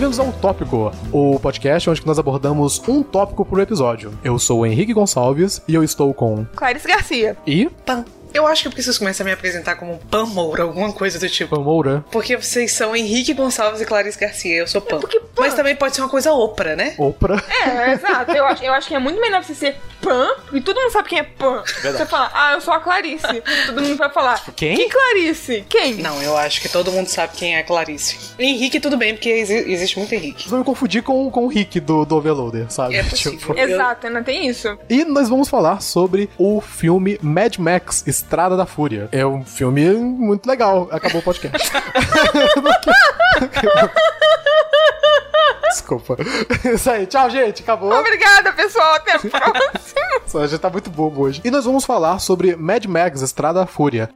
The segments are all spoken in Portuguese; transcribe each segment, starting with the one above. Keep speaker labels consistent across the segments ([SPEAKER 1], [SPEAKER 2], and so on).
[SPEAKER 1] bem-vindos ao Tópico, o podcast onde nós abordamos um tópico por episódio. Eu sou o Henrique Gonçalves e eu estou com.
[SPEAKER 2] Clarice Garcia.
[SPEAKER 1] E.
[SPEAKER 3] Pan. Eu acho que eu preciso começar a me apresentar como Pan Moura, alguma coisa do tipo.
[SPEAKER 1] Pan Moura.
[SPEAKER 3] Porque vocês são Henrique Gonçalves e Clarice Garcia. Eu sou Pan.
[SPEAKER 2] É porque Pan-
[SPEAKER 3] Mas também pode ser uma coisa Oprah, né?
[SPEAKER 1] Oprah.
[SPEAKER 2] É, exato. Eu acho, eu acho que é muito melhor você ser Pan, porque todo mundo sabe quem é Pan. Você fala, ah, eu sou a Clarice. Todo mundo vai falar,
[SPEAKER 1] Quem?
[SPEAKER 2] Que Clarice? Quem?
[SPEAKER 3] Não, eu acho que todo mundo sabe quem é a Clarice. Henrique, tudo bem, porque exi- existe muito Henrique.
[SPEAKER 1] Vocês vão me confundir com, com o Rick do, do Overloader, sabe?
[SPEAKER 3] É possível.
[SPEAKER 2] Exato, ainda tem isso.
[SPEAKER 1] E nós vamos falar sobre o filme Mad Max Estrada da Fúria. É um filme muito legal. Acabou o podcast. Desculpa. Isso aí. Tchau, gente. Acabou.
[SPEAKER 2] Obrigada, pessoal. Até a próxima.
[SPEAKER 1] A gente tá muito bobo hoje. E nós vamos falar sobre Mad Max Estrada da Fúria.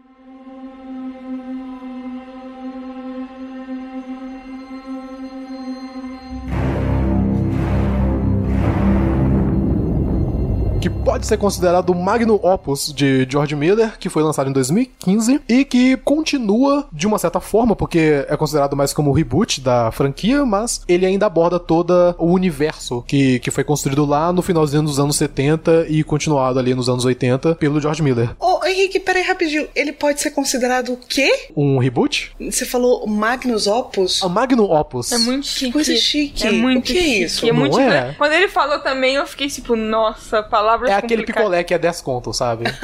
[SPEAKER 1] Que pode ser considerado o magno opus de George Miller, que foi lançado em 2015 e que continua de uma certa forma, porque é considerado mais como o reboot da franquia, mas ele ainda aborda todo o universo que, que foi construído lá no finalzinho dos anos 70 e continuado ali nos anos 80 pelo George Miller.
[SPEAKER 3] Ô, Henrique, peraí rapidinho. Ele pode ser considerado o quê?
[SPEAKER 1] Um reboot?
[SPEAKER 3] Você falou Magnus Opus?
[SPEAKER 1] A magno opus.
[SPEAKER 2] É muito chique.
[SPEAKER 3] coisa chique.
[SPEAKER 2] É muito
[SPEAKER 3] O que é
[SPEAKER 2] chique.
[SPEAKER 3] isso?
[SPEAKER 2] É
[SPEAKER 1] Não
[SPEAKER 2] muito
[SPEAKER 1] é?
[SPEAKER 2] Quando ele falou também, eu fiquei tipo, nossa, palavras
[SPEAKER 1] É aquele picolé que é 10 contos, sabe?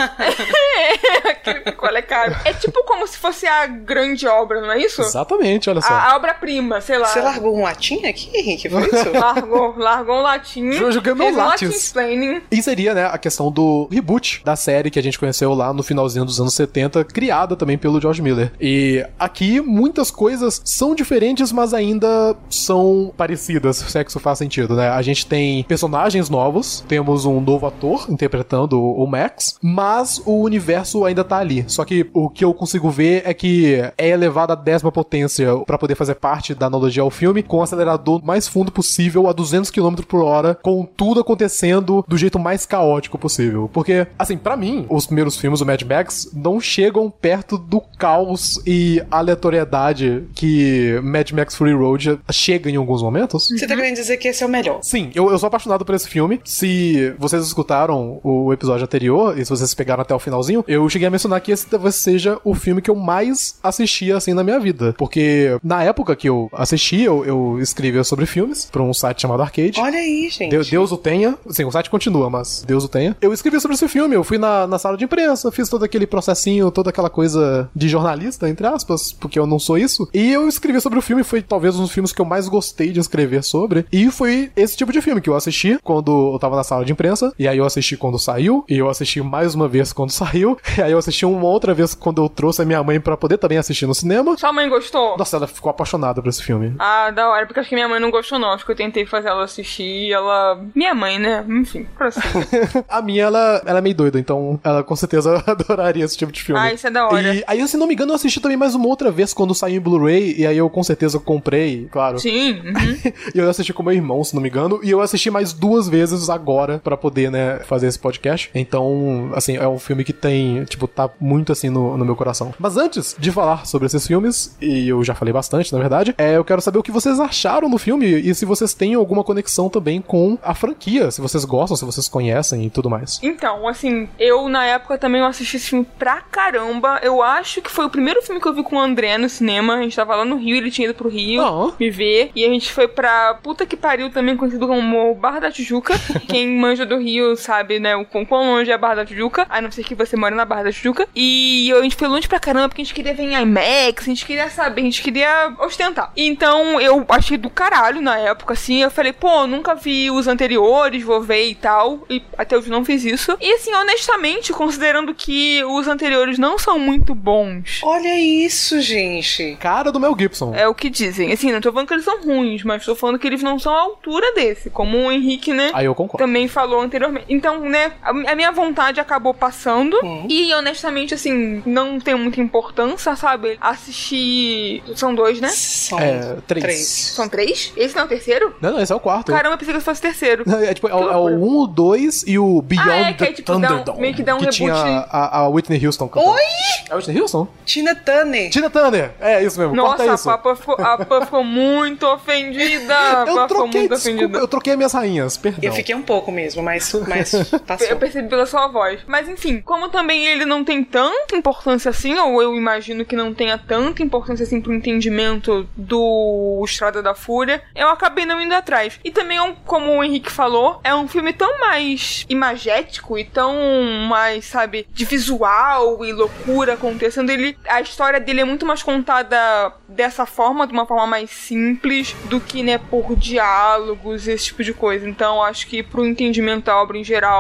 [SPEAKER 2] aquele picolé caro. É tipo como se fosse a grande obra, não é isso?
[SPEAKER 1] Exatamente, olha só.
[SPEAKER 2] A, a obra-prima, sei lá.
[SPEAKER 3] Você largou um latim aqui, Henrique? Foi isso?
[SPEAKER 2] Largou, largou um latim. Fez um latim explaining.
[SPEAKER 1] E seria, né, a questão do reboot da série que a gente conheceu lá no finalzinho dos anos 70, criada também pelo George Miller. E aqui muitas coisas são diferentes, mas ainda são parecidas, se é que isso faz sentido, né? A gente tem personagens novos, temos um novo ator interpretando o Max, mas o universo ainda tá ali. Só que o que eu consigo ver é que é elevado à décima potência pra poder fazer parte da analogia ao filme, com o acelerador mais fundo possível a 200 km por hora, com tudo acontecendo do jeito mais caótico possível. Porque, assim, pra mim, os primeiros filmes do Mad Max não chegam perto do caos e aleatoriedade que Mad Max Fury Road chega em alguns momentos.
[SPEAKER 3] Você tá querendo dizer que esse é o melhor?
[SPEAKER 1] Sim, eu, eu sou apaixonado por esse filme. Se vocês escutaram o episódio anterior, e se vocês pegaram até o finalzinho, eu cheguei a mencionar que esse talvez seja o filme que eu mais assistia, assim, na minha vida. Porque na época que eu assisti, eu, eu escrevia sobre filmes pra um site chamado Arcade.
[SPEAKER 3] Olha aí, gente.
[SPEAKER 1] Deus, Deus o tenha. Sim, o site continua, mas Deus o tenha. Eu escrevi sobre esse filme, eu fui na, na sala de imprensa, fiz todo aquele processinho, toda aquela coisa de jornalista, entre aspas, porque eu não sou isso. E eu escrevi sobre o filme, foi talvez um dos filmes que eu mais gostei de escrever sobre. E foi esse tipo de filme que eu assisti quando eu tava na sala de imprensa, e aí eu assisti quando saiu, e eu assisti mais uma vez quando saiu, e aí eu assisti uma outra vez quando eu trouxe a minha mãe pra poder também assistir no cinema.
[SPEAKER 2] Sua mãe gostou?
[SPEAKER 1] Nossa, ela ficou apaixonada por esse filme.
[SPEAKER 2] Ah, da hora, porque acho que minha mãe não gostou, não. Acho que eu tentei fazer ela assistir e ela. Minha mãe, né? Enfim, prossiga.
[SPEAKER 1] A minha, ela, ela é meio doida, então ela com certeza adoraria esse tipo de filme.
[SPEAKER 2] Ah, isso é da hora.
[SPEAKER 1] E aí, se não me engano, eu assisti também mais uma outra vez quando saiu em Blu-ray, e aí eu com certeza comprei, claro.
[SPEAKER 2] Sim, uhum.
[SPEAKER 1] E eu assisti com meu irmão, se não me engano, e eu assisti mais duas vezes agora pra poder, né, fazer esse podcast. Então, assim, é um filme que tem, tipo, tá muito assim no, no meu coração. Mas antes de falar sobre esses filmes, e eu já falei bastante, na verdade, é, eu quero saber o que vocês acharam do filme e se vocês têm alguma conexão também com a franquia, se vocês gostam, se vocês conhecem e tudo mais.
[SPEAKER 2] Então, assim, eu na época também assisti esse filme pra caramba. Eu acho que foi o primeiro filme que eu vi com o André no cinema. A gente tava lá no Rio, ele tinha ido pro Rio
[SPEAKER 1] Ah.
[SPEAKER 2] me ver. E a gente foi pra puta que pariu, também conhecido como Barra da Tijuca. Quem manja do Rio sabe, né, o quão quão longe é a Barra da Tijuca. A não ser que você mora na Barra da Tijuca. E a gente foi longe pra caramba porque a gente queria ver em IMAX, a gente queria saber, a gente queria ostentar. Então eu achei do caralho na época, assim. Eu falei, pô, nunca vi os anteriores, vou ver e tal. E até hoje não fiz isso. E assim, honestamente, considerando que os anteriores não são muito bons.
[SPEAKER 3] Olha isso, gente.
[SPEAKER 1] Cara do Mel Gibson.
[SPEAKER 2] É o que dizem. Assim, não tô falando que eles são ruins, mas tô falando que eles não são à altura desse. Como o Henrique, né?
[SPEAKER 1] Aí eu concordo.
[SPEAKER 2] Também falou anteriormente. Então, né, a, minha vontade acabou passando.
[SPEAKER 3] Hum.
[SPEAKER 2] E honestamente, assim, não tem muita importância, sabe? Assistir. São dois, né?
[SPEAKER 3] São
[SPEAKER 1] É, três.
[SPEAKER 3] três.
[SPEAKER 2] São três? Esse não é o terceiro?
[SPEAKER 1] Não, não, esse é o quarto.
[SPEAKER 2] Caramba, eu pensei que fosse o terceiro.
[SPEAKER 1] É, tipo, é, o- é o 1, o 2 e o Beyond
[SPEAKER 2] Ah, é, que aí, tipo, dá um-
[SPEAKER 1] Thunderdome.
[SPEAKER 2] meio que dá um
[SPEAKER 1] que
[SPEAKER 2] reboot.
[SPEAKER 1] tinha a, a Whitney Houston cantando.
[SPEAKER 3] Oi!
[SPEAKER 1] É a Whitney Houston?
[SPEAKER 3] Tina Turner.
[SPEAKER 1] Tina Turner! É isso mesmo,
[SPEAKER 2] Nossa,
[SPEAKER 1] corta
[SPEAKER 2] a
[SPEAKER 1] isso.
[SPEAKER 2] Papa ficou, a Papa ficou muito ofendida.
[SPEAKER 1] Eu troquei,
[SPEAKER 2] muito
[SPEAKER 1] desculpa,
[SPEAKER 2] ofendida.
[SPEAKER 1] eu troquei as minhas rainhas, perdão.
[SPEAKER 3] Eu fiquei um pouco mesmo, mas, mas passou.
[SPEAKER 2] Eu percebi pela sua voz. Mas enfim, como também ele não tem tanta importância assim, ou eu imagino que não tenha tanta importância assim pro entendimento do Estrada da Fúria, eu acabei não indo atrás. E também, como o Henrique falou, é um filme tão mais imagético e tão mais, sabe, de visual e loucura acontecendo. Ele, a história dele é muito mais contada dessa forma, de uma forma mais simples, do que, né, por diálogos, esse tipo de coisa. Então, acho que pro entendimento da obra em geral,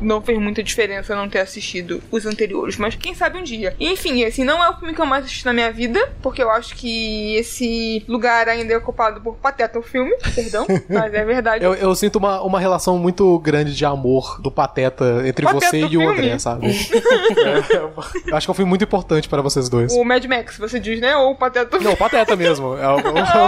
[SPEAKER 2] não fez muita diferença não ter assistido os anteriores. Mas quem sabe um dia. E, enfim, esse não é o filme que eu mais assisti na minha vida, porque eu acho que esse lugar ainda é ocupado por Pateta, o filme. Perdão, mas é verdade.
[SPEAKER 1] Eu, eu sinto uma, uma relação muito grande de amor do Pateta entre
[SPEAKER 2] Pateta
[SPEAKER 1] você e o. André, sabe? É, eu acho que é um filme muito importante para vocês dois.
[SPEAKER 2] O Mad Max, você diz, né? Ou o Pateta
[SPEAKER 1] Não, Pateta mesmo. É o-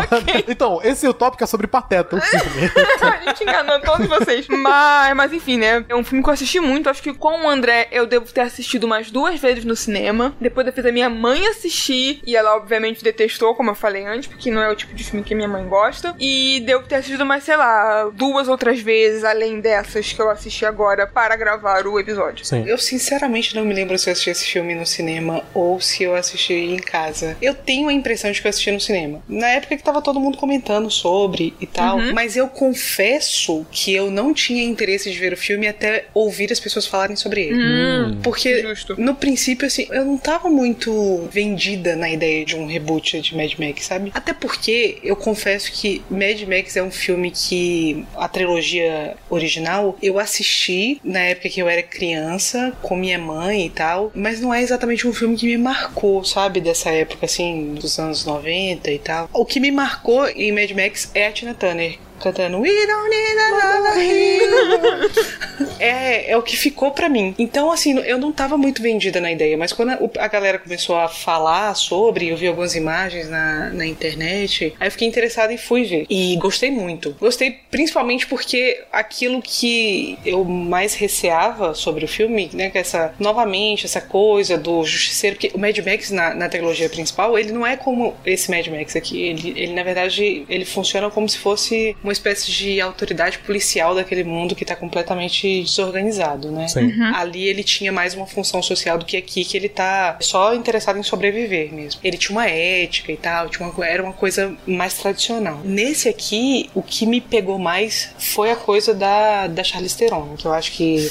[SPEAKER 1] Então, esse é o tópico é sobre Pateta, o filme.
[SPEAKER 2] a gente enganou todos vocês. Mas, mas enfim, né? É um filme que eu assisti muito. Acho que com o André eu devo ter assistido mais duas vezes no cinema. Depois eu fiz a minha mãe assistir. E ela, obviamente, detestou, como eu falei antes, porque não é o tipo de filme que minha mãe gosta. E devo ter assistido mais, sei lá, duas outras vezes, além dessas que eu assisti agora para gravar o episódio.
[SPEAKER 1] Sim.
[SPEAKER 3] Eu sinceramente não me lembro se eu assisti esse filme no cinema ou se eu assisti em casa. Eu tenho a impressão de que eu assisti no cinema. Na época que tava todo mundo comentando sobre e tal.
[SPEAKER 2] Uhum.
[SPEAKER 3] Mas eu confesso que eu não tinha interesse de ver o filme até ouvir as pessoas falarem sobre ele.
[SPEAKER 2] Hum,
[SPEAKER 3] Porque
[SPEAKER 2] justo.
[SPEAKER 3] no princípio, assim, eu não tava muito vendida na ideia de um reboot de Mad Max, sabe? Até porque eu confesso que Mad Max é um filme que a trilogia original eu assisti na época que eu era criança, com minha mãe e tal, mas não é exatamente um filme que me marcou, sabe? Dessa época, assim, dos anos 90 e tal. O que me marcou em Mad Max é a Tina Turner. Cantando We don't need another hero. é, é o que ficou pra mim. Então, assim, eu não tava muito vendida na ideia, mas quando a, a galera começou a falar sobre, eu vi algumas imagens na, na internet, aí eu fiquei interessada e fui ver. E gostei muito. Gostei principalmente porque aquilo que eu mais receava sobre o filme, né, que essa, novamente, essa coisa do justiceiro, porque o Mad Max na, na trilogia principal, ele não é como esse Mad Max aqui. Ele, ele, na verdade, ele funciona como se fosse uma espécie de autoridade policial daquele mundo que tá completamente desorganizado, né?
[SPEAKER 1] Sim.
[SPEAKER 3] Ali ele tinha mais uma função social do que aqui, que ele tá só interessado em sobreviver mesmo. Ele tinha uma ética e tal, tinha uma, era uma coisa mais tradicional. Nesse aqui, o que me pegou mais foi a coisa da, da Charlize Theron, que eu acho que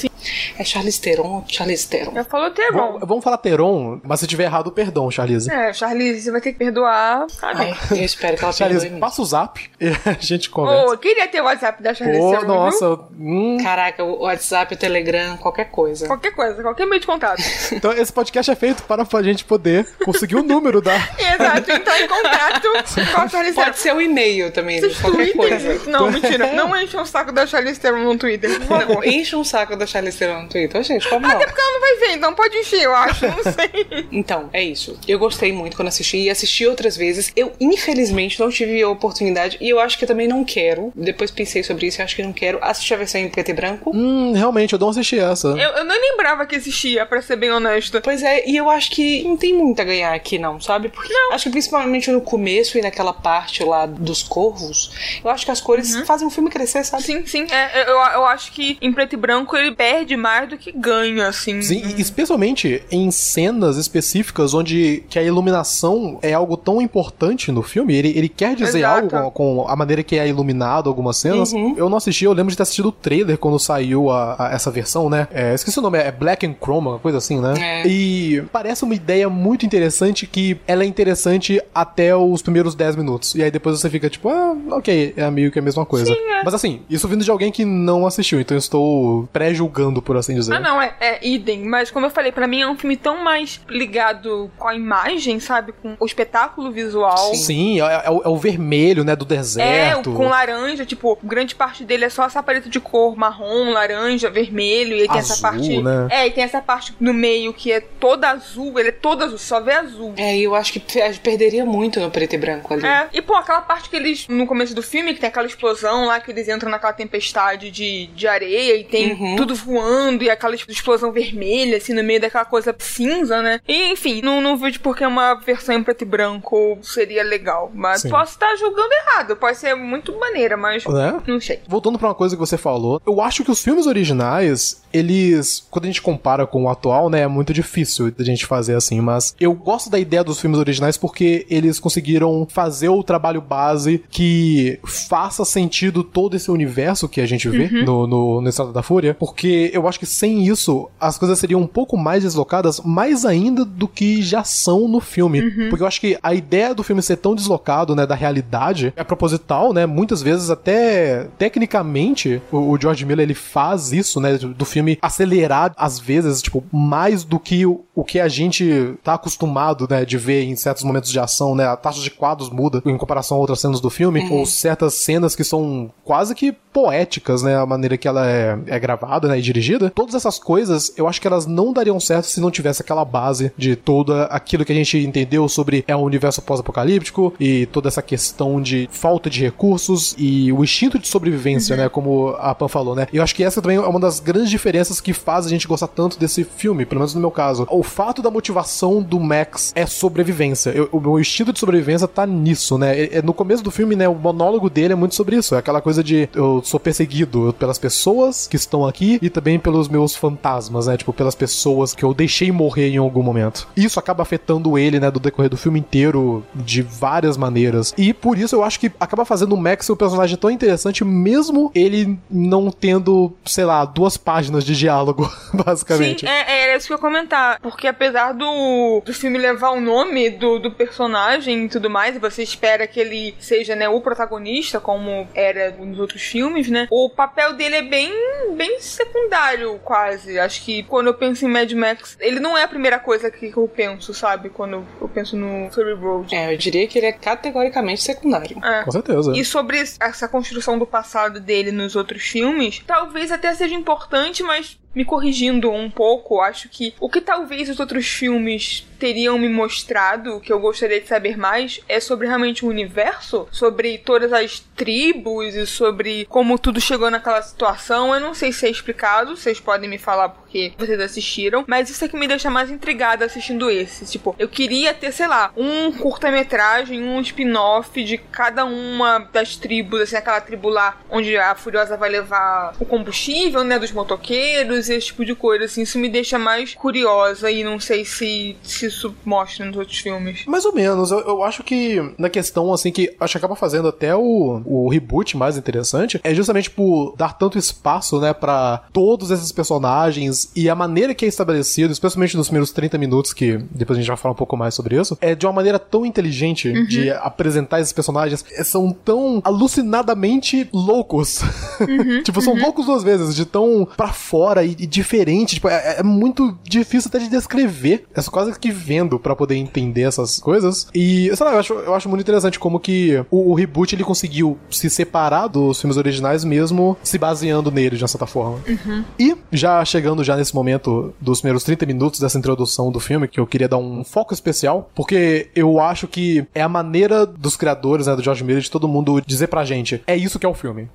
[SPEAKER 3] é Charlize Theron, Charlize Theron.
[SPEAKER 2] Já falou Teron.
[SPEAKER 1] Vamos, vamos falar Teron, mas se tiver errado, perdão, Charlize.
[SPEAKER 2] É, Charlize, você vai ter que perdoar. Ah,
[SPEAKER 3] Ai, eu espero que ela perdoe
[SPEAKER 1] Charlize,
[SPEAKER 3] mesmo.
[SPEAKER 1] passa o zap e a gente conversa.
[SPEAKER 2] Eu queria ter o WhatsApp da Charlize
[SPEAKER 1] Pô,
[SPEAKER 2] Theron, viu?
[SPEAKER 1] nossa. hum.
[SPEAKER 3] Caraca, o WhatsApp, o Telegram, qualquer coisa.
[SPEAKER 2] Qualquer coisa, qualquer meio de contato.
[SPEAKER 1] Então esse podcast é feito para a gente poder conseguir o número da.
[SPEAKER 2] Exato, entrar em contato com a Charlize.
[SPEAKER 3] Pode ser o e-mail também,
[SPEAKER 2] Esses
[SPEAKER 3] qualquer coisa.
[SPEAKER 2] Twitter. Não, mentira. Não enche o saco da Charlize Theron no Twitter, por favor.
[SPEAKER 3] Não, enche um saco da Charlize Theron no Twitter. Gente, como não?
[SPEAKER 2] Até porque ela não vai ver, então pode encher, eu acho. Não sei.
[SPEAKER 3] Então, é isso. Eu gostei muito quando assisti e assisti outras vezes. Eu, infelizmente, não tive a oportunidade e eu acho que eu também não quero. Depois pensei sobre isso e acho que não quero assistir a versão em preto e branco.
[SPEAKER 1] Hum, realmente, eu não assisti essa.
[SPEAKER 2] Eu, eu nem lembrava que existia, pra ser bem honesta.
[SPEAKER 3] Pois é, e eu acho que não tem muito a ganhar aqui, não, sabe? Porque acho que principalmente no começo e naquela parte lá dos corvos, eu acho que as cores fazem o filme crescer, sabe?
[SPEAKER 2] Sim, sim. É, eu, eu acho que em preto e branco ele perde mais do que ganha, assim.
[SPEAKER 1] Sim, e especialmente em cenas específicas onde que a iluminação é algo tão importante no filme, ele, ele quer dizer
[SPEAKER 2] Exato.
[SPEAKER 1] algo com, com a maneira que é iluminado algumas cenas.
[SPEAKER 3] Uhum.
[SPEAKER 1] Eu não assisti, eu lembro de ter assistido o trailer quando saiu a, a- essa versão, né? É, esqueci o nome, é Black and Chroma, uma coisa assim, né?
[SPEAKER 3] É.
[SPEAKER 1] E parece uma ideia muito interessante que ela é interessante até os primeiros 10 minutos. E aí depois você fica tipo, ah, ok, é meio que a mesma coisa. Mas assim, isso vindo de alguém que não assistiu, então eu estou pré-julgando, por assim dizer.
[SPEAKER 2] Ah, não, é, é idem. Mas como eu falei, pra mim é um filme tão mais ligado com a imagem, sabe? Com o espetáculo visual.
[SPEAKER 1] Sim, é, é o, é o vermelho, né, do
[SPEAKER 2] É,
[SPEAKER 1] deserto.
[SPEAKER 2] o- com laranja, tipo, grande parte dele é só essa paleta de cor marrom, laranja, vermelho, e aí tem essa
[SPEAKER 1] Azul,
[SPEAKER 2] parte.
[SPEAKER 1] né?
[SPEAKER 2] É, e tem essa parte no meio que é toda azul, ele é todo azul, só vê azul.
[SPEAKER 3] É, e eu acho que pe- perderia muito no preto e branco ali.
[SPEAKER 2] É, e pô, aquela parte que eles, no começo do filme, que tem aquela explosão lá, que eles entram naquela tempestade de, de areia e tem
[SPEAKER 3] Uhum.
[SPEAKER 2] tudo voando e aquela explosão vermelha, assim, no meio daquela coisa cinza, né? E, enfim, não, não vejo porque uma versão em preto e branco seria legal. Mas
[SPEAKER 1] Sim.
[SPEAKER 2] posso estar julgando errado, pode ser muito maneira, mas
[SPEAKER 1] Né?
[SPEAKER 2] não sei.
[SPEAKER 1] Voltando pra uma coisa que você falou, eu acho que os filmes originais, eles, quando a gente compara com o atual, né, é muito difícil da gente fazer assim, mas eu gosto da ideia dos filmes originais porque eles conseguiram fazer o trabalho base que faça sentido todo esse universo que a gente vê no, no, no Estado da Fúria, porque eu acho que sem isso as coisas seriam um pouco mais deslocadas, mais ainda do que já são no filme. Porque eu acho que a ideia do filme ser tão deslocado, né, da realidade, é proposital, né? Muitas vezes até tecnicamente o, o George Miller ele faz isso, né, do, do filme acelerar às vezes, tipo, mais do que o, o que a gente tá acostumado, né, de ver em certos momentos de ação, né? A taxa de quadros muda em comparação a outras cenas do filme, ou certas cenas que são quase que poéticas, né, a maneira que ela é, é gravada, né, e dirigida. Todas essas coisas, eu acho que elas não dariam certo se não tivesse aquela base de toda aquilo que a gente entendeu sobre é um universo pós-apocalíptico e toda essa questão de falta de recursos e o instinto de sobrevivência, né, como a Pan falou, né. E eu acho que essa também é uma das grandes diferenças que faz a gente gostar tanto desse filme, pelo menos no meu caso. O fato da motivação do Max é sobrevivência. Eu- o meu instinto de sobrevivência tá nisso, né. É- é no começo do filme, né, o monólogo dele é muito sobre isso. É aquela coisa de eu sou perseguido pelas pessoas que estão aqui e também pelos meus fantasmas, né? Tipo, pelas pessoas que eu deixei morrer em algum momento. Isso acaba afetando ele, né, do decorrer do filme inteiro de várias maneiras. E por isso eu acho que acaba fazendo o Max ser um personagem tão interessante, mesmo ele não tendo, sei lá, duas páginas de diálogo, basicamente.
[SPEAKER 2] Sim, é, era isso que eu ia comentar. Porque apesar do, do filme levar o nome do, do personagem e tudo mais, e você espera que ele seja, né, o protagonista, como era nos outros filmes, né? O papel dele é bem, bem secundário, quase. Acho que quando eu penso em Mad Max, ele não é a primeira coisa que eu penso, sabe? Quando eu penso no Fury Road.
[SPEAKER 3] É, eu diria que ele é categoricamente secundário.
[SPEAKER 2] É.
[SPEAKER 1] Com certeza.
[SPEAKER 2] E sobre essa construção do passado dele nos outros filmes, talvez até seja importante, mas me corrigindo um pouco, acho que o que talvez os outros filmes teriam me mostrado, que eu gostaria de saber mais, é sobre realmente o universo, sobre todas as tribos e sobre como tudo chegou naquela situação. Eu não sei se é explicado, vocês podem me falar porque vocês assistiram, mas isso é que me deixa mais intrigada assistindo esse. Tipo, eu queria ter, sei lá, um curta-metragem, um spin-off de cada uma das tribos, assim, aquela tribo lá onde a Furiosa vai levar o combustível, né, dos motoqueiros, esse tipo de coisa, assim, isso me deixa mais curiosa e não sei se, se isso mostra nos outros filmes.
[SPEAKER 1] Mais ou menos, eu, eu acho que na questão, assim, que acho que acaba fazendo até o, o reboot mais interessante, é justamente por dar tanto espaço, né, pra todos esses personagens e a maneira que é estabelecido, especialmente nos primeiros 30 minutos, que depois a gente vai falar um pouco mais sobre isso, é de uma maneira tão inteligente de apresentar esses personagens, é, são tão alucinadamente loucos. tipo, são loucos duas vezes, de tão pra fora e, e diferente, tipo, é, é muito difícil até de descrever. É só quase que vendo pra poder entender essas coisas. E, sei lá, eu acho, eu acho muito interessante como que o, o reboot ele conseguiu se separar dos filmes originais mesmo se baseando neles, de uma certa forma. E já chegando já nesse momento dos primeiros 30 minutos dessa introdução do filme, que eu queria dar um foco especial, porque eu acho que é a maneira dos criadores, né, do George Miller, de todo mundo dizer pra gente, é isso que é o filme.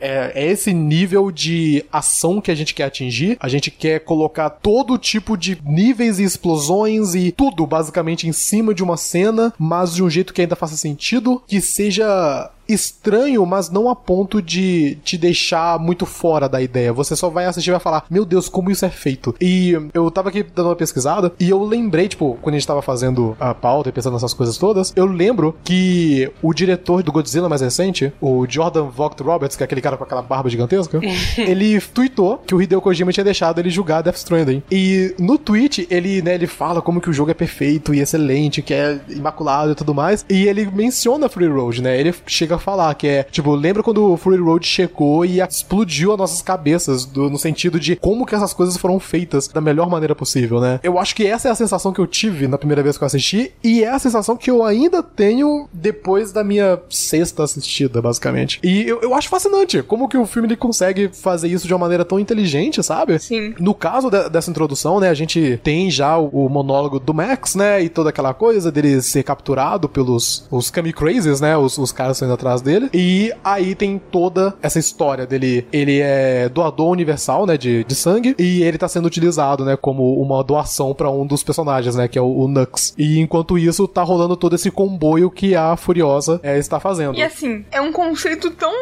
[SPEAKER 1] É, é- esse nível de ação que a gente quer atingir. A gente quer colocar todo tipo de níveis e explosões e tudo basicamente em cima de uma cena, mas de um jeito que ainda faça sentido, que seja estranho, mas não a ponto de te deixar muito fora da ideia. Você só vai assistir e vai falar: Meu Deus, como isso é feito. E eu tava aqui dando uma pesquisada e eu lembrei, tipo, quando a gente tava fazendo a pauta e pensando nessas coisas todas, eu lembro que o diretor do Godzilla mais recente, o Jordan Vogt Roberts, que é aquele cara com aquela barba gigantesca, ele tweetou que o Hideo Kojima tinha deixado ele jogar Death Stranding. E no tweet, ele, né, ele fala como que o jogo é perfeito e excelente, que é imaculado e tudo mais. E ele menciona Free Road, né? Ele chega chega a falar, que é, tipo, lembra quando o Fury Road chegou e explodiu as nossas cabeças, do, no sentido de como que essas coisas foram feitas da melhor maneira possível, né? Eu acho que essa é a sensação que eu tive na primeira vez que eu assisti, e é a sensação que eu ainda tenho depois da minha sexta assistida, basicamente. E eu, eu acho fascinante como que o filme ele consegue fazer isso de uma maneira tão inteligente, sabe?
[SPEAKER 2] Sim.
[SPEAKER 1] No caso de, dessa introdução, né, a gente tem já o, o, monólogo do Max, né, e toda aquela coisa dele ser capturado pelos os Kami Crazes, né, os, os caras saindo atrás dele. E aí tem toda essa história dele. Ele é doador universal, né, de, de sangue, e ele tá sendo utilizado, né, como uma doação para um dos personagens, né, que é o, o, Nux. E enquanto isso, tá rolando todo esse comboio que a Furiosa é, está fazendo.
[SPEAKER 2] E assim, é um conceito tão,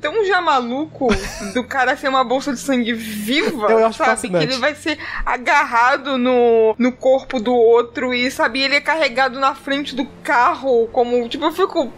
[SPEAKER 2] tão já maluco do cara ser uma bolsa de sangue viva,
[SPEAKER 1] eu acho
[SPEAKER 2] sabe?
[SPEAKER 1] Fascinante.
[SPEAKER 2] Que ele vai ser agarrado no, no corpo do outro e, sabe, ele é carregado na frente do carro, como, tipo, eu fico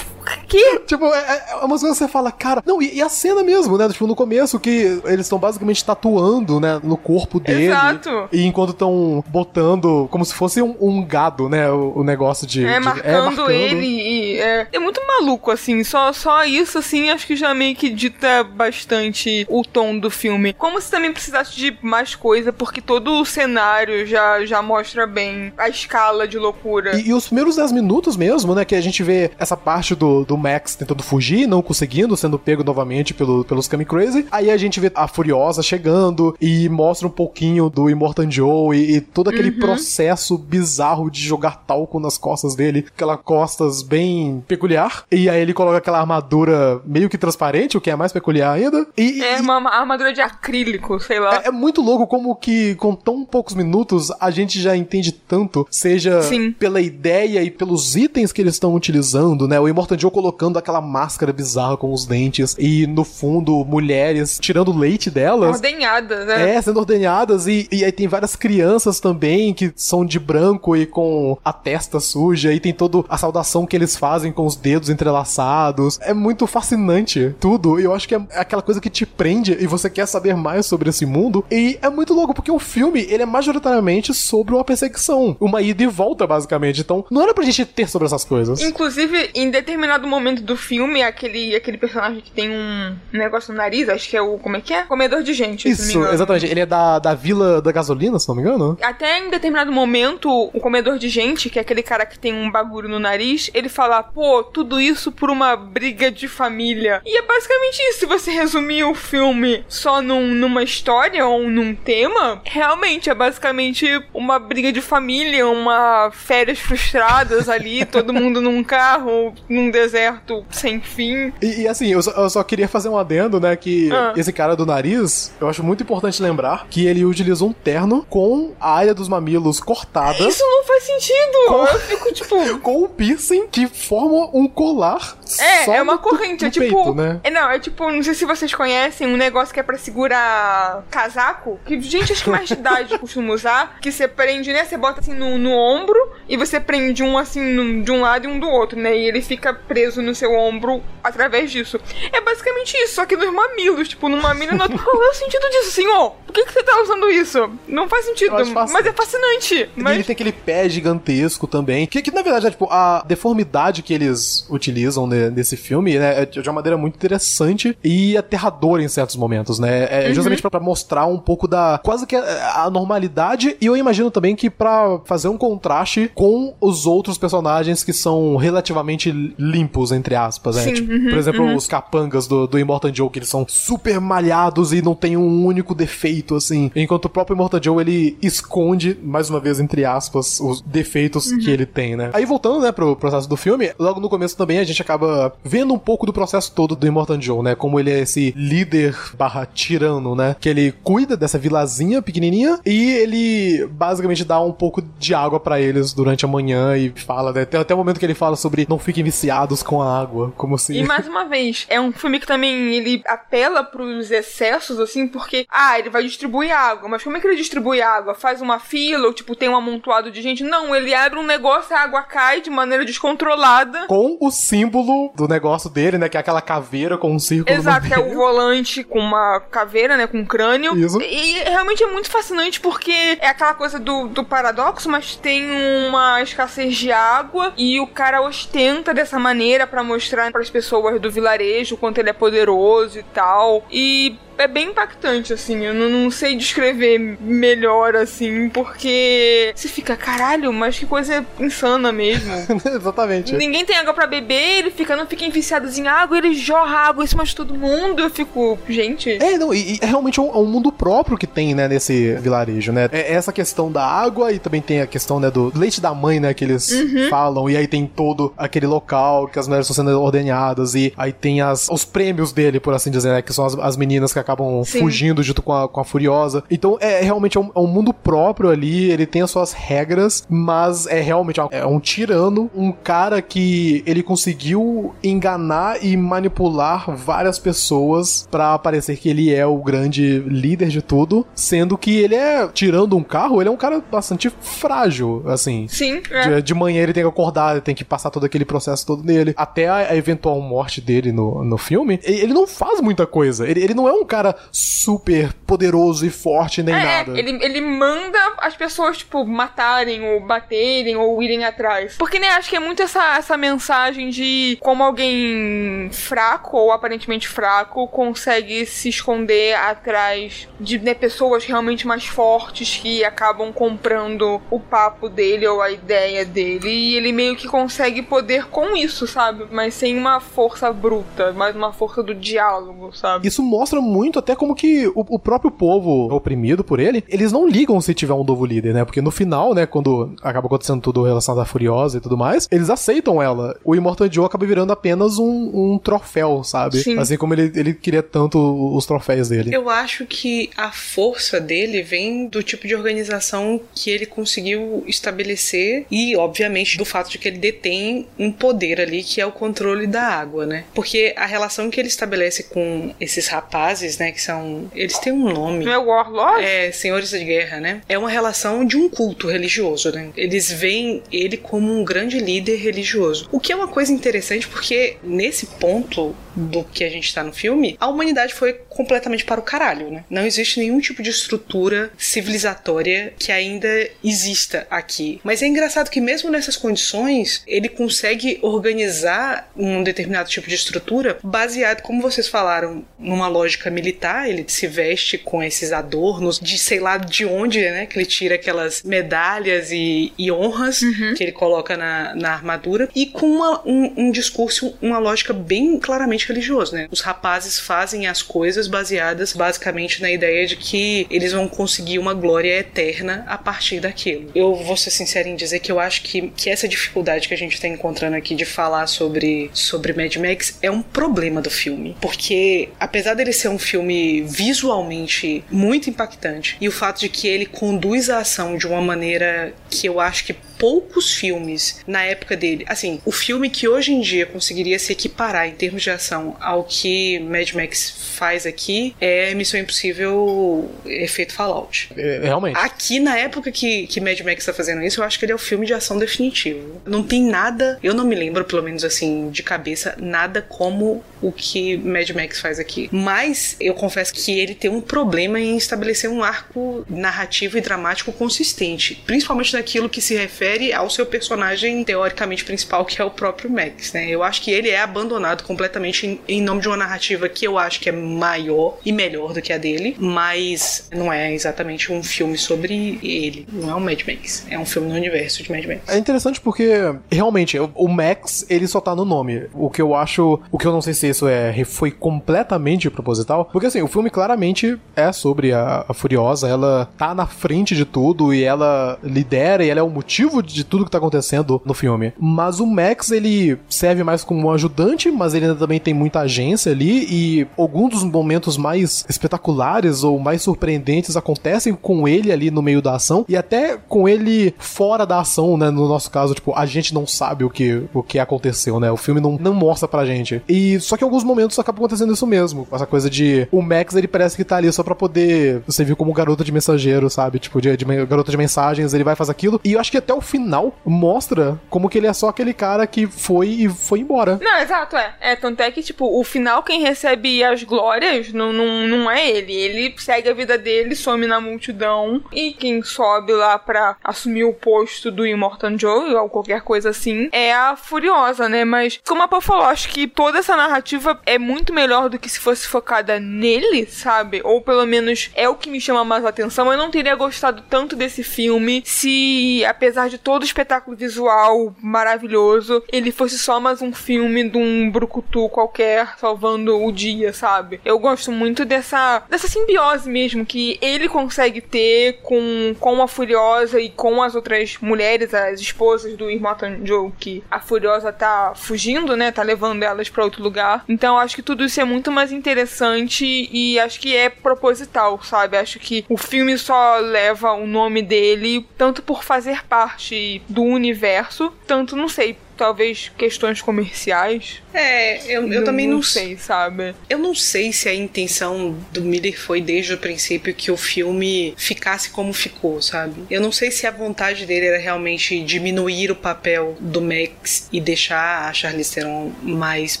[SPEAKER 2] que?
[SPEAKER 1] Tipo, é, é umas coisas que você fala, cara. Não, e, e, a cena mesmo, né? Tipo, no começo, que eles estão basicamente tatuando, né? No corpo dele.
[SPEAKER 2] Exato.
[SPEAKER 1] E enquanto estão botando como se fosse um, um gado, né? O, o, negócio de.
[SPEAKER 2] É,
[SPEAKER 1] de,
[SPEAKER 2] marcando, é, marcando ele. E, é, é, muito maluco, assim. Só, só isso, assim, acho que já meio que dita bastante o tom do filme. Como se também precisasse de mais coisa, porque todo o cenário já, já mostra bem a escala de loucura.
[SPEAKER 1] E, e os primeiros 10 minutos mesmo, né? Que a gente vê essa parte do do, Max tentando fugir, não conseguindo, sendo pego novamente pelo, pelos Kami Crazy. Aí a gente vê a Furiosa chegando e mostra um pouquinho do Immortan Joe e, e todo aquele uhum. processo bizarro de jogar talco nas costas dele, aquela costas bem peculiar. E aí ele coloca aquela armadura meio que transparente, o que é mais peculiar ainda. E,
[SPEAKER 2] é uma armadura de acrílico, sei lá.
[SPEAKER 1] É, é, muito louco como que com tão poucos minutos a gente já entende tanto, seja
[SPEAKER 2] Sim.
[SPEAKER 1] pela ideia e pelos itens que eles estão utilizando, né? O Immortan Joe colocando aquela máscara bizarra com os dentes e no fundo mulheres tirando leite delas.
[SPEAKER 2] Ordenhadas, né?
[SPEAKER 1] É, sendo ordenhadas e, e aí tem várias crianças também que são de branco e com a testa suja e tem toda a saudação que eles fazem com os dedos entrelaçados. É muito fascinante tudo e eu acho que é aquela coisa que te prende e você quer saber mais sobre esse mundo e é muito louco porque o filme ele é majoritariamente sobre uma perseguição, uma ida e volta basicamente. Então não era pra gente ter sobre essas coisas.
[SPEAKER 2] Inclusive em determinado determinado momento do filme, aquele, aquele personagem que tem um negócio no nariz, acho que é o. Como é que é? Comedor de gente.
[SPEAKER 1] Isso, exatamente. Ele é da, da Vila da Gasolina, se não me engano.
[SPEAKER 2] Até em determinado momento, o comedor de gente, que é aquele cara que tem um bagulho no nariz, ele fala: pô, tudo isso por uma briga de família. E é basicamente isso. Se você resumir o filme só num, numa história ou num tema, realmente é basicamente uma briga de família, uma férias frustradas ali, todo mundo num carro, num deserto deserto sem fim.
[SPEAKER 1] E, e assim, eu só, eu só, queria fazer um adendo, né? Que ah. esse cara do nariz, eu acho muito importante lembrar que ele utiliza um terno com a área dos mamilos cortada.
[SPEAKER 2] Isso não faz sentido!
[SPEAKER 1] Com,
[SPEAKER 2] eu fico tipo.
[SPEAKER 1] com um piercing que forma um colar.
[SPEAKER 2] É, é uma corrente.
[SPEAKER 1] No
[SPEAKER 2] é tipo.
[SPEAKER 1] Peito, né?
[SPEAKER 2] É, não, é tipo, não sei se vocês conhecem um negócio que é pra segurar casaco. Que gente, acho que mais de idade costuma usar. Que você prende, né? Você bota assim no, no ombro e você prende um assim no, de um lado e um do outro, né? E ele fica preso no seu ombro através disso. É basicamente isso, só que nos mamilos. Tipo, no mamilo não. Qual é o sentido disso, senhor? Por que, que você tá usando isso? Não faz sentido, mas é fascinante. Mas...
[SPEAKER 1] Ele tem aquele pé gigantesco também. Que, que na verdade é tipo a deformidade que eles utilizam nesse filme, né? É de uma maneira muito interessante e aterradora em certos momentos, né? É uhum. justamente para mostrar um pouco da. quase que a, a normalidade. E eu imagino também que para fazer um contraste com os outros personagens que são relativamente limpos, entre aspas, né? Tipo, uhum, por exemplo, uhum. os capangas do, do Immortal Joe, que eles são super malhados e não tem um único defeito, assim. Enquanto o próprio Immortal Joe, ele esconde, mais uma vez, entre aspas, os defeitos uhum. que ele tem, né? Aí, voltando, né, pro processo do filme, logo no começo também a gente acaba vendo um pouco do processo todo do Immortal Joe, né? Como ele é esse líder barra tirano, né? Que ele cuida dessa vilazinha pequenininha e ele basicamente dá um pouco de água para eles durante a manhã e fala, né? Até, até o momento que ele fala sobre não fiquem viciados com a água, como se...
[SPEAKER 2] E mais uma vez, é um filme que também ele apela pros excessos, assim, porque, ah, ele vai distribuir água, mas como é que ele distribui água? Faz uma fila ou, tipo, tem um amontoado de gente? Não, ele abre um negócio, a água cai de maneira descontrolada.
[SPEAKER 1] Com o símbolo do negócio dele, né, que é aquela caveira com um círculo
[SPEAKER 2] Exato, que é o volante com uma caveira, né, com um crânio.
[SPEAKER 1] Isso.
[SPEAKER 2] E realmente é muito fascinante porque é aquela coisa do, do paradoxo, mas tem uma escassez de água e o cara ostenta dessa maneira para mostrar para as pessoas do vilarejo quanto ele é poderoso e tal. E é bem impactante, assim. Eu não, não, sei descrever melhor, assim, porque você fica, caralho, mas que coisa insana mesmo.
[SPEAKER 1] Exatamente.
[SPEAKER 2] Ninguém tem água para beber, ele fica, não fica enviciado em água, ele jorra água em cima de todo mundo. Eu fico, gente.
[SPEAKER 1] É, não, e, e é realmente um, um, mundo próprio que tem, né, nesse vilarejo, né? É essa questão da água e também tem a questão, né, do leite da mãe, né, que eles uhum. falam. E aí tem todo aquele local que as mulheres estão sendo ordenhadas. E aí tem as, os prêmios dele, por assim dizer, né, que são as, as meninas que acabam Sim. fugindo junto com a, com a Furiosa. Então é, é realmente é um, é um, mundo próprio ali, ele tem as suas regras, mas é realmente é um tirano, um cara que ele conseguiu enganar e manipular várias pessoas para parecer que ele é o grande líder de tudo, sendo que ele é, tirando um carro, ele é um cara bastante frágil, assim.
[SPEAKER 2] Sim.
[SPEAKER 1] É. De, de, manhã ele tem que acordar, ele tem que passar todo aquele processo todo nele. Até a, a eventual morte dele no, no filme, ele não faz muita coisa. Ele, ele não é um cara super poderoso e forte nem é, nada.
[SPEAKER 2] Ele, ele manda as pessoas, tipo, matarem ou baterem ou irem atrás. Porque, né, acho que é muito essa, essa mensagem de como alguém fraco ou aparentemente fraco consegue se esconder atrás de né, pessoas realmente mais fortes que acabam comprando o papo dele ou a ideia dele. E ele meio que consegue poder com isso, sabe? Mas sem uma força bruta, mas uma força do diálogo, sabe?
[SPEAKER 1] Isso mostra muito até como que o, o, próprio povo oprimido por ele, eles não ligam se tiver um novo líder, né? Porque no final, né, quando acaba acontecendo tudo relacionado à Furiosa e tudo mais, eles aceitam ela. O Immortal Joe acaba virando apenas um, um troféu, sabe? Sim. Assim como ele, ele queria tanto os troféus dele.
[SPEAKER 3] Eu acho que a força dele vem do tipo de organização que ele conseguiu estabelecer e, obviamente, do fato de que ele detém um poder ali que é o controle da água, né? Porque a relação que ele estabelece com esses rapazes, né, que são são. Eles têm um nome.
[SPEAKER 2] Não é Warlord?
[SPEAKER 3] É, Senhores de Guerra, né? É uma relação de um culto religioso, né? Eles veem ele como um grande líder religioso. O que é uma coisa interessante porque nesse ponto do que a gente tá no filme, a humanidade foi completamente para o caralho, né? Não existe nenhum tipo de estrutura civilizatória que ainda exista aqui. Mas é engraçado que mesmo nessas condições, ele consegue organizar um determinado tipo de estrutura baseado, como vocês falaram, numa lógica militar ele se veste com esses adornos de sei lá de onde, né? Que ele tira aquelas medalhas e, e honras uhum. que ele coloca na, na armadura e com uma, um, um, discurso, uma lógica bem claramente religiosa, né? Os rapazes fazem as coisas baseadas basicamente na ideia de que eles vão conseguir uma glória eterna a partir daquilo. Eu vou ser sincero em dizer que eu acho que, que essa dificuldade que a gente está encontrando aqui de falar sobre, sobre Mad Max é um problema do filme, porque apesar dele ser um filme visualmente muito impactante e o fato de que ele conduz a ação de uma maneira que eu acho que poucos filmes na época dele. Assim, o filme que hoje em dia conseguiria se equiparar em termos de ação ao que Mad Max faz aqui é Missão Impossível Efeito Fallout.
[SPEAKER 1] É, realmente.
[SPEAKER 3] Aqui, na época que, que Mad Max tá fazendo isso, eu acho que ele é o filme de ação definitivo. Não tem nada, eu não me lembro, pelo menos assim, de cabeça, nada como o que Mad Max faz aqui. Mas eu confesso que ele tem um problema em estabelecer um arco narrativo e dramático consistente, principalmente naquilo que se refere refere ao seu personagem teoricamente principal, que é o próprio Max, né? Eu acho que ele é abandonado completamente em, em nome de uma narrativa que eu acho que é maior e melhor do que a dele, mas não é exatamente um filme sobre ele, não é um Mad Max, é um filme no universo de Mad Max.
[SPEAKER 1] É interessante porque realmente o Max ele só tá no nome. O que eu acho, o que eu não sei se isso é foi completamente proposital, porque assim, o filme claramente é sobre a, a Furiosa, ela tá na frente de tudo e ela lidera e ela é o motivo motivo de tudo que tá acontecendo no filme. Mas o Max, ele serve mais como um ajudante, mas ele ainda também tem muita agência ali e alguns dos momentos mais espetaculares ou mais surpreendentes acontecem com ele ali no meio da ação e até com ele fora da ação, né? No nosso caso, tipo, a gente não sabe o que, o que aconteceu, né? O filme não, não mostra pra gente. E só que alguns momentos acaba acontecendo isso mesmo. Essa coisa de o Max, ele parece que tá ali só pra poder servir como garota de mensageiro, sabe? Tipo, de, de garota de mensagens, ele vai fazer aquilo. E eu acho que até o final mostra como que ele é só aquele cara que foi e foi embora.
[SPEAKER 2] Não, exato, é. É, tanto é que, tipo, o final quem recebe as glórias não, não, não é ele. Ele segue a vida dele, some na multidão e quem sobe lá pra assumir o posto do Immortan Joe ou qualquer coisa assim é a Furiosa, né? Mas, como a Pô falou, acho que toda essa narrativa é muito melhor do que se fosse focada nele, sabe? Ou pelo menos é o que me chama mais atenção. Eu não teria gostado tanto desse filme se, apesar de todo o espetáculo visual maravilhoso, ele fosse só mais um filme de um brucutu qualquer salvando o dia, sabe? Eu gosto muito dessa, dessa simbiose mesmo que ele consegue ter com, com a Furiosa e com as outras mulheres, as esposas do Immortan Joe, que a Furiosa tá fugindo, né? Tá levando elas para outro lugar. Então acho que tudo isso é muito mais interessante e acho que é proposital, sabe? Acho que o filme só leva o nome dele tanto por fazer parte do universo, tanto, não sei, talvez questões comerciais.
[SPEAKER 3] É, eu, eu também não,
[SPEAKER 2] sei, sabe?
[SPEAKER 3] Eu não sei se a intenção do Miller foi desde o princípio que o filme ficasse como ficou, sabe? Eu não sei se a vontade dele era realmente diminuir o papel do Max e deixar a Charlize Theron mais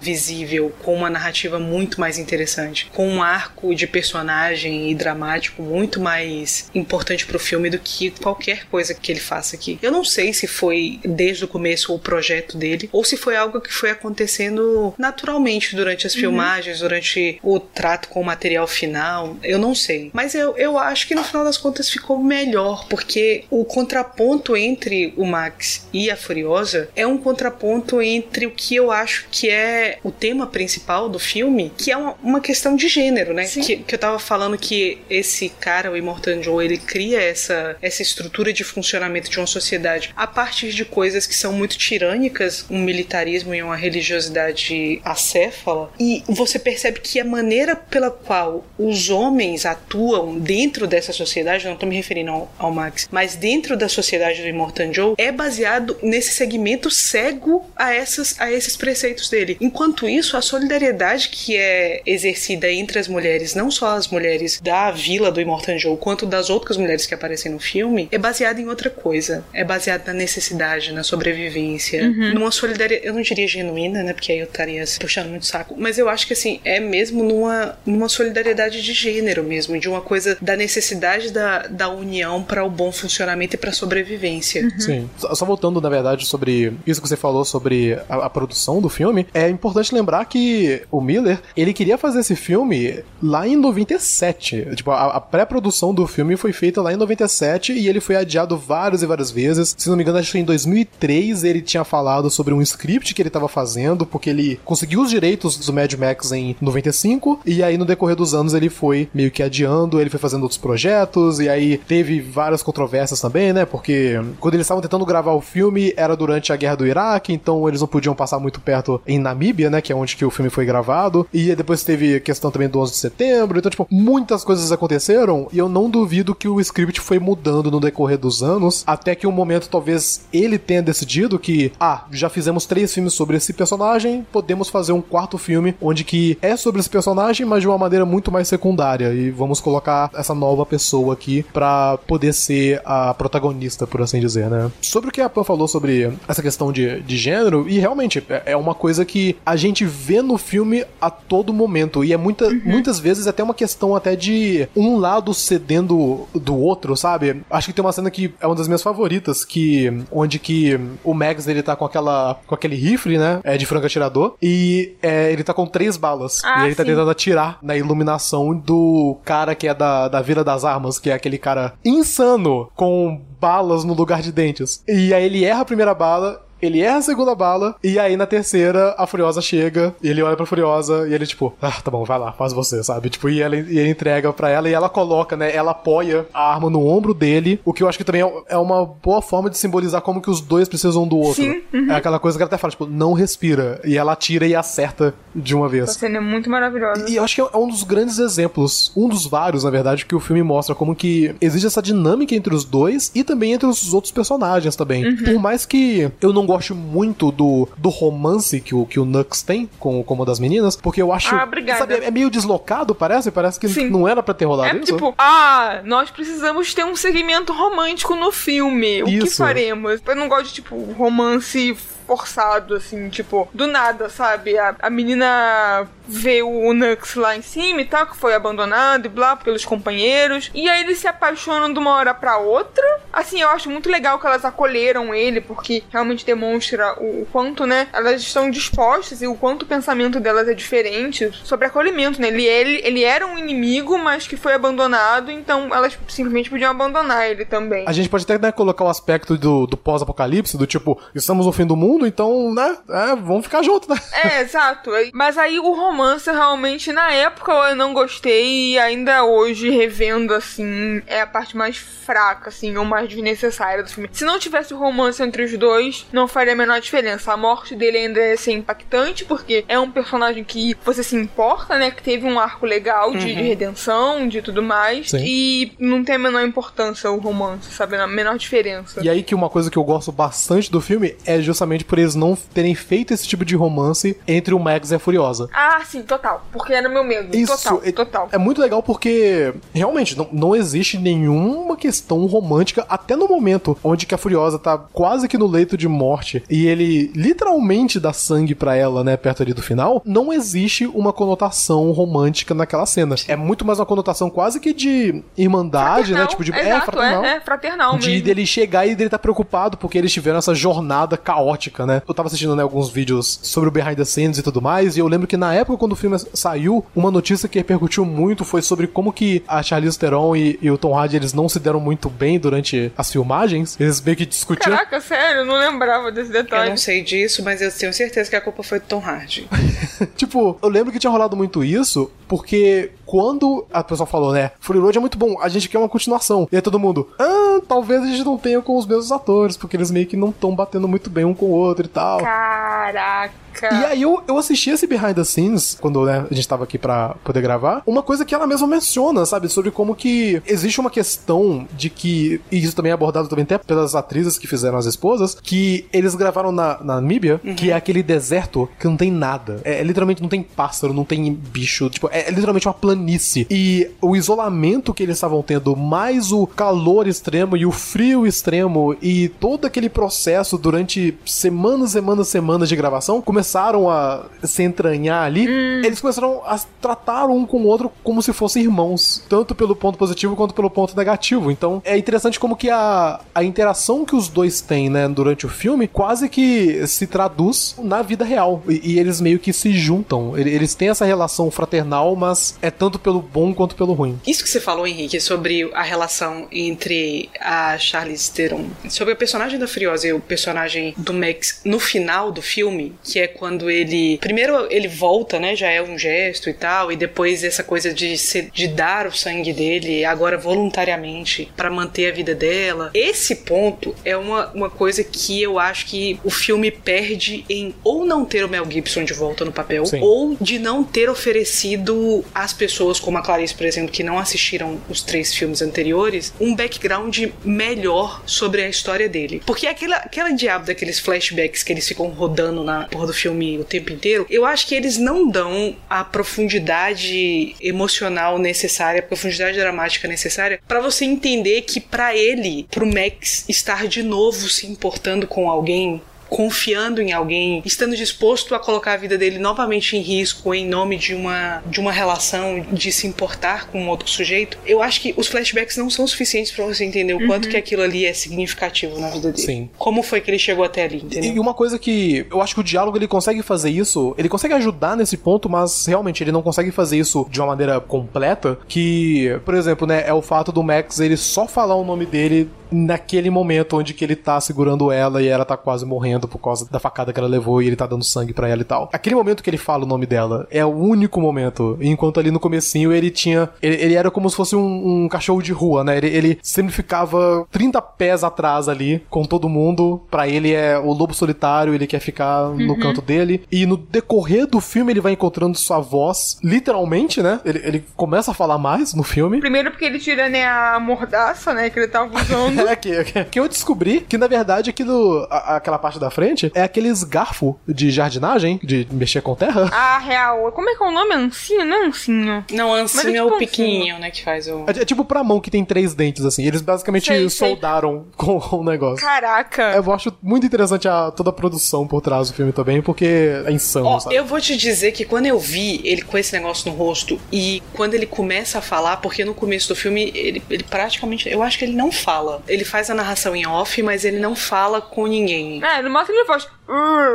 [SPEAKER 3] visível, com uma narrativa muito mais interessante, com um arco de personagem e dramático muito mais importante pro filme do que qualquer coisa que ele faça aqui. Eu não sei se foi desde o começo o projeto projeto dele, ou se foi algo que foi acontecendo naturalmente durante as uhum. filmagens, durante o trato com o material final. Eu não sei. Mas eu, eu acho que no final das contas ficou melhor, porque o contraponto entre o Max e a Furiosa é um contraponto entre o que eu acho que é o tema principal do filme, que é uma, uma questão de gênero, né? Que, que, eu tava falando que esse cara, o Immortan Joe, ele cria essa, essa estrutura de funcionamento de uma sociedade a partir de coisas que são muito tirânicas um militarismo e uma religiosidade acéfala, e você percebe que a maneira pela qual os homens atuam dentro dessa sociedade, não estou me referindo ao, ao, Max, mas dentro da sociedade do Immortan Joe, é baseado nesse segmento cego a, essas, a esses preceitos dele. Enquanto isso, a solidariedade que é exercida entre as mulheres, não só as mulheres da vila do Immortan Joe, quanto das outras mulheres que aparecem no filme, é baseada em outra coisa. É baseada na necessidade, na sobrevivência, uhum uhum. numa solidariedade, eu não diria genuína, né? Porque aí eu estaria puxando muito saco, mas eu acho que assim, é mesmo numa, numa solidariedade de gênero mesmo, de uma coisa da necessidade da, da união para o bom funcionamento e para sobrevivência.
[SPEAKER 1] Uhum. Sim. Só voltando, na verdade, sobre isso que você falou sobre a, a, produção do filme, é importante lembrar que o Miller, ele queria fazer esse filme lá em 97. Tipo, a, a pré-produção do filme foi feita lá em 97 e ele foi adiado várias e várias vezes. Se não me engano, acho que em 2003 ele tinha falado falado sobre um script que ele estava fazendo, porque ele conseguiu os direitos do Mad Max em 95, e aí no decorrer dos anos ele foi meio que adiando, ele foi fazendo outros projetos, e aí teve várias controvérsias também, né? Porque quando eles estavam tentando gravar o filme era durante a guerra do Iraque, então eles não podiam passar muito perto em Namíbia, né? Que é onde que o filme foi gravado, e depois teve a questão também do 11 de setembro, então, tipo, muitas coisas aconteceram, e eu não duvido que o script foi mudando no decorrer dos anos, até que um momento talvez ele tenha decidido que, ah, já fizemos três filmes sobre esse personagem, podemos fazer um quarto filme onde que é sobre esse personagem, mas de uma maneira muito mais secundária e vamos colocar essa nova pessoa aqui para poder ser a protagonista, por assim dizer, né? Sobre o que a Pan falou sobre essa questão de, de gênero, e realmente é, é uma coisa que a gente vê no filme a todo momento e é muita, uhum. muitas vezes até uma questão até de um lado cedendo do outro, sabe? Acho que tem uma cena que é uma das minhas favoritas, que onde que o Max ele tá com aquela com aquele rifle, né? É de franco atirador. E é, ele tá com três balas. Ah, e ele tá sim. tá tentando atirar na iluminação do cara que é da, da Vila das Armas, que é aquele cara insano com balas no lugar de dentes. E aí ele erra a primeira bala ele erra a segunda bala, e aí na terceira a Furiosa chega, e ele olha pra Furiosa, e ele tipo, ah, tá bom, vai lá, faz você, sabe? Tipo, e, ela, e ele entrega pra ela, e ela coloca, né, ela apoia a arma no ombro dele, o que eu acho que também é, é uma boa forma de simbolizar como que os dois precisam do outro. Sim. Uhum. É aquela coisa que ela até fala, tipo, não respira, e ela atira e acerta de uma vez.
[SPEAKER 2] A cena é muito maravilhosa.
[SPEAKER 1] E eu acho que é um dos grandes exemplos, um dos vários, na verdade, que o filme mostra como que existe essa dinâmica entre os dois, e também entre os outros personagens também. Uhum. Por mais que eu não goste muito do, do romance que o, que o Nux tem com, com uma das meninas, porque eu acho.
[SPEAKER 2] Ah, obrigada.
[SPEAKER 1] Sabe, é meio deslocado, parece? Parece que
[SPEAKER 2] Sim.
[SPEAKER 1] não era pra ter rolado
[SPEAKER 2] É
[SPEAKER 1] isso.
[SPEAKER 2] tipo, ah, nós precisamos ter um segmento romântico no filme. O que
[SPEAKER 1] Isso.
[SPEAKER 2] faremos? Eu não gosto de, tipo, romance forçado, assim, tipo, do nada, sabe? A, a menina vê o Nux lá em cima e tal, que foi abandonado e blá, pelos companheiros. E aí eles se apaixonam de uma hora pra outra. Assim, eu acho muito legal que elas acolheram ele, porque realmente demonstra o, o quanto, né, elas estão dispostas e o quanto o pensamento delas é diferente sobre acolhimento, né? Ele, ele, ele era um inimigo, mas que foi abandonado, então elas simplesmente podiam abandonar ele também.
[SPEAKER 1] A gente pode até né, colocar o aspecto do, do pós-apocalipse, do tipo, estamos no fim do mundo, então, né, é, vamos ficar juntos, né?
[SPEAKER 2] É, exato. Mas aí o romance realmente, na época eu não gostei e ainda hoje, revendo assim, é a parte mais fraca, assim, ou mais desnecessária do filme. Se não tivesse o romance entre os dois, não faria a menor diferença. A morte dele ainda ia ser impactante, porque é um personagem que você se importa, né? Que teve um arco legal de, de redenção, de tudo mais.
[SPEAKER 1] Sim.
[SPEAKER 2] E não tem a menor importância o romance, sabe? A menor diferença.
[SPEAKER 1] E aí que uma coisa que eu gosto bastante do filme é justamente por eles não terem feito esse tipo de romance entre o Max e a Furiosa.
[SPEAKER 2] Ah, sim, total. Porque era meu medo.
[SPEAKER 1] Isso
[SPEAKER 2] total,
[SPEAKER 1] é,
[SPEAKER 2] total.
[SPEAKER 1] é muito legal porque realmente não, não existe nenhuma questão romântica até no momento onde que a Furiosa tá quase que no leito de morte e ele literalmente dá sangue pra ela, né, perto ali do final. Não existe uma conotação romântica naquela cena. É muito mais uma conotação quase que de irmandade, né,
[SPEAKER 2] Fraternal,
[SPEAKER 1] tipo de
[SPEAKER 2] exato,
[SPEAKER 1] é fraternal.
[SPEAKER 2] É, é fraternal
[SPEAKER 1] De
[SPEAKER 2] mesmo.
[SPEAKER 1] dele chegar e dele tá preocupado porque eles tiveram essa jornada caótica, né? Eu tava assistindo né, alguns vídeos sobre o behind the scenes e tudo mais, e eu lembro que na época quando o filme saiu, uma notícia que repercutiu muito foi sobre como que a Charlize Theron e, e o Tom Hardy eles não se deram muito bem durante as filmagens. Eles meio que discutiam.
[SPEAKER 2] Caraca, sério, eu não lembrava desse
[SPEAKER 3] Eu
[SPEAKER 2] detalhe.
[SPEAKER 3] não sei disso, mas eu tenho certeza que a culpa foi do Tom Hardy.
[SPEAKER 1] tipo, eu lembro que tinha rolado muito isso, porque quando a pessoa falou, né, Fury Road é muito bom, a gente quer uma continuação. E aí todo mundo, ah, talvez a gente não tenha com os mesmos atores, porque eles meio que não estão batendo muito bem um com o outro e tal.
[SPEAKER 2] Caraca.
[SPEAKER 1] E aí eu, eu assisti esse behind the scenes, quando né, a gente tava aqui pra poder gravar, uma coisa que ela mesma menciona, sabe? Sobre como que existe uma questão de que, e isso também é abordado também até pelas atrizes que fizeram as esposas, que eles gravaram na, na Namíbia, que é aquele deserto que não tem nada. É, é literalmente não tem pássaro, não tem bicho, tipo, é, é literalmente uma planície. E o isolamento que eles estavam tendo, mais o calor extremo e o frio extremo e todo aquele processo durante semanas, semanas, semanas de gravação, começaram a se entranhar ali, eles começaram a tratar um com o outro como se fossem irmãos, tanto pelo ponto positivo quanto pelo ponto negativo. Então é interessante como que a, a interação que os dois têm, né, durante o filme, quase que se traduz na vida real. E, e eles meio que se juntam. Ele- Eles têm essa relação fraternal, mas é tanto pelo bom quanto pelo ruim.
[SPEAKER 3] Isso que você falou, Henrique, sobre a relação entre a Charlize Theron, sobre o personagem da Furiosa e o personagem do Max no final do filme, que é quando ele. Primeiro ele volta, né? Já é um gesto e tal, e depois essa coisa de, ser, de dar o sangue dele agora voluntariamente pra manter a vida dela. Esse ponto é uma, uma coisa que eu acho que o filme perde em ou não ter o Mel Gibson de volta no papel,
[SPEAKER 1] Sim.
[SPEAKER 3] ou de não ter oferecido às pessoas, como a Clarice, por exemplo, que não assistiram os três filmes anteriores, um background melhor sobre a história dele. Porque aquela, aquela diabo daqueles flashbacks que eles ficam rodando na porra do filme o tempo inteiro, eu acho que eles não dão a profundidade emocional necessária, a profundidade dramática necessária pra você entender que pra ele, pro Max estar de novo se importando com alguém confiando em alguém, estando disposto a colocar a vida dele novamente em risco em nome de uma de uma relação de se importar com um outro sujeito, eu acho que os flashbacks não são suficientes pra você entender o quanto que aquilo ali é significativo na vida dele.
[SPEAKER 1] Sim.
[SPEAKER 3] Como foi que ele chegou até ali, entendeu?
[SPEAKER 1] E uma coisa que eu acho que o diálogo ele consegue fazer isso, ele consegue ajudar nesse ponto, mas realmente ele não consegue fazer isso de uma maneira completa. Que, por exemplo, né, é o fato do Max ele só falar o nome dele naquele momento onde que ele tá segurando ela e ela tá quase morrendo por causa da facada que ela levou e ele tá dando sangue pra ela e tal. Aquele momento que ele fala o nome dela é o único momento. Enquanto ali no comecinho ele tinha. Ele, ele era como se fosse um, um cachorro de rua, né? Ele, ele sempre ficava 30 pés atrás ali com todo mundo. Pra ele é o lobo solitário, ele quer ficar no canto dele. E no decorrer do filme ele vai encontrando sua voz, literalmente, né? Ele, ele começa a falar mais no filme.
[SPEAKER 2] Primeiro porque ele tira, né, a mordaça, né, que ele tava usando.
[SPEAKER 1] É que, que- que eu descobri que, na verdade, aquilo, a- aquela parte da frente, é aqueles garfo de jardinagem, de mexer com terra.
[SPEAKER 2] Ah, real. Como é que é o nome? Ancinho? Não é ancinho.
[SPEAKER 3] Não, ancinho é,
[SPEAKER 2] tipo
[SPEAKER 3] o
[SPEAKER 2] um
[SPEAKER 3] pequenininho, né, que faz o...
[SPEAKER 1] É, é tipo pra mão que tem três dentes, assim. Eles basicamente
[SPEAKER 2] Sei, sei.
[SPEAKER 1] soldaram com o negócio.
[SPEAKER 2] Caraca.
[SPEAKER 1] Eu acho muito interessante a, toda a produção por trás do filme também, porque é insano,
[SPEAKER 3] Ó,
[SPEAKER 1] sabe?
[SPEAKER 3] eu vou te dizer que quando eu vi ele com esse negócio no rosto e quando ele começa a falar, porque no começo do filme ele, ele praticamente. Eu acho que ele não fala. Ele faz a narração em off, mas ele não fala com ninguém.
[SPEAKER 2] É, no máximo ele faz.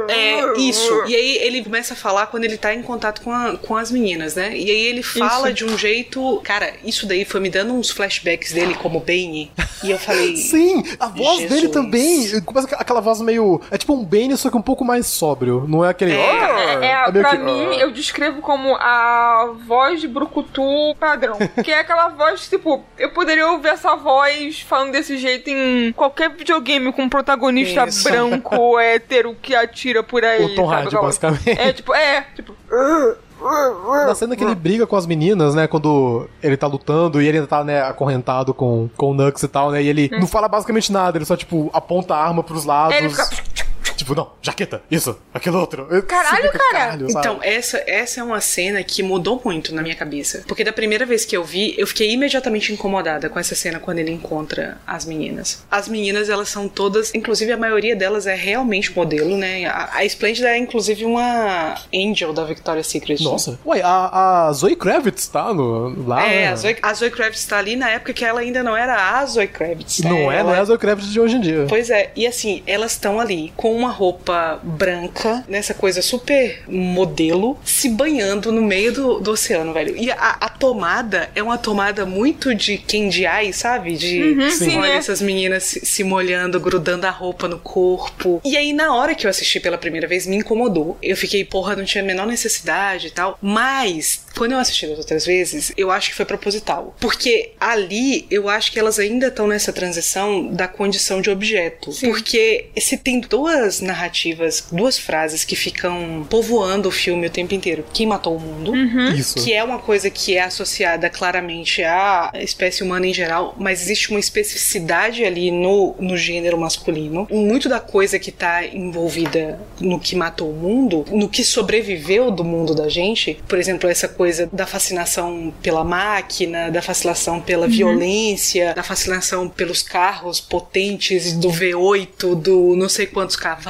[SPEAKER 3] É, isso. E aí ele começa a falar quando ele tá em contato com, a- com as meninas, né? E aí ele fala
[SPEAKER 2] Isso.
[SPEAKER 3] de um jeito. Cara, isso daí foi me dando uns flashbacks dele como Bane. E eu falei.
[SPEAKER 1] Sim, a voz
[SPEAKER 3] Jesus.
[SPEAKER 1] dele também começa com aquela voz meio. É tipo um Bane, só que um pouco mais sóbrio. Não é aquele.
[SPEAKER 3] É,
[SPEAKER 2] É, é,
[SPEAKER 1] meio
[SPEAKER 2] pra
[SPEAKER 1] que-
[SPEAKER 2] mim, eu descrevo como a voz de Brucutu padrão. que é aquela voz, tipo, eu poderia ouvir essa voz falando desse jeito em qualquer videogame com um protagonista
[SPEAKER 3] Isso.
[SPEAKER 2] branco, hétero, que atira por aí.
[SPEAKER 1] O Tom Hardy,
[SPEAKER 2] voz.
[SPEAKER 1] basicamente.
[SPEAKER 2] É, tipo, é, tipo.
[SPEAKER 1] Na cena que ele briga com as meninas, né? Quando ele tá lutando e ele ainda tá, né, acorrentado com, com o Nux e tal, né? E ele não fala basicamente nada, ele só, tipo, aponta a arma pros lados.
[SPEAKER 2] É, ele fica.
[SPEAKER 1] Tipo, não, jaqueta, isso, aquilo outro.
[SPEAKER 2] Caralho, cara.
[SPEAKER 1] caralho?
[SPEAKER 3] Então, essa, essa é uma cena que mudou muito na minha cabeça. Porque da primeira vez que eu vi, eu fiquei imediatamente incomodada com essa cena quando ele encontra as meninas. As meninas, elas são todas, inclusive a maioria delas é realmente modelo, né? A, a Splendid é inclusive uma angel da Victoria's Secret.
[SPEAKER 1] Nossa. Ué, a, a Zoe Kravitz tá no, lá.
[SPEAKER 3] É,
[SPEAKER 1] né?
[SPEAKER 3] a Zoe, a Zoe Kravitz tá ali na época que ela ainda não era a Zoe Kravitz.
[SPEAKER 1] Não é,
[SPEAKER 3] Ela
[SPEAKER 1] não é a Zoe Kravitz de hoje em dia.
[SPEAKER 3] Pois é, e assim, elas estão ali com uma roupa branca, nessa coisa super modelo, se banhando no meio do, do oceano, velho. E a, a tomada é uma tomada muito de Candy Eye, sabe? De
[SPEAKER 2] Uhum, sim,
[SPEAKER 3] olha
[SPEAKER 2] é.
[SPEAKER 3] essas meninas se, se molhando, grudando a roupa no corpo. E aí, na hora que eu assisti pela primeira vez, me incomodou. Eu fiquei, porra, não tinha a menor necessidade e tal. Mas, quando eu assisti das outras vezes, eu acho que foi proposital. Porque ali, eu acho que elas ainda estão nessa transição da condição de objeto.
[SPEAKER 2] Sim.
[SPEAKER 3] Porque se tem duas narrativas, duas frases que ficam povoando o filme o tempo inteiro. Quem matou o mundo?
[SPEAKER 1] Isso.
[SPEAKER 3] Que é uma coisa que é associada claramente à espécie humana em geral, mas existe uma especificidade ali no, no gênero masculino. Muito da coisa que tá envolvida no que matou o mundo, no que sobreviveu do mundo da gente, por exemplo, essa coisa da fascinação pela máquina, da fascinação pela violência, da fascinação pelos carros potentes do V8, do não sei quantos cavalos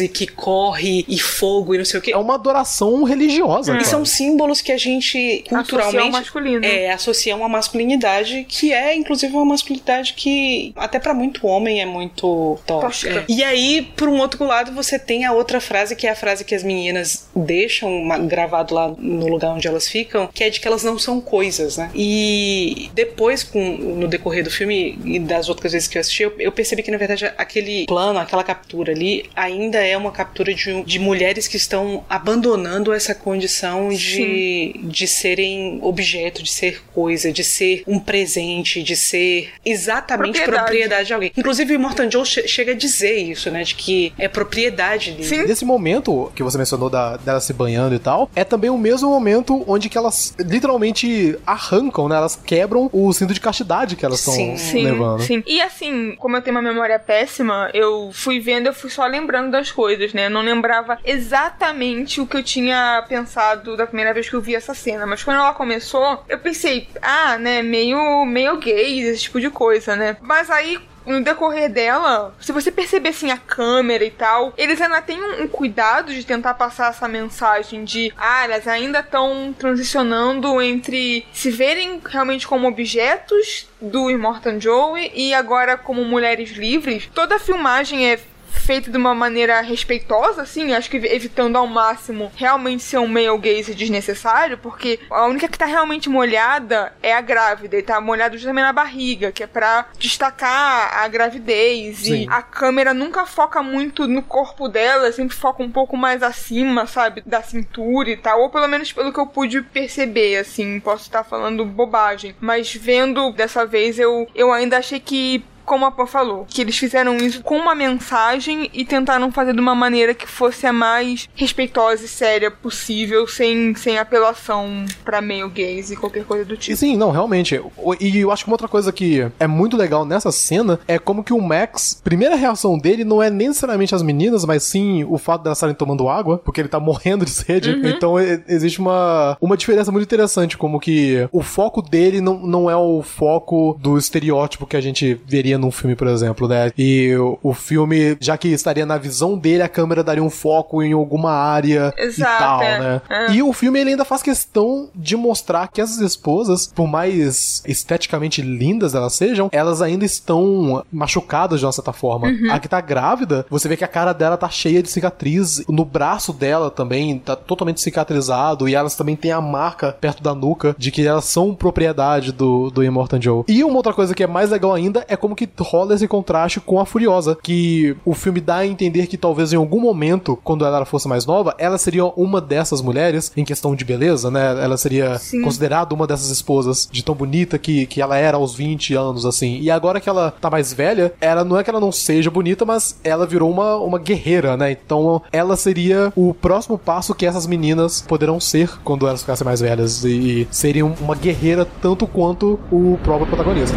[SPEAKER 3] e que corre e fogo e não sei o que.
[SPEAKER 1] É uma adoração religiosa.
[SPEAKER 3] E
[SPEAKER 1] cara.
[SPEAKER 3] são símbolos que a gente
[SPEAKER 2] Associa
[SPEAKER 3] culturalmente
[SPEAKER 2] masculino.
[SPEAKER 3] é, associa uma masculinidade que é inclusive uma masculinidade que até pra muito homem é muito tóxica.
[SPEAKER 2] Tóxica.
[SPEAKER 3] E aí, por um outro lado, você tem a outra frase que é a frase que as meninas deixam uma- gravado lá no lugar onde elas ficam, que é de que elas não são coisas, né? E depois, com, no decorrer do filme e das outras vezes que eu assisti, eu, eu percebi que na verdade aquele plano, aquela captura ali, ainda é uma captura de, de mulheres que estão abandonando essa condição de, de serem objeto, de ser coisa, de ser um presente, de ser exatamente
[SPEAKER 2] Propriedade.
[SPEAKER 3] propriedade, de alguém. Inclusive, o Morton Joe che- chega a dizer isso, né? De que é propriedade dele.
[SPEAKER 2] Sim.
[SPEAKER 1] Nesse momento que você mencionou da, dela se banhando e tal, é também o mesmo momento onde que elas literalmente arrancam, né? Elas quebram o cinto de castidade que elas estão
[SPEAKER 3] Sim.
[SPEAKER 2] Sim,
[SPEAKER 1] levando.
[SPEAKER 2] sim. E assim, como eu tenho uma memória péssima, eu fui vendo, eu fui só lembrando das coisas, né? Eu não lembrava exatamente o que eu tinha pensado da primeira vez que eu vi essa cena. Mas quando ela começou, eu pensei, ah, né, meio, meio gay, esse tipo de coisa, né? Mas aí. No decorrer dela, se você perceber assim a câmera e tal, eles ainda têm um, cuidado de tentar passar essa mensagem de ah, elas ainda estão transicionando entre se verem realmente como objetos do Immortan Joe e agora como mulheres livres. Toda a filmagem é feita de uma maneira respeitosa, assim, acho que evitando ao máximo realmente ser um male gaze desnecessário, porque a única que tá realmente molhada é a grávida, e tá molhada justamente na barriga, que é pra destacar a gravidez,
[SPEAKER 1] Sim.
[SPEAKER 2] e a câmera nunca foca muito no corpo dela, sempre foca um pouco mais acima, sabe, da cintura e tal, ou pelo menos pelo que eu pude perceber, assim, posso estar falando bobagem, mas vendo dessa vez eu, eu ainda achei que como a Pô falou, que eles fizeram isso com uma mensagem e tentaram fazer de uma maneira que fosse a mais respeitosa e séria possível, sem, sem apelação pra meio gays e qualquer coisa do tipo.
[SPEAKER 1] Sim, não, realmente. E eu acho que uma outra coisa que é muito legal nessa cena é como que o Max, primeira reação dele não é necessariamente as meninas, mas sim o fato delas estarem tomando água, porque ele tá morrendo de sede. Uhum. Então existe uma, uma diferença muito interessante, como que o foco dele não, não é o foco do estereótipo que a gente veria num filme, por exemplo, né? E o, o filme, já que estaria na visão dele, a câmera daria um foco em alguma área Exato, e tal, é. né? É. E o filme ele ainda faz questão de mostrar que essas esposas, por mais esteticamente lindas elas sejam, elas ainda estão machucadas de uma certa forma. Uhum. A que tá grávida, você vê que a cara dela tá cheia de cicatriz, no braço dela também tá totalmente cicatrizado e elas também têm a marca perto da nuca de que elas são propriedade do, do Immortan Joe. E uma outra coisa que é mais legal ainda é como que rola esse contraste com a Furiosa, que o filme dá a entender que talvez em algum momento, quando ela fosse mais nova, ela seria uma dessas mulheres em questão de beleza, né? Ela seria Sim. considerada uma dessas esposas de tão bonita que, que ela era aos 20 anos, assim. E agora que ela tá mais velha, ela não é que ela não seja bonita, mas ela virou uma, uma guerreira, né? Então ela seria o próximo passo que essas meninas poderão ser quando elas ficassem mais velhas e seriam uma guerreira tanto quanto o próprio protagonista.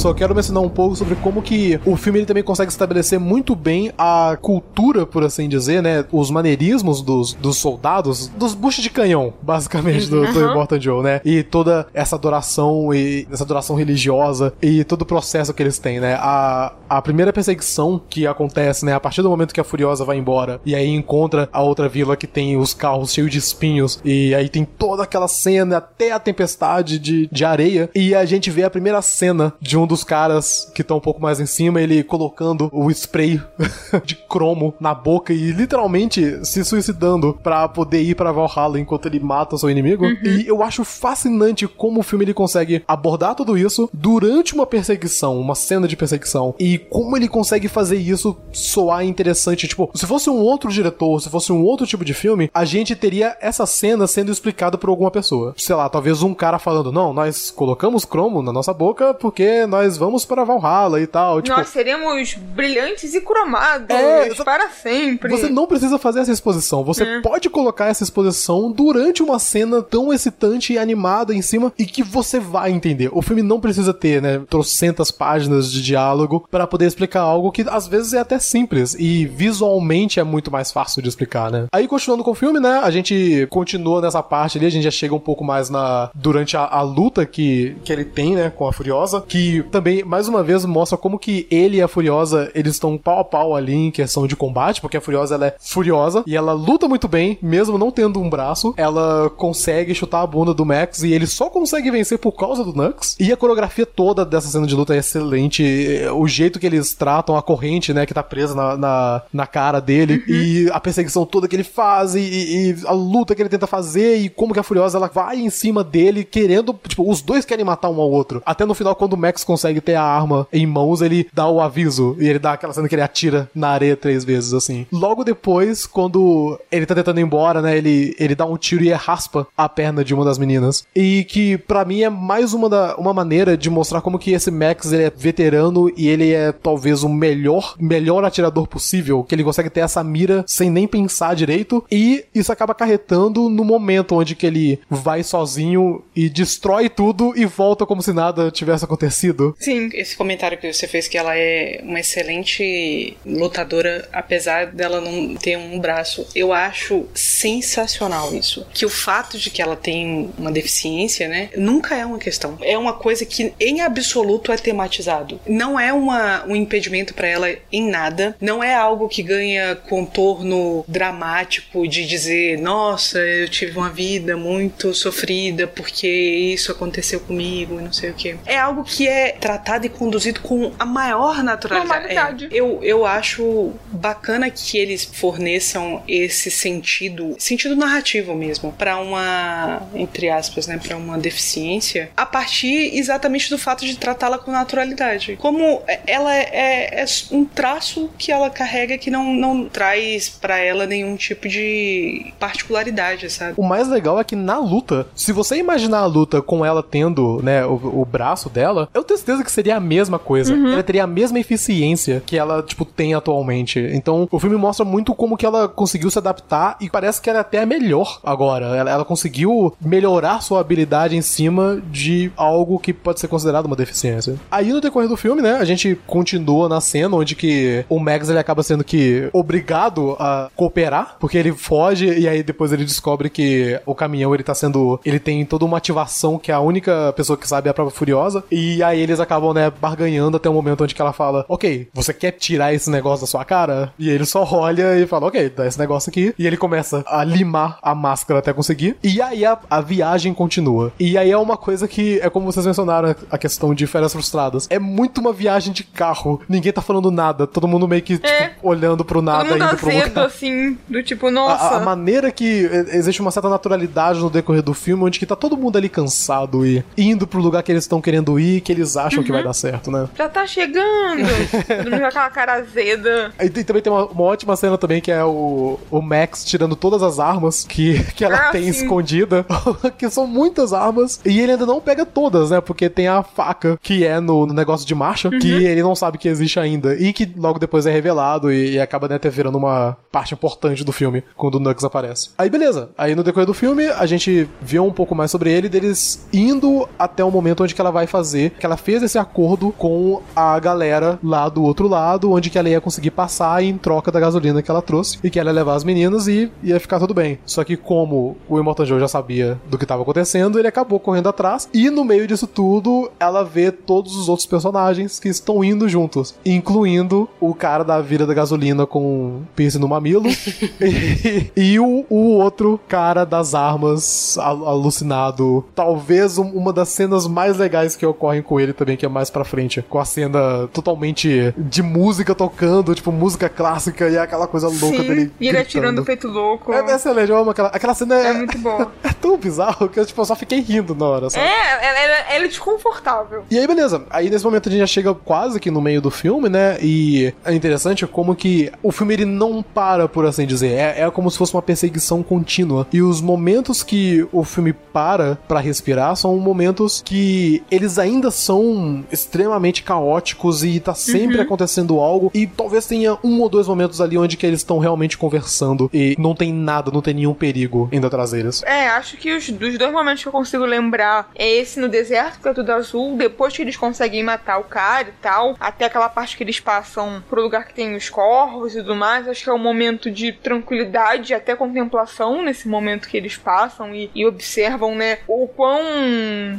[SPEAKER 1] Só quero mencionar um pouco sobre como que o filme ele também consegue estabelecer muito bem a cultura, por assim dizer, né? Os maneirismos dos, dos soldados, dos buchos de canhão, basicamente, do, uhum. do Immortan Joe, né? E toda essa adoração e essa adoração religiosa e todo o processo que eles têm, né? A, a primeira perseguição que acontece, né? A partir do momento que a Furiosa vai embora e aí encontra a outra vila que tem os carros cheios de espinhos e aí tem toda aquela cena até a tempestade de, de areia e a gente vê a primeira cena de um dos caras que estão um pouco mais em cima, ele colocando o spray de cromo na boca e literalmente se suicidando para poder ir para Valhalla enquanto ele mata seu inimigo. Uhum. E eu acho fascinante como o filme ele consegue abordar tudo isso durante uma perseguição, uma cena de perseguição. E como ele consegue fazer isso soar interessante. Tipo, se fosse um outro diretor, se fosse um outro tipo de filme, a gente teria essa cena sendo explicada por alguma pessoa. Sei lá, talvez um cara falando: Não, nós colocamos cromo na nossa boca porque nós nós vamos para Valhalla e tal.
[SPEAKER 2] Tipo, nós seremos brilhantes e cromados é, para sempre.
[SPEAKER 1] Você não precisa fazer essa exposição. Você é. pode colocar essa exposição durante uma cena tão excitante e animada em cima e que você vai entender. O filme não precisa ter, né, trocentas páginas de diálogo para poder explicar algo que às vezes é até simples e visualmente é muito mais fácil de explicar, né? Aí continuando com o filme, né, a gente continua nessa parte ali, a gente já chega um pouco mais na durante a, a luta que, que ele tem, né, com a Furiosa, que também, mais uma vez, mostra como que ele e a Furiosa, eles estão pau a pau ali em questão de combate, porque a Furiosa, ela é furiosa e ela luta muito bem, mesmo não tendo um braço, ela consegue chutar a bunda do Max e ele só consegue vencer por causa do Nux. E a coreografia toda dessa cena de luta é excelente, o jeito que eles tratam a corrente, né, que tá presa na, na, na cara dele, uhum. e a perseguição toda que ele faz, e, e, a luta que ele tenta fazer, e como que a Furiosa, ela vai em cima dele, querendo, tipo, os dois querem matar um ao outro. Até no final, quando o Max consegue consegue ter a arma em mãos, ele dá o aviso e ele dá aquela cena que ele atira na areia três vezes, assim. Logo depois, quando ele tá tentando ir embora, né, ele, ele dá um tiro e raspa a perna de uma das meninas. E que para mim é mais uma, da, uma maneira de mostrar como que esse Max ele é veterano e ele é talvez o melhor, melhor atirador possível, que ele consegue ter essa mira sem nem pensar direito e isso acaba acarretando no momento onde que ele vai sozinho e destrói tudo e volta como se nada tivesse acontecido.
[SPEAKER 3] Sim, esse comentário que você fez que ela é uma excelente lutadora, apesar dela não ter um braço, eu acho sensacional isso. Que o fato de que ela tem uma deficiência, né, nunca é uma questão. É uma coisa que em absoluto é tematizado. Não é uma, um impedimento para ela em nada, não é algo que ganha contorno dramático de dizer, nossa, eu tive uma vida muito sofrida porque isso aconteceu comigo e não sei o que. É algo que é tratado e conduzido com a maior naturalidade.
[SPEAKER 2] Normalidade.
[SPEAKER 3] É, eu, eu acho bacana que eles forneçam esse sentido, sentido narrativo mesmo, para uma, entre aspas, né, para uma deficiência, a partir exatamente do fato de tratá-la com naturalidade. Como ela é, é um traço que ela carrega que não, não traz para ela nenhum tipo de particularidade, sabe?
[SPEAKER 1] O mais legal é que na luta, se você imaginar a luta com ela tendo, né, o, o braço dela, eu tenho certeza que seria a mesma coisa.
[SPEAKER 2] Uhum.
[SPEAKER 1] Ela teria a mesma eficiência que ela, tipo, tem atualmente. Então, o filme mostra muito como que ela conseguiu se adaptar e parece que ela até é melhor agora. Ela, ela conseguiu melhorar sua habilidade em cima de algo que pode ser considerado uma deficiência. Aí, no decorrer do filme, né, a gente continua na cena onde que o Max, ele acaba sendo que obrigado a cooperar, porque ele foge e aí depois ele descobre que o caminhão, ele tá sendo... Ele tem toda uma ativação que a única pessoa que sabe é a própria Furiosa. E aí eles acabam, né, barganhando até o momento onde que ela fala, ok, você quer tirar esse negócio da sua cara? E ele só olha e fala, ok, dá esse negócio aqui. E ele começa a limar a máscara até conseguir. E aí a, a viagem continua. E aí é uma coisa que, é como vocês mencionaram, a questão de férias frustradas. É muito uma viagem de carro. Ninguém tá falando nada. Todo mundo meio que,
[SPEAKER 2] É.
[SPEAKER 1] tipo, olhando pro nada,
[SPEAKER 2] Todo mundo
[SPEAKER 1] indo pro lugar.
[SPEAKER 2] assim, do tipo,
[SPEAKER 1] A,
[SPEAKER 2] nossa.
[SPEAKER 1] a maneira que existe uma certa naturalidade no decorrer do filme, onde que tá todo mundo ali cansado e indo pro lugar que eles estão querendo ir, que eles acham
[SPEAKER 2] Uhum.
[SPEAKER 1] que vai dar certo, né?
[SPEAKER 2] Já tá chegando. Todo mundo com aquela cara azeda.
[SPEAKER 1] E tem- também tem uma, uma ótima cena também que é o, o Max tirando todas as armas que, que ela
[SPEAKER 2] Ah,
[SPEAKER 1] tem
[SPEAKER 2] sim.
[SPEAKER 1] escondida, que são muitas armas, e ele ainda não pega todas, né? Porque tem a faca que é no, no negócio de marcha,
[SPEAKER 2] Uhum.
[SPEAKER 1] que ele não sabe que existe ainda, e que logo depois é revelado e, e acaba né, até virando uma parte importante do filme quando o Nux aparece. Aí beleza, aí no decorrer do filme a gente vê um pouco mais sobre ele, deles indo até o momento onde que ela vai fazer, que ela fez esse acordo com a galera lá do outro lado, onde que ela ia conseguir passar em troca da gasolina que ela trouxe e que ela ia levar as meninas e ia ficar tudo bem. Só que como o Immortal Joe já sabia do que estava acontecendo, ele acabou correndo atrás e no meio disso tudo ela vê todos os outros personagens que estão indo juntos, incluindo o cara da vira da gasolina com piercing no mamilo e, e o, o outro cara das armas al- alucinado. Talvez um- uma das cenas mais legais que ocorrem com ele também, que é mais pra frente, com a cena totalmente de música tocando, tipo música clássica e aquela coisa louca
[SPEAKER 2] Sim,
[SPEAKER 1] dele.
[SPEAKER 2] e ele
[SPEAKER 1] gritando.
[SPEAKER 2] atirando feito louco.
[SPEAKER 1] É excelente, eu amo aquela, aquela cena.
[SPEAKER 2] É
[SPEAKER 1] É,
[SPEAKER 2] muito boa.
[SPEAKER 1] é tão bizarro que eu, tipo, eu só fiquei rindo na hora, sabe?
[SPEAKER 2] É, ela, é desconfortável.
[SPEAKER 1] E aí, beleza. Aí, nesse momento, a gente já chega quase que no meio do filme, né? E é interessante como que o filme, ele não para, por assim dizer. É, é como se fosse uma perseguição contínua. E os momentos que o filme para pra respirar são momentos que eles ainda são extremamente caóticos e tá sempre acontecendo algo. E talvez tenha um ou dois momentos ali onde que eles estão realmente conversando e não tem nada, não tem nenhum perigo indo atrás deles.
[SPEAKER 2] É, acho que os dos dois momentos que eu consigo lembrar é esse no deserto, que é tudo azul, depois que eles conseguem matar o cara e tal, até aquela parte que eles passam pro lugar que tem os corvos e tudo mais, acho que é um momento de tranquilidade e até contemplação nesse momento que eles passam e, e observam, né, o quão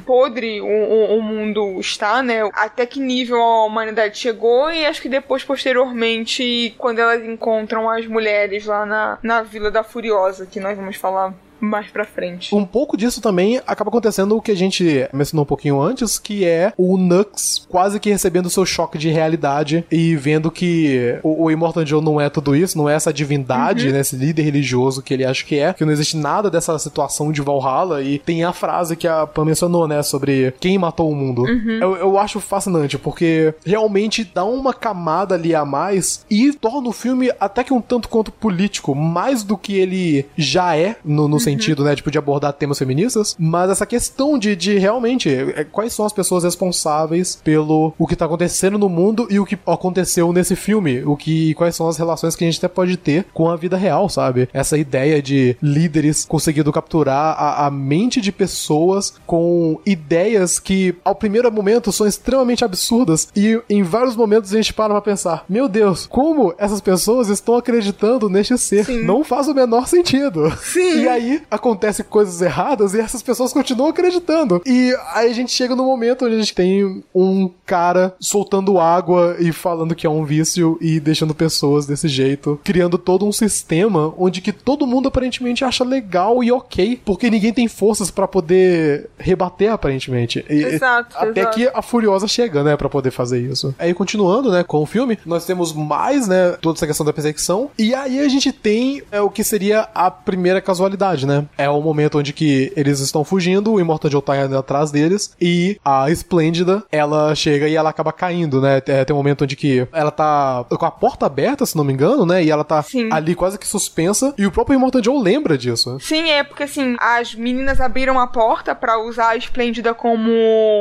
[SPEAKER 2] podre o, o- o mundo está, né, até que nível a humanidade chegou e acho que depois, posteriormente, quando elas encontram as mulheres lá na, na Vila da Furiosa, que nós vamos falar mais pra frente.
[SPEAKER 1] Um pouco disso também acaba acontecendo o que a gente mencionou um pouquinho antes, que é o Nux quase que recebendo seu choque de realidade e vendo que o, o Immortal Joe não é tudo isso, não é essa divindade, né, esse líder religioso que ele acha que é, que não existe nada dessa situação de Valhalla e tem a frase que a Pam mencionou, né, sobre quem matou o mundo. Eu, eu acho fascinante, porque realmente dá uma camada ali a mais e torna o filme até que um tanto quanto político, mais do que ele já é no, no sentido, né, tipo, de abordar temas feministas, mas essa questão de, de realmente é, quais são as pessoas responsáveis pelo o que tá acontecendo no mundo e o que aconteceu nesse filme, o que quais são as relações que a gente até pode ter com a vida real, sabe? Essa ideia de líderes conseguindo capturar a, a mente de pessoas com ideias que ao primeiro momento são extremamente absurdas e em vários momentos a gente para pra pensar, meu Deus, como essas pessoas estão acreditando neste ser?
[SPEAKER 2] Sim.
[SPEAKER 1] Não faz o menor sentido.
[SPEAKER 2] Sim.
[SPEAKER 1] E aí acontecem coisas erradas e essas pessoas continuam acreditando. E aí a gente chega no momento onde a gente tem um cara soltando água e falando que é um vício e deixando pessoas desse jeito, criando todo um sistema onde que todo mundo aparentemente acha legal e ok, porque ninguém tem forças para poder rebater aparentemente. E,
[SPEAKER 2] Exato,
[SPEAKER 1] até
[SPEAKER 2] exato.
[SPEAKER 1] que a Furiosa chega, né, para poder fazer isso. Aí continuando, né, com o filme, nós temos mais, né, toda essa questão da perseguição. E aí a gente tem é, o que seria a primeira casualidade, né? É o momento onde que eles estão fugindo, o Immortal Joe tá indo atrás deles e a Esplêndida, ela chega e ela acaba caindo, né? É, tem um momento onde que ela tá com a porta aberta, se não me engano, né? E ela tá
[SPEAKER 2] Sim.
[SPEAKER 1] ali quase que suspensa e o próprio Immortal Joe lembra disso.
[SPEAKER 2] Sim, é porque assim, as meninas abriram a porta pra usar a Esplêndida como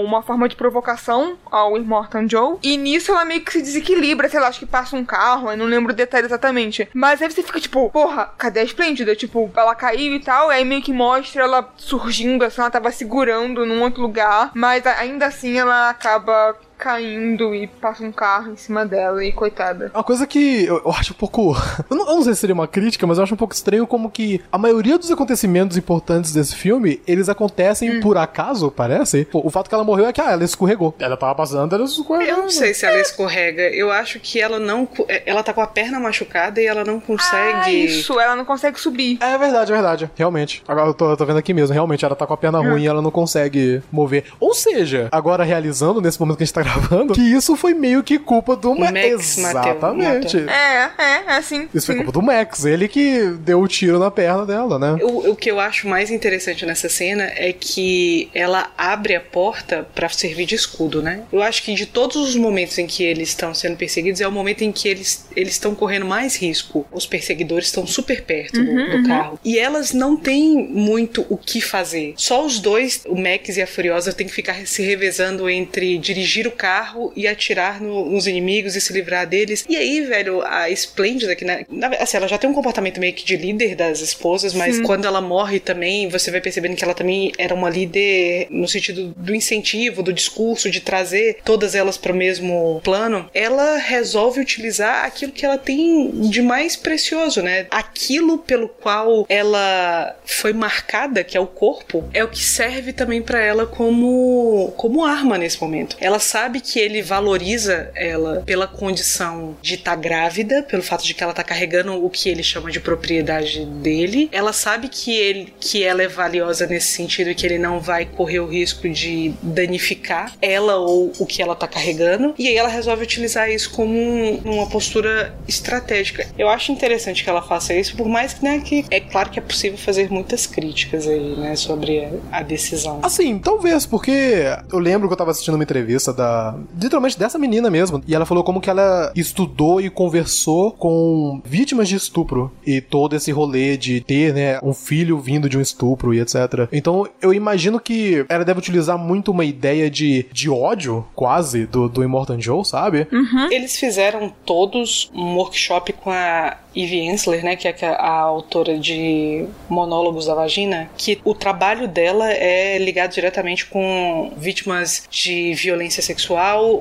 [SPEAKER 2] uma forma de provocação ao Immortan Joe. E nisso ela meio que se desequilibra, sei lá, acho que passa um carro, eu não lembro o detalhe exatamente. Mas aí você fica tipo, porra, cadê a Esplêndida? Tipo, ela caiu e tal, e aí meio que mostra ela surgindo, assim, ela tava segurando num outro lugar. Mas ainda assim ela acaba caindo e passa um carro em cima dela e coitada.
[SPEAKER 1] Uma coisa que eu, eu acho um pouco. Eu não, eu não sei se seria uma crítica, mas eu acho um pouco estranho como que a maioria dos acontecimentos importantes desse filme, eles acontecem
[SPEAKER 2] Hum.
[SPEAKER 1] por acaso, parece. Pô, o fato que ela morreu é que ah, ela escorregou. Ela tava passando, ela escorregou.
[SPEAKER 3] Eu não sei se ela escorrega. Eu acho que ela não. co- Ela tá com a perna machucada e ela não consegue.
[SPEAKER 2] Ah, isso, ela não consegue subir.
[SPEAKER 1] É verdade, é verdade. Realmente. Agora eu tô, eu tô vendo aqui mesmo. Realmente, ela tá com a perna ruim e ela não consegue mover. Ou seja, agora realizando, nesse momento que a gente tá gravando, que isso foi meio que culpa do Ma-
[SPEAKER 3] Max Mateu-
[SPEAKER 1] Exatamente.
[SPEAKER 3] matou.
[SPEAKER 2] É, é, é assim.
[SPEAKER 1] Isso foi culpa do Max. Ele que deu o tiro na perna dela, né?
[SPEAKER 3] O, o que eu acho mais interessante nessa cena é que ela abre a porta pra servir de escudo, né? Eu acho que de todos os momentos em que eles estão sendo perseguidos é o momento em que eles eles estão correndo mais risco. Os perseguidores estão super perto do, do carro e elas não têm muito o que fazer. Só os dois, o Max e a Furiosa, têm que ficar se revezando entre dirigir o carro e atirar no- nos inimigos e se livrar deles. E aí, velho, a Splendid, que na, na- assim, ela já tem um comportamento meio que de líder das esposas, mas quando ela morre também, você vai percebendo que ela também era uma líder no sentido do incentivo, do discurso, de trazer todas elas para o mesmo plano. Ela resolve utilizar aquilo que ela tem de mais precioso, né? Aquilo pelo qual ela foi marcada, que é o corpo, é o que serve também para ela como como arma nesse momento. Ela sabe que ele valoriza ela pela condição de estar grávida, pelo fato de que ela tá carregando o que ele chama de propriedade dele. Ela sabe que ele que ela é valiosa nesse sentido e que ele não vai correr o risco de danificar ela ou o que ela tá carregando. E aí ela resolve utilizar isso como um- uma postura estratégica. Eu acho interessante que ela faça isso, por mais que, né, que é claro que é possível fazer muitas críticas aí, né, sobre a, a decisão.
[SPEAKER 1] Assim, talvez, porque eu lembro que eu tava assistindo uma entrevista da. Literalmente dessa menina mesmo. E ela falou como que ela estudou e conversou com vítimas de estupro. E todo esse rolê de ter, né, um filho vindo de um estupro e etc. Então eu imagino que ela deve utilizar muito uma ideia de, de ódio, quase, do, do Immortan Joe, sabe?
[SPEAKER 3] Eles fizeram todos um workshop com a Eve Ensler, né, que é a, a autora de Monólogos da Vagina, que o trabalho dela é ligado diretamente com vítimas de violência sexual,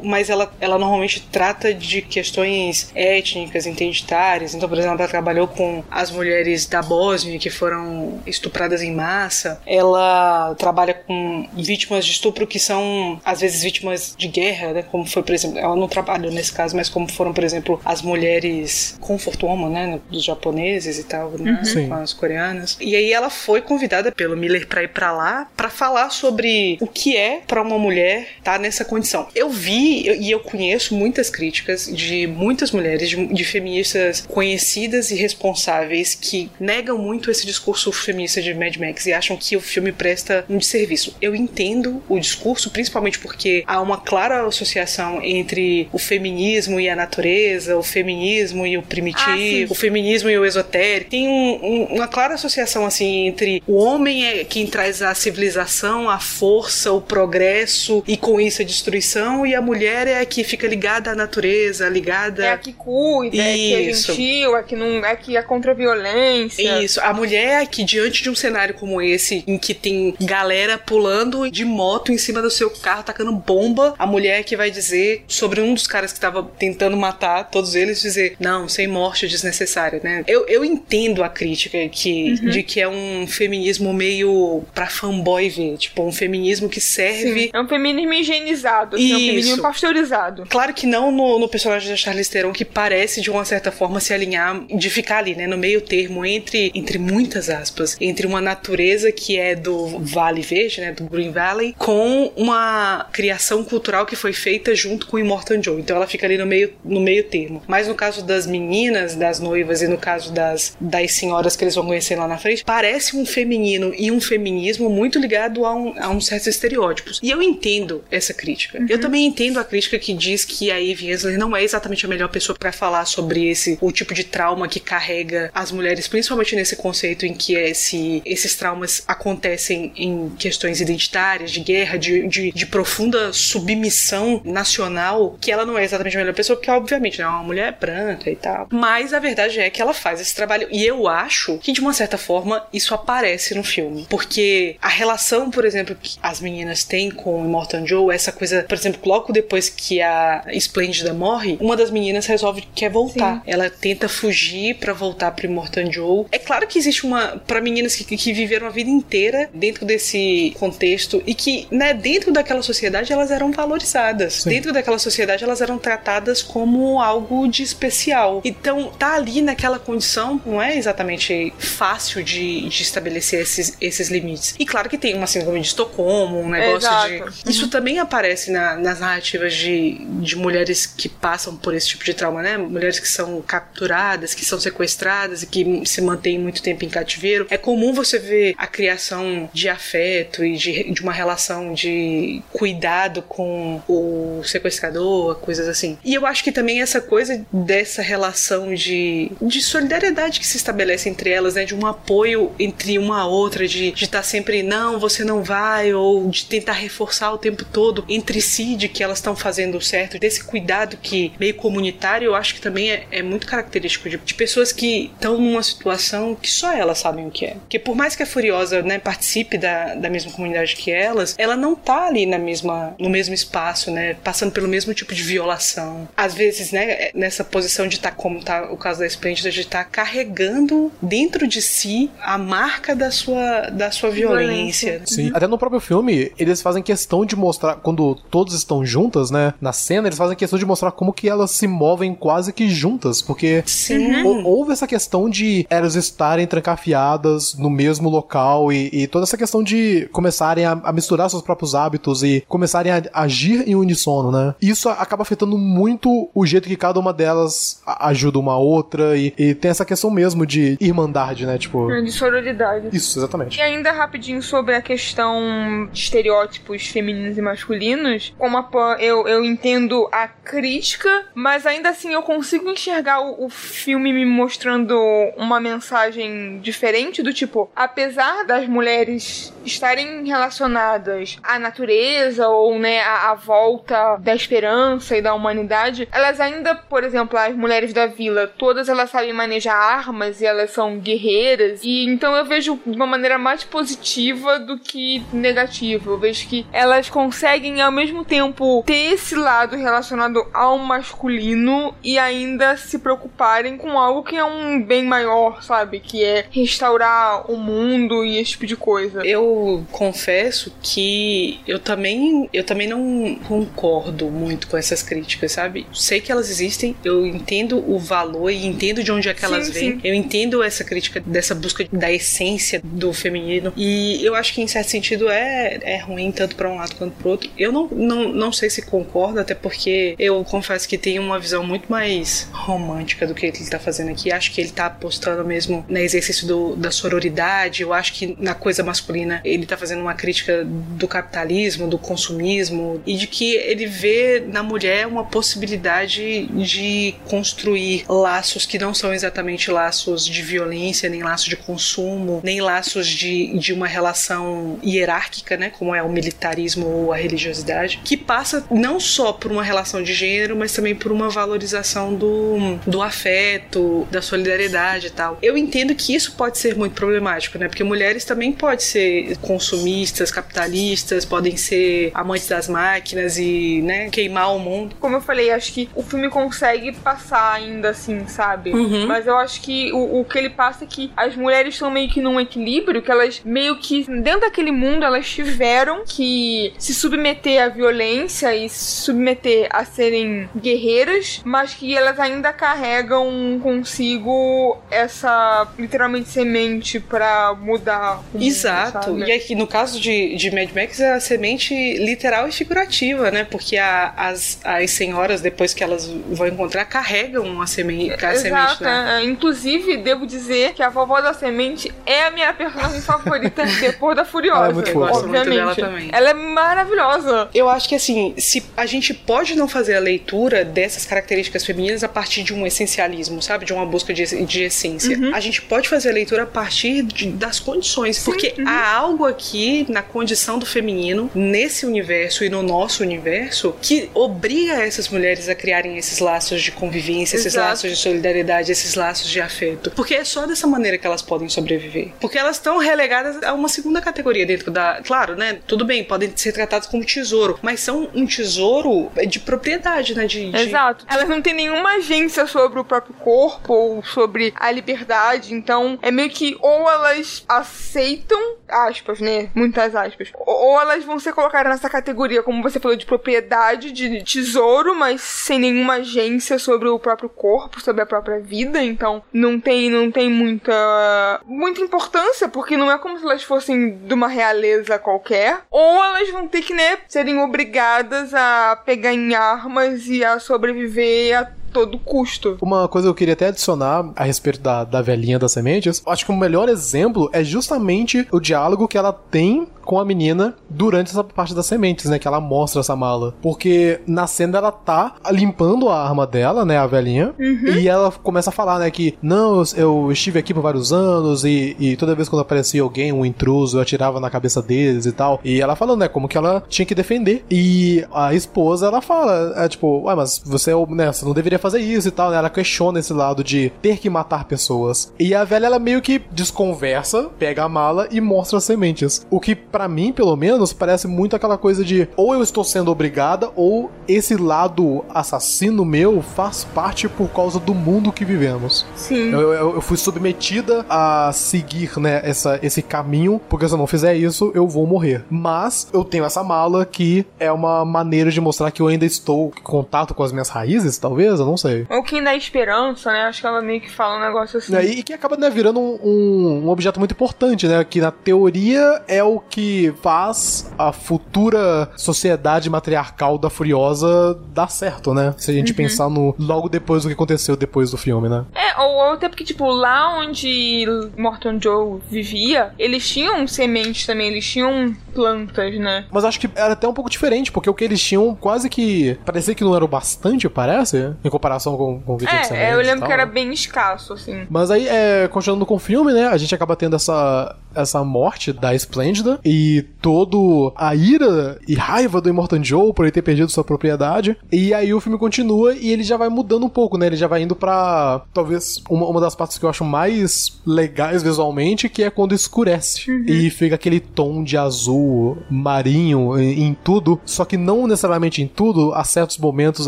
[SPEAKER 3] mas ela, ela normalmente trata de questões étnicas, identitárias. Então, por exemplo, ela trabalhou com as mulheres da Bósnia que foram estupradas em massa. Ela trabalha com vítimas de estupro que são, às vezes, vítimas de guerra, né, como foi, por exemplo, ela não trabalhou nesse caso, mas como foram, por exemplo, as mulheres comfort woman, né, dos japoneses e tal, né,
[SPEAKER 1] Sim.
[SPEAKER 3] com as coreanas. E aí ela foi convidada pelo Miller pra ir pra lá pra falar sobre o que é pra uma mulher estar nessa condição. Eu vi e eu conheço muitas críticas de muitas mulheres, de, de feministas conhecidas e responsáveis que negam muito esse discurso feminista de Mad Max e acham que o filme presta um desserviço. Eu entendo o discurso, principalmente porque há uma clara associação entre o feminismo e a natureza, o feminismo e o primitivo,
[SPEAKER 2] Ah,
[SPEAKER 3] o feminismo e o esotérico. Tem um- um- uma clara associação assim entre o homem é quem traz a civilização, a força, o progresso e com isso a destruição submissão e a mulher é a que fica ligada à natureza, ligada.
[SPEAKER 2] É a que cuida, é a que é gentil, é que não é que é contra a violência.
[SPEAKER 3] Isso. A mulher é que, diante de um cenário como esse, em que tem galera pulando de moto em cima do seu carro, tacando bomba, a mulher é que vai dizer sobre um dos caras que estava tentando matar todos eles, dizer, não, sem morte desnecessária, né? Eu, eu entendo a crítica que, uhum. de que é um feminismo meio pra fanboy ver, tipo, um feminismo que serve.
[SPEAKER 2] Sim. É um feminismo higienizado, assim, é um feminismo pasteurizado.
[SPEAKER 3] Claro que não no, no personagem da Charlize Theron, que parece de uma certa forma se alinhar, de ficar ali, né, no meio termo entre, entre muitas aspas, entre uma natureza que é do Vale Verde, né, do Green Valley, com uma criação cultural que foi feita junto com o Immortan Joe. Então ela fica ali no meio, no meio termo. Mas no caso das meninas, das noivas e no caso das, das senhoras que eles vão conhecer lá na frente, parece um feminino e um feminismo muito ligado a um, a um certos estereótipos. E eu entendo essa crítica. Uhum. Eu também entendo a crítica que diz que a Eve Ensler não é exatamente a melhor pessoa para falar sobre esse o tipo de trauma que carrega as mulheres, principalmente nesse conceito em que esse, esses traumas acontecem em questões identitárias, de guerra, de, de, de profunda submissão nacional, que ela não é exatamente a melhor pessoa, porque obviamente né, é uma mulher branca e tal. Mas a verdade é que ela faz esse trabalho. E eu acho que, de uma certa forma, isso aparece no filme. Porque a relação, por exemplo, que as meninas têm com o Immortan Joe, essa coisa, por exemplo, logo depois que a Splendida morre, uma das meninas resolve que quer voltar. Sim. Ela tenta fugir para voltar pro Immortan Joe. É claro que existe uma. para meninas que, que viveram a vida inteira dentro desse contexto e que, né, dentro daquela sociedade elas eram valorizadas. Sim. Dentro daquela sociedade elas eram tratadas como algo de especial. Então, tá ali naquela condição não é exatamente fácil de, de estabelecer esses, esses limites. E claro que tem uma síndrome de Estocolmo, um negócio Exato. de. Isso uhum. também aparece na, nas narrativas de, de mulheres que passam por esse tipo de trauma, né? Mulheres que são capturadas, que são sequestradas e que se mantêm muito tempo em cativeiro. É comum você ver a criação de afeto e de, de uma relação de cuidado com o sequestrador, coisas assim. E eu acho que também essa coisa dessa relação de, de solidariedade que se estabelece entre elas, né? De um apoio entre uma a outra, de estar tá sempre, não, você não vai, ou de tentar reforçar o tempo todo entre si de que elas estão fazendo o certo, desse cuidado que meio comunitário, eu acho que também é, é muito característico de, de pessoas que estão numa situação que só elas sabem o que é. Porque por mais que a Furiosa, né, participe da, da mesma comunidade que elas, ela não tá ali na mesma, no mesmo espaço, né, passando pelo mesmo tipo de violação. Às vezes, né, nessa posição de estar, tá, como tá o caso da Splendid, de estar tá carregando dentro de si a marca da sua, da sua violência.
[SPEAKER 1] Sim. Uhum. Até no próprio filme, eles fazem questão de mostrar, quando todos estão juntas, né, na cena, eles fazem questão de mostrar como que elas se movem quase que juntas, porque
[SPEAKER 3] Sim.
[SPEAKER 1] houve essa questão de elas estarem trancafiadas no mesmo local e, e toda essa questão de começarem a, a, misturar seus próprios hábitos e começarem a agir em unissono, né? Isso acaba afetando muito o jeito que cada uma delas ajuda uma outra e, e tem essa questão mesmo de irmandade, né? Tipo.
[SPEAKER 2] É, de sororidade.
[SPEAKER 1] Isso, exatamente.
[SPEAKER 2] E ainda rapidinho sobre a questão de estereótipos femininos e masculinos, como a Pan, eu, eu entendo a crítica, mas ainda assim eu consigo enxergar o, o filme me mostrando uma mensagem diferente do tipo, apesar das mulheres estarem relacionadas à natureza ou né à, à volta da esperança e da humanidade, elas ainda, por exemplo, as mulheres da vila, todas elas sabem manejar armas e elas são guerreiras e então eu vejo de uma maneira mais positiva do que negativa. Eu vejo que elas conseguem ao mesmo tempo ter esse lado relacionado ao masculino e ainda se preocuparem com algo que é um bem maior, sabe? Que é restaurar o mundo e esse tipo de coisa.
[SPEAKER 3] Eu confesso que eu também eu também não concordo muito com essas críticas, sabe? Sei que elas existem, eu entendo o valor e entendo de onde é que elas sim, vêm. Sim. Eu entendo essa crítica dessa busca da essência do feminino e eu acho que em certo sentido é, é ruim tanto para um lado quanto para outro. Eu não, não, não sei se concordo, até porque eu confesso que tenho uma visão muito mais romântica do que ele está fazendo aqui. Acho que ele está apostando mesmo no exercício do, da sororidade. Eu acho que na coisa masculina ele está fazendo uma crítica do capitalismo, do consumismo e de que ele vê na mulher uma possibilidade de construir laços que não são exatamente laços de violência, nem laços de consumo, nem laços de, de uma relação hierárquica, né, como é o militarismo ou a religiosidade, que passa não só por uma relação de gênero, mas também por uma valorização do, do afeto, da solidariedade e tal. Eu entendo que isso pode ser muito problemático, né? Porque mulheres também podem ser consumistas, capitalistas, podem ser amantes das máquinas e, né, queimar o mundo.
[SPEAKER 2] Como eu falei, acho que o filme consegue passar ainda assim, sabe?
[SPEAKER 3] Uhum.
[SPEAKER 2] Mas eu acho que o, o que ele passa é que as mulheres estão meio que num equilíbrio, que elas meio que, dentro daquele mundo, elas tiveram que se submeter à violência e se submeter a serem guerreiras, mas que elas ainda carregam consigo essa, literalmente, semente pra mudar o mundo,
[SPEAKER 3] Exato.
[SPEAKER 2] sabe?
[SPEAKER 3] E aqui, no caso de, de Mad Max, é a semente literal e figurativa, né? Porque a- as, as senhoras, depois que elas vão encontrar, carregam a semente, a semente
[SPEAKER 2] Exato,
[SPEAKER 3] né?
[SPEAKER 2] é. inclusive devo dizer que a vovó da semente é a minha personagem favorita depois da Furiosa.
[SPEAKER 1] Ela é muito fofa.
[SPEAKER 3] Gosto muito
[SPEAKER 2] obviamente.
[SPEAKER 3] dela também.
[SPEAKER 2] Ela é maravilhosa.
[SPEAKER 3] Eu acho que assim, se a gente pode não fazer a leitura dessas características femininas a partir de um essencialismo, sabe? De uma busca de, de essência. A gente pode fazer a leitura a partir de- das condições. porque há algo aqui na condição do feminino, nesse universo e no nosso universo, que obriga essas mulheres a criarem esses laços de convivência, esses
[SPEAKER 2] Exato.
[SPEAKER 3] laços de solidariedade, esses laços de afeto. Porque é só dessa maneira que elas podem sobreviver. Porque elas estão relegadas a uma segunda categoria dentro da. Claro, né? Tudo bem, podem ser tratadas como tesouro, mas são um tesouro de propriedade, né? De, de-
[SPEAKER 2] Exato. Elas não têm nenhuma agência sobre o próprio corpo ou sobre a liberdade, então é meio que ou elas aceitam, aspas, né? Muitas aspas. Ou elas vão ser colocadas nessa categoria, como você falou, de propriedade, de tesouro, mas sem nenhuma agência sobre o próprio corpo, sobre a própria vida, então não tem, não tem muita, muita importância, porque não é como se elas fossem de uma realeza qualquer, ou elas vão ter que, né, serem obrigadas a pegar em armas e a sobreviver a todo custo.
[SPEAKER 1] Uma coisa que eu queria até adicionar a respeito da, da velhinha das sementes, acho que o melhor exemplo é justamente o diálogo que ela tem com a menina durante essa parte das sementes, né? Que ela mostra essa mala. Porque na cena ela tá limpando a arma dela, né? A velhinha. E ela começa a falar, né? Que não, eu, eu estive aqui por vários anos e, e toda vez quando aparecia alguém, um intruso, eu atirava na cabeça deles e tal. E ela falando, né? Como que ela tinha que defender. E a esposa, ela fala, é tipo, ué, mas você, é né? Você não deveria fazer isso e tal, né? Ela questiona esse lado de ter que matar pessoas. E a velha, ela meio que desconversa, pega a mala e mostra as sementes. O que, pra mim, pelo menos, parece muito aquela coisa de ou eu estou sendo obrigada, ou esse lado assassino meu faz parte por causa do mundo que vivemos.
[SPEAKER 2] Sim.
[SPEAKER 1] Eu, eu- eu fui submetida a seguir, né, essa, esse caminho, porque se eu não fizer isso, eu vou morrer. Mas eu tenho essa mala que é uma maneira de mostrar que eu ainda estou em contato com as minhas raízes, talvez, eu não sei.
[SPEAKER 2] Ou quem dá esperança, né? Acho que ela meio que fala um negócio assim.
[SPEAKER 1] É, E que acaba né, virando um, um- um objeto muito importante, né? Que na teoria é o que faz a futura sociedade matriarcal da Furiosa dar certo, né? Se a gente pensar no logo depois do que aconteceu depois do filme, né?
[SPEAKER 2] É, ou, ou até porque, tipo, lá onde Morton Joe vivia, eles tinham sementes também, eles tinham plantas, né?
[SPEAKER 1] Mas acho que era até um pouco diferente, porque o que eles tinham quase que. Parecia que não era o bastante, parece, em comparação com, com o que tinha
[SPEAKER 2] É,
[SPEAKER 1] sementes
[SPEAKER 2] eu lembro que era
[SPEAKER 1] né?
[SPEAKER 2] bem escasso, assim.
[SPEAKER 1] Mas aí, é, continuando com o filme, né? A gente acaba tendo essa, essa morte da Splendida e todo a ira e raiva do Immortan Joe por ele ter perdido sua propriedade. E aí o filme continua e ele já vai mudando um pouco, né? Ele já vai indo pra talvez uma, uma das partes que eu acho mais legais visualmente, que é quando escurece. E fica aquele tom de azul marinho em, em tudo, só que não necessariamente em tudo, há certos momentos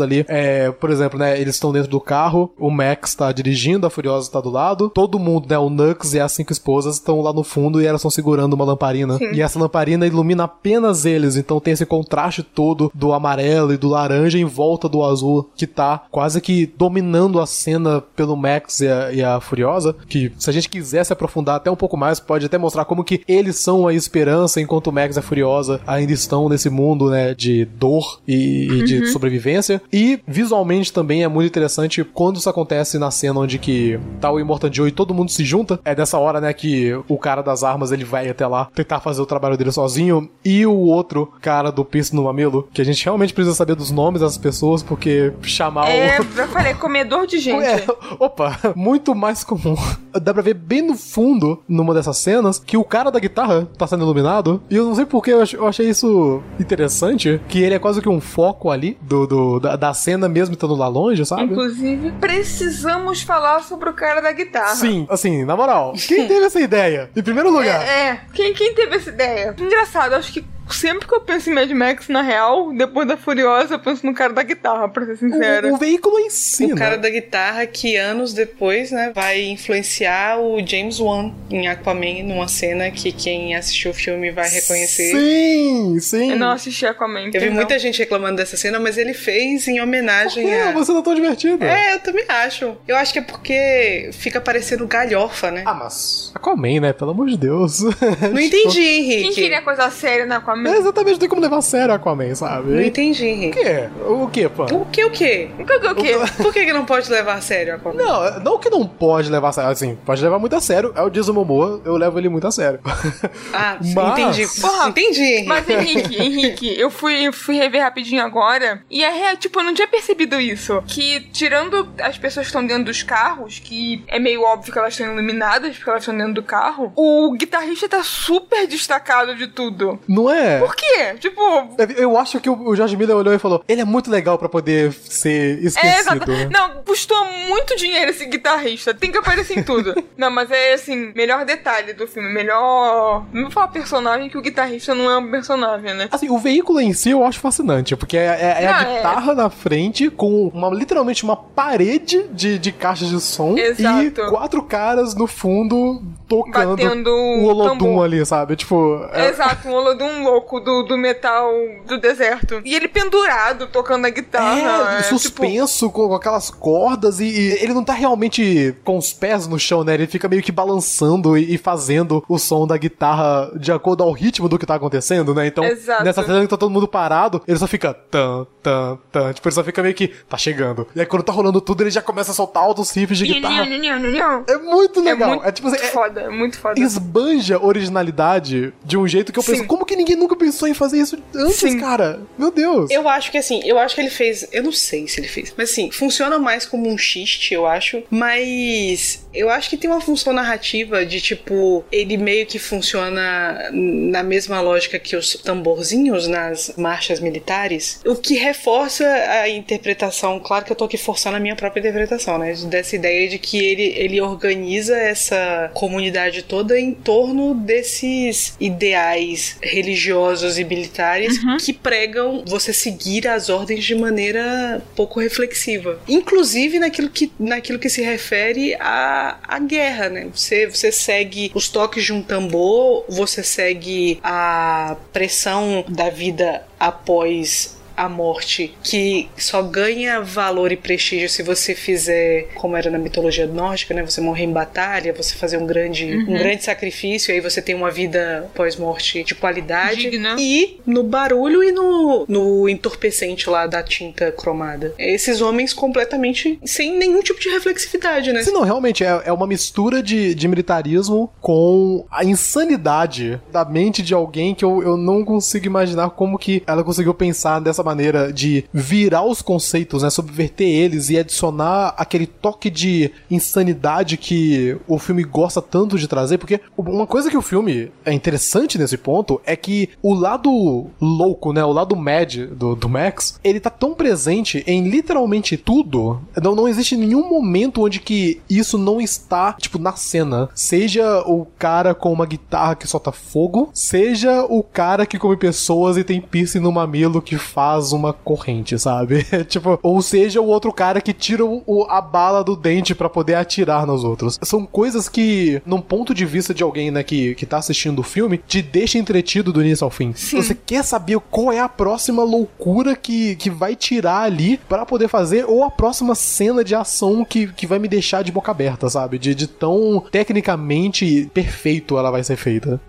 [SPEAKER 1] ali. É, por exemplo, né? Eles estão dentro do carro, o Max tá dirigindo, a Furiosa tá do lado, todo mundo, né? O Nux e as cinco esposas estão lá no fundo e elas estão segurando uma lamparina.
[SPEAKER 2] Sim.
[SPEAKER 1] E essa lamparina ilumina apenas eles, então tem esse contraste todo do amarelo e do laranja em volta do azul, que tá quase que dominando a cena pelo Max e a, e a Furiosa. Que se a gente quiser se aprofundar até um pouco mais, pode até mostrar como que eles são a esperança, enquanto o Max e a Furiosa ainda estão nesse mundo, né, de dor e, e de sobrevivência. E visualmente também é muito interessante quando isso acontece na cena onde que tá o Immortan Joe e todo mundo se junta. É dessa hora, né, que o cara das armas ele vai até lá tentar fazer o trabalho trabalho dele sozinho, e o outro cara do Pierce no Mamilo, que a gente realmente precisa saber dos nomes das pessoas, porque chamar
[SPEAKER 2] É,
[SPEAKER 1] o.
[SPEAKER 2] eu falei, comedor de gente.
[SPEAKER 1] É, opa, muito mais comum. Dá pra ver bem no fundo, numa dessas cenas, que o cara da guitarra tá sendo iluminado. E eu não sei porque eu achei isso interessante, que ele é quase que um foco ali do, do- da, da cena mesmo estando lá longe, sabe?
[SPEAKER 2] Inclusive, precisamos falar sobre o cara da guitarra.
[SPEAKER 1] Sim, assim, na moral, quem teve essa ideia? Em primeiro lugar.
[SPEAKER 2] É, é. Quem, quem teve essa ideia? Engraçado, acho que sempre que eu penso em Mad Max, na real, depois da Furiosa, eu penso no cara da guitarra, pra ser sincera.
[SPEAKER 1] O, o veículo em si,
[SPEAKER 3] O
[SPEAKER 1] né?
[SPEAKER 3] cara da guitarra que anos depois, né, vai influenciar o James Wan em Aquaman numa cena que quem assistiu o filme vai reconhecer.
[SPEAKER 1] Sim, sim.
[SPEAKER 2] Eu não assisti Aquaman.
[SPEAKER 3] Eu vi
[SPEAKER 2] perdão.
[SPEAKER 3] muita gente reclamando dessa cena, mas ele fez em homenagem
[SPEAKER 1] É,
[SPEAKER 3] a.
[SPEAKER 1] você não tão divertido.
[SPEAKER 3] É, eu também acho. Eu acho que é porque fica parecendo galhofa, né?
[SPEAKER 1] Ah, mas. Aquaman, né? Pelo amor de Deus.
[SPEAKER 3] Não entendi,
[SPEAKER 2] Quem
[SPEAKER 3] Henrique.
[SPEAKER 2] queria coisa séria na Aquaman?
[SPEAKER 1] É exatamente, não tem como levar a sério Aquaman, sabe?
[SPEAKER 3] Não
[SPEAKER 1] O
[SPEAKER 3] entendi, Henrique.
[SPEAKER 1] quê? O quê, pô?
[SPEAKER 3] O que o quê?
[SPEAKER 2] O que, o quê?
[SPEAKER 3] Por que, que não pode levar a sério Aquaman?
[SPEAKER 1] Não, não que não pode levar a sério, assim, pode levar muito a sério. É o Jason Momoa, eu levo ele muito a sério.
[SPEAKER 3] Ah,
[SPEAKER 1] Mas-
[SPEAKER 3] entendi.
[SPEAKER 2] Porra,
[SPEAKER 3] entendi, Henrique.
[SPEAKER 2] Mas Henrique, Henrique, eu fui, fui rever rapidinho agora e é real, tipo, eu não tinha percebido isso. Que tirando as pessoas que estão dentro dos carros, que é meio óbvio que elas estão iluminadas porque elas estão dentro do carro, o guitarrista tá super destacado de tudo.
[SPEAKER 1] Não é?
[SPEAKER 2] Por quê? Tipo.
[SPEAKER 1] Eu acho que o George Miller olhou e falou: ele é muito legal pra poder ser
[SPEAKER 2] É,
[SPEAKER 1] esquecido.
[SPEAKER 2] exato.
[SPEAKER 1] né?
[SPEAKER 2] Não, custou muito dinheiro esse guitarrista. Tem que aparecer em tudo. não, mas é assim, melhor detalhe do filme. Melhor. Não vou falar personagem, que o guitarrista não é um personagem, né?
[SPEAKER 1] Assim, o veículo em si eu acho fascinante, porque é, é- é a
[SPEAKER 2] Não, é.
[SPEAKER 1] guitarra na frente com uma, literalmente uma parede de, de caixas de som
[SPEAKER 2] Exato.
[SPEAKER 1] e quatro caras no fundo tocando
[SPEAKER 2] Batendo
[SPEAKER 1] o
[SPEAKER 2] o
[SPEAKER 1] Olodum
[SPEAKER 2] tambor.
[SPEAKER 1] ali, sabe? Tipo, é-
[SPEAKER 2] Exato, um Olodum louco do, do metal do deserto. E ele pendurado, tocando a guitarra.
[SPEAKER 1] É,
[SPEAKER 2] tipo,
[SPEAKER 1] suspenso com, com aquelas cordas e, e ele não tá realmente com os pés no chão, né? Ele fica meio que balançando e, e fazendo o som da guitarra de acordo ao ritmo do que tá acontecendo, né? Então,
[SPEAKER 2] Exato.
[SPEAKER 1] nessa cena que tá todo mundo parado, ele só fica tan, tan, tan. Tipo, ele só fica meio que tá chegando. E aí quando tá rolando tudo, ele já começa a soltar altos riffs de guitarra. É muito legal.
[SPEAKER 2] É muito
[SPEAKER 1] tipo assim, é-
[SPEAKER 2] foda, é muito foda.
[SPEAKER 1] esbanja originalidade de um jeito que eu penso,
[SPEAKER 2] Sim.
[SPEAKER 1] como que ninguém nunca pensou em fazer isso antes,
[SPEAKER 2] Sim.
[SPEAKER 1] cara? Meu Deus.
[SPEAKER 3] Eu acho que assim, eu acho que ele fez. Eu não sei se ele fez. Mas assim, funciona mais como um xiste, eu acho. Mas eu acho que tem uma função narrativa de tipo, ele meio que funciona na mesma lógica que os tamborzinhos nas marchas militares. O que reforça a interpretação. Claro que eu tô aqui forçando a minha própria interpretação, né? Dessa ideia de que ele, ele organiza essa comunidade toda em torno desses ideais religiosos e militares que pregam você seguir as ordens de maneira pouco reflexiva. Inclusive naquilo que, naquilo que se refere à guerra, né? Você, você segue os toques de um tambor, você segue a pressão da vida após a morte, que só ganha valor e prestígio se você fizer, como era na mitologia nórdica, né? Você morrer em batalha, você fazer um grande, um grande sacrifício, e aí você tem uma vida pós-morte de qualidade.
[SPEAKER 2] Digna.
[SPEAKER 3] E no barulho e no, no entorpecente lá da tinta cromada. Esses homens completamente sem nenhum tipo de reflexividade, né?
[SPEAKER 1] Se não, realmente é, é uma mistura de, de militarismo com a insanidade da mente de alguém que eu, eu não consigo imaginar como que ela conseguiu pensar dessa maneira de virar os conceitos, né? Subverter eles e adicionar aquele toque de insanidade que o filme gosta tanto de trazer, porque uma coisa que o filme é interessante nesse ponto é que o lado louco, né? O lado mad do, do Max, ele tá tão presente em literalmente tudo. Não, não existe nenhum momento onde que isso não está, tipo, na cena. Seja o cara com uma guitarra que solta fogo, seja o cara que come pessoas e tem piercing no mamilo que faz uma corrente, sabe? tipo, ou seja o outro cara que tira o, a bala do dente pra poder atirar nos outros. São coisas que, num ponto de vista de alguém, né, que, que tá assistindo o filme, te deixa entretido do início ao fim. Você quer saber qual é a próxima loucura que, que vai tirar ali pra poder fazer, ou a próxima cena de ação que, que vai me deixar de boca aberta, sabe? De, de tão tecnicamente perfeito ela vai ser feita.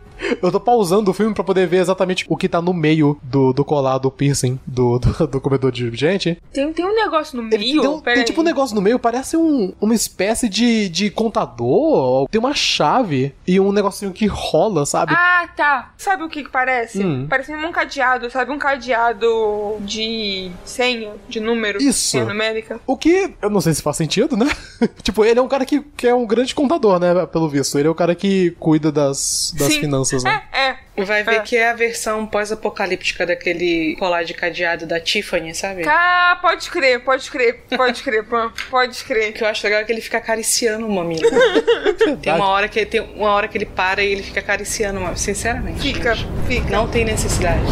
[SPEAKER 1] Eu tô pausando o filme pra poder ver exatamente o que tá no meio do, do colar do piercing do, do, do comedor de gente.
[SPEAKER 2] Tem, tem um negócio no meio.
[SPEAKER 1] Tem, um, tem tipo um negócio no meio, parece um, uma espécie de, de contador. Tem uma chave e um negocinho que rola, sabe?
[SPEAKER 2] Ah, tá. Sabe o que, que parece?
[SPEAKER 1] Hum.
[SPEAKER 2] Parece um cadeado, sabe? Um cadeado de senha, de número.
[SPEAKER 1] Isso.
[SPEAKER 2] Senha numérica.
[SPEAKER 1] O que eu não sei se faz sentido, né? tipo, ele é um cara que, que é um grande contador, né? Pelo visto. Ele é o cara que cuida das, das
[SPEAKER 2] Sim.
[SPEAKER 1] finanças, né?
[SPEAKER 2] É, é.
[SPEAKER 3] Vai ver
[SPEAKER 2] É.
[SPEAKER 3] que é a versão pós-apocalíptica daquele colar de cadeado da Tiffany, sabe?
[SPEAKER 2] Ah, pode crer, pode crer, pode crer, pô, pode
[SPEAKER 3] O
[SPEAKER 2] crer.
[SPEAKER 3] que eu acho legal é que ele fica acariciando o mamilo. tem uma hora que tem uma hora que ele para e ele fica acariciando o mamilo. Sinceramente.
[SPEAKER 2] Fica,
[SPEAKER 3] gente.
[SPEAKER 2] fica.
[SPEAKER 3] Não tem necessidade.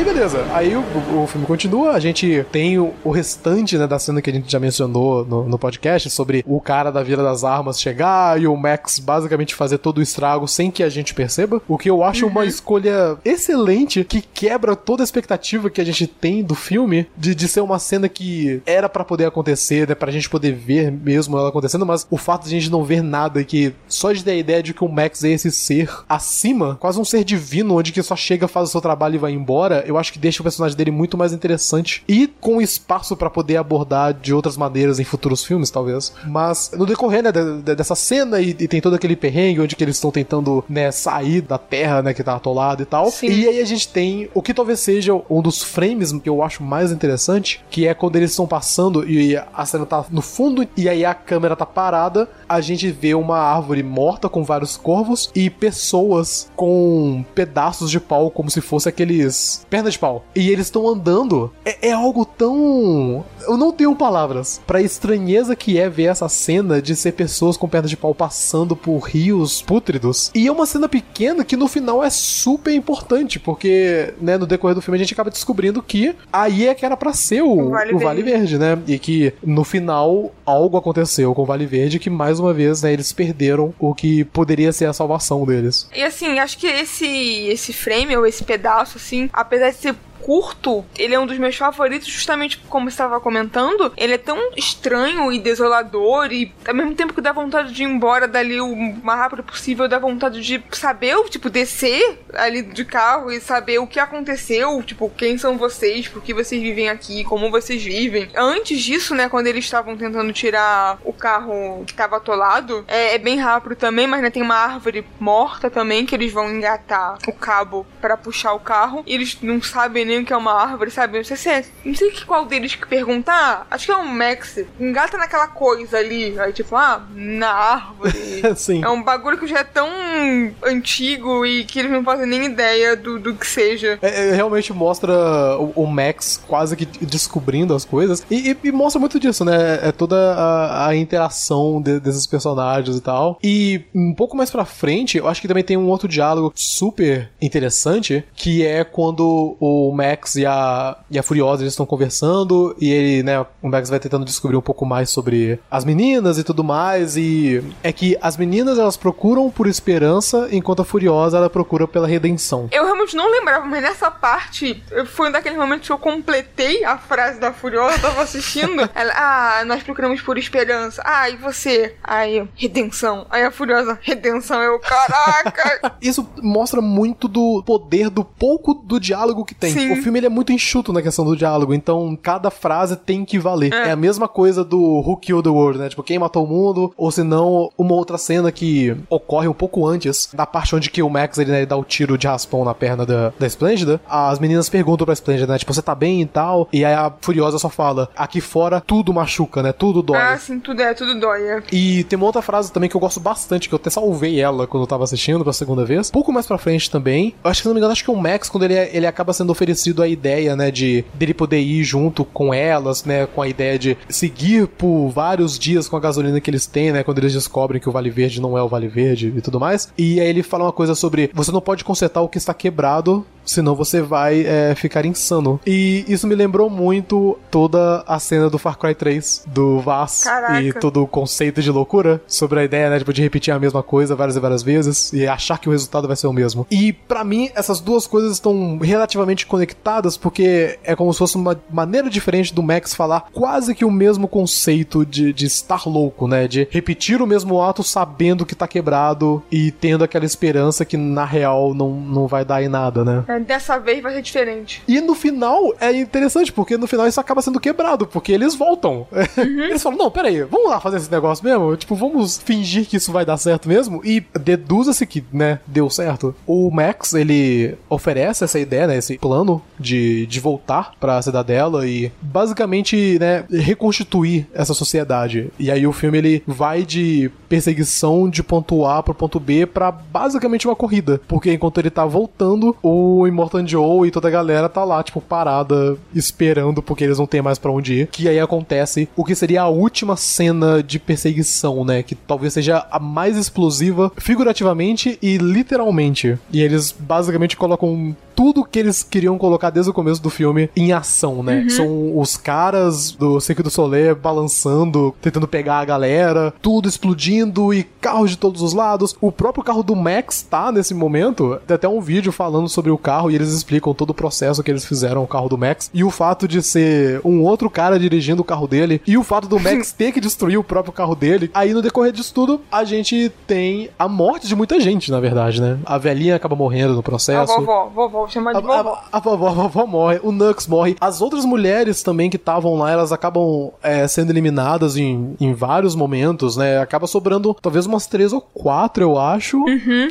[SPEAKER 1] Aí, beleza. Aí o, o filme continua, a gente tem o, o restante né, da cena que a gente já mencionou no, no podcast sobre o cara da Vila das Armas chegar e o Max basicamente fazer todo o estrago sem que a gente perceba. O que eu acho uma escolha excelente que quebra toda a expectativa que a gente tem do filme de, de ser uma cena que era pra poder acontecer, né? Pra gente poder ver mesmo ela acontecendo, mas o fato de a gente não ver nada e que só de ter a ideia de que o Max é esse ser acima, quase um ser divino, onde que só chega, faz o seu trabalho e vai embora, eu acho que deixa o personagem dele muito mais interessante e com espaço pra poder abordar de outras maneiras em futuros filmes, talvez. Mas no decorrer né, de- de- dessa cena e, e tem todo aquele perrengue onde que eles estão tentando né, sair da terra, né, que tá atolada e tal.
[SPEAKER 2] Sim.
[SPEAKER 1] E aí a gente tem o que talvez seja um dos frames que eu acho mais interessante, que é quando eles estão passando e a cena tá no fundo e aí a câmera tá parada, a gente vê uma árvore morta com vários corvos e pessoas com pedaços de pau como se fosse aqueles perna de pau. E eles estão andando. É, é algo tão eu não tenho palavras pra estranheza que é ver essa cena de ser pessoas com pernas de pau passando por rios pútridos. E é uma cena pequena que no final é super importante, porque, né, no decorrer do filme a gente acaba descobrindo que aí é que era pra ser o,
[SPEAKER 2] O Vale
[SPEAKER 1] o Vale Verde, né? E que no final algo aconteceu com o Vale Verde que mais uma vez, né, eles perderam o que poderia ser a salvação deles.
[SPEAKER 2] E assim, acho que esse, esse frame, ou esse pedaço, assim, apesar de ser curto, ele é um dos meus favoritos, justamente como você estava comentando. Ele é tão estranho e desolador, e ao mesmo tempo que dá vontade de ir embora dali o mais rápido possível, dá vontade de saber, tipo, descer ali de carro e saber o que aconteceu, tipo, quem são vocês, por que vocês vivem aqui, como vocês vivem. Antes disso, né, quando eles estavam tentando tirar o carro que estava atolado, é, é bem rápido também, mas né, tem uma árvore morta também que eles vão engatar o cabo para puxar o carro. E eles não sabem nem que é uma árvore, sabe? Não sei se é. Não sei que qual deles que perguntar. Acho que é um Max. Engata naquela coisa ali. Aí, tipo, ah, na árvore.
[SPEAKER 1] Sim.
[SPEAKER 2] É um bagulho que já é tão antigo e que eles não fazem nem ideia do, do que seja.
[SPEAKER 1] É, é, realmente mostra o, o Max quase que descobrindo as coisas. E, e- e mostra muito disso, né? É toda a, a interação de- desses personagens e tal. E um pouco mais pra frente, eu acho que também tem um outro diálogo super interessante, que é quando o Max e a, e a Furiosa eles estão conversando, e ele, né, o Max vai tentando descobrir um pouco mais sobre as meninas e tudo mais, e é que as meninas elas procuram por esperança, enquanto a Furiosa ela procura pela redenção.
[SPEAKER 2] Eu realmente não lembrava, mas nessa parte foi um daqueles momentos que eu completei a frase da Furiosa, eu tava assistindo. Ela, ah, nós procuramos por esperança. Ah, e você? Aí, redenção. Aí a Furiosa, redenção. Eu, caraca.
[SPEAKER 1] Isso mostra muito do poder do pouco do diálogo que tem.
[SPEAKER 2] Sim.
[SPEAKER 1] O filme ele é muito enxuto na questão do diálogo, então cada frase tem que valer. É,
[SPEAKER 2] É.
[SPEAKER 1] a mesma coisa do Who Killed the World, né? Tipo, quem matou o mundo, ou se não, uma outra cena que ocorre um pouco antes, da parte onde que o Max ele, né, dá o tiro de raspão na perna da, da Splendida, as meninas perguntam pra Splendida, né? Tipo, você tá bem e tal? E aí a Furiosa só fala, aqui fora tudo machuca, né? Tudo dói.
[SPEAKER 2] ah, sim, tudo é, tudo dói. é.
[SPEAKER 1] E tem uma outra frase também que eu gosto bastante, que eu até salvei ela quando eu tava assistindo pela segunda vez. Pouco mais pra frente também. Eu acho que, se não me engano, acho que o Max, quando ele, ele acaba sendo oferecido a ideia, né, de dele poder ir junto com elas, né, com a ideia de seguir por vários dias com a gasolina que eles têm, né, quando eles descobrem que o Vale Verde não é o Vale Verde e tudo mais. E aí ele fala uma coisa sobre, você não pode consertar o que está quebrado, senão você vai é, ficar insano. E isso me lembrou muito toda a cena do Far Cry 3, do Vaz,
[SPEAKER 2] Caraca.
[SPEAKER 1] e todo o conceito de loucura sobre a ideia, né, tipo, de repetir a mesma coisa várias e várias vezes e achar que o resultado vai ser o mesmo. E pra mim, essas duas coisas estão relativamente conectadas porque é como se fosse uma maneira diferente do Max falar quase que o mesmo conceito de, de estar louco, né, de repetir o mesmo ato sabendo que tá quebrado e tendo aquela esperança que na real não, não vai dar em nada, né?
[SPEAKER 2] É, Dessa vez vai ser diferente.
[SPEAKER 1] E no final é interessante, porque no final isso acaba sendo quebrado, porque eles voltam. Eles falam: não, peraí, vamos lá fazer esse negócio mesmo? Tipo, vamos fingir que isso vai dar certo mesmo? E deduza-se que, né, deu certo. O Max, ele oferece essa ideia, né, esse plano de, de voltar pra cidadela e basicamente, né, reconstituir essa sociedade. E aí o filme ele vai de perseguição de ponto A pro ponto B pra basicamente uma corrida. Porque enquanto ele tá voltando, o Immortan Joe e toda a galera tá lá, tipo, parada, esperando, porque eles não têm mais pra onde ir. Que aí acontece o que seria a última cena de perseguição, né? Que talvez seja a mais explosiva, figurativamente e literalmente. E eles basicamente colocam tudo que eles queriam colocar desde o começo do filme em ação, né? São os caras do Cirque du Soleil balançando, tentando pegar a galera, tudo explodindo e carros de todos os lados. O próprio carro do Max tá nesse momento. Tem até um vídeo falando sobre o carro e eles explicam todo o processo que eles fizeram o carro do Max e o fato de ser um outro cara dirigindo o carro dele e o fato do Max ter que destruir o próprio carro dele. Aí no decorrer disso tudo, a gente tem a morte de muita gente, na verdade, né? A velhinha acaba morrendo no
[SPEAKER 2] A
[SPEAKER 1] processo.
[SPEAKER 2] vovó, vovó, chama de
[SPEAKER 1] A,
[SPEAKER 2] vovó.
[SPEAKER 1] a, a vovó, a vovó morre, o Nux morre. As outras mulheres também que estavam lá, elas acabam é, sendo eliminadas em, em vários momentos, né? Acaba sobrando talvez umas três ou quatro, eu acho.